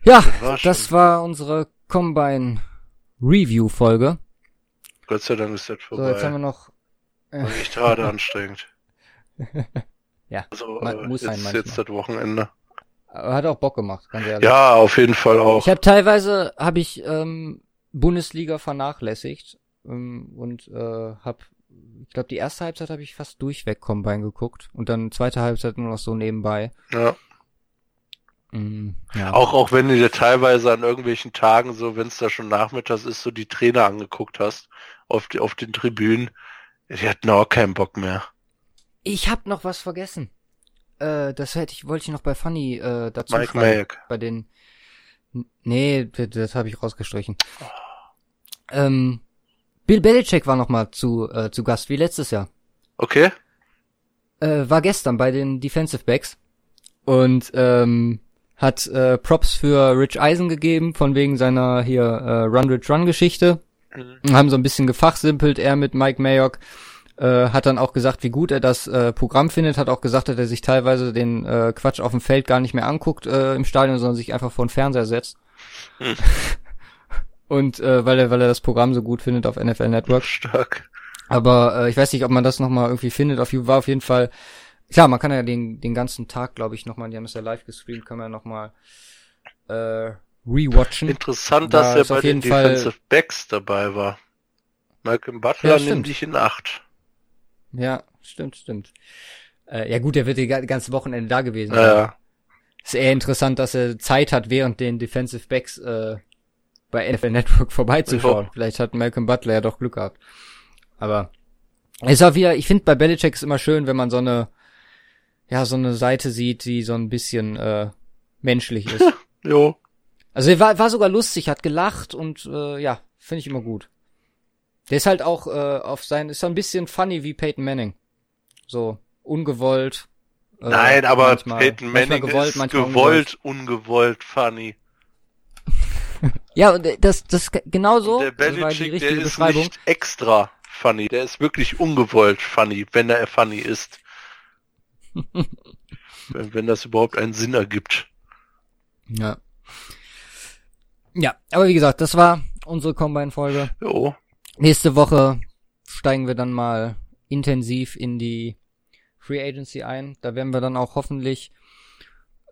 Ja,
war
das war unsere Combine Review Folge.
Gott sei Dank ist das
So, jetzt haben wir
vorbei.
noch
War echt hart anstrengend. (laughs)
Ja,
Also,
man
äh,
muss sein
jetzt,
manchmal.
jetzt das Wochenende.
hat auch Bock gemacht, ganz ehrlich.
Ja, auf jeden Fall auch.
Ich habe teilweise habe ich ähm, Bundesliga vernachlässigt ähm, und äh, habe ich glaube die erste Halbzeit habe ich fast durchweg Combine geguckt und dann zweite Halbzeit nur noch so nebenbei.
Ja.
Mm, ja.
Auch, auch wenn du dir teilweise an irgendwelchen Tagen, so wenn es da schon nachmittags ist, so die Trainer angeguckt hast auf, die, auf den Tribünen, die hatten auch keinen Bock mehr.
Ich habe noch was vergessen. Äh, das hätte ich wollte ich noch bei Funny äh, dazu
Mike
schreiben.
Mayock.
Bei den Nee, das, habe ich rausgestrichen. Ähm, Bill Belichick war noch mal zu äh, zu Gast wie letztes Jahr.
Okay?
äh, war gestern bei den Defensive Backs und ähm, hat äh, Props für Rich Eisen gegeben, von wegen seiner hier äh, Run Rich Run Geschichte.
Mhm.
Haben so ein bisschen gefachsimpelt, er mit Mike Mayock. Äh, hat dann auch gesagt, wie gut er das äh, Programm findet, hat auch gesagt, dass er sich teilweise den äh, Quatsch auf dem Feld gar nicht mehr anguckt äh, im Stadion, sondern sich einfach vor den Fernseher setzt.
Hm. (laughs)
Und äh, weil er, weil er das Programm so gut findet auf NFL Network.
Stark.
Aber äh, ich weiß nicht, ob man das nochmal irgendwie findet. Auf, war auf jeden Fall, klar, man kann ja den, den ganzen Tag, glaube ich, nochmal, die haben es ja live gestreamt, kann man ja nochmal äh, rewatchen.
Interessant,
Da
dass er bei den
Fall-
Defensive Backs dabei war. Malcolm Butler
Ja,
nimmt dich in Acht.
Ja, stimmt, stimmt. Äh, ja gut, der wird die ga- ganze Wochenende da gewesen
Ja, ja.
Ist eher interessant, dass er Zeit hat, während den Defensive Backs äh, bei NFL Network (laughs) vorbeizuschauen.
Ja.
Vielleicht hat Malcolm Butler ja doch Glück gehabt. Aber ist auch wieder, ich finde bei Belichick ist immer schön, wenn man so eine, ja, so eine Seite sieht, die so ein bisschen äh, menschlich ist. (laughs)
Jo.
Also er war, war sogar lustig, hat gelacht und äh, ja, finde ich immer gut. Der ist halt auch äh, auf sein, ist so ein bisschen funny wie Peyton Manning. So, ungewollt. äh,
Nein, aber
manchmal-
Peyton
manchmal
Manning
gewollt,
ist
manchmal
gewollt, ungewollt funny. (laughs)
Ja, und das, das genau so
der
war die
Belichick, der ist nicht extra funny. Der ist wirklich ungewollt funny, wenn er funny ist. (laughs) wenn, wenn das überhaupt einen Sinn ergibt.
Ja. Ja, aber wie gesagt, das war unsere Combine-Folge.
Jo.
Nächste Woche steigen wir dann mal intensiv in die Free Agency ein. Da werden wir dann auch hoffentlich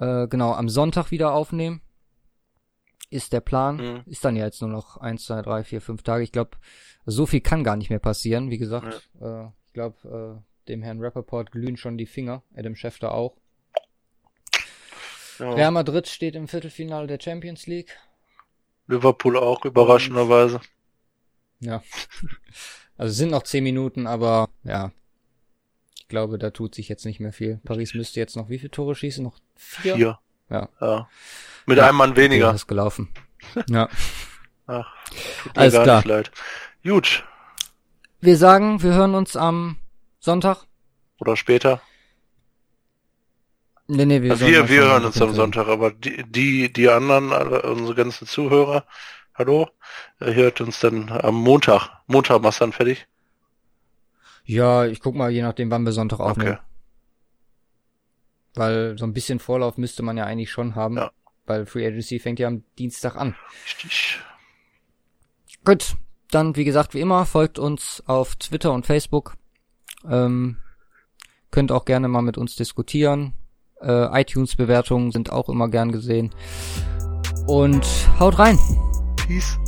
äh, genau am Sonntag wieder aufnehmen. Ist der Plan.
Mhm.
Ist dann ja jetzt nur noch eins, zwei, drei, vier, fünf Tage. Ich glaube, so viel kann gar nicht mehr passieren. Wie gesagt, äh, ich glaube, äh, dem Herrn Rappaport glühen schon die Finger. Adam Schefter auch.
Ja.
Real Madrid steht im Viertelfinale der Champions League.
Liverpool auch, überraschenderweise.
Ja. Also es sind noch zehn Minuten, aber ja. Ich glaube, da tut sich jetzt nicht mehr viel. Paris müsste jetzt noch wie viele Tore schießen? Noch vier?
Vier.
Ja.
ja. Mit
Ja,
einem Mann weniger.
ist gelaufen. (laughs) Ja.
Ach, tut mir
Alles
gar
klar.
nicht leid. Gut.
Wir sagen, wir hören uns am Sonntag.
Oder später.
Nee, nee, wir, sollen
wir, wir hören uns am. Sonntag, aber die, die, die anderen, alle, unsere ganzen Zuhörer, hallo, ihr hört uns dann am Montag. Montag machst du dann fertig?
Ja, ich guck mal, je nachdem, wann wir Sonntag aufnehmen.
Okay.
Weil so ein bisschen Vorlauf müsste man ja eigentlich schon haben.
Ja.
Weil Free Agency fängt ja am Dienstag an.
Richtig.
Gut, dann wie gesagt, wie immer, folgt uns auf Twitter und Facebook. Ähm, könnt auch gerne mal mit uns diskutieren. Äh, iTunes-Bewertungen sind auch immer gern gesehen. Und haut rein!
Peace.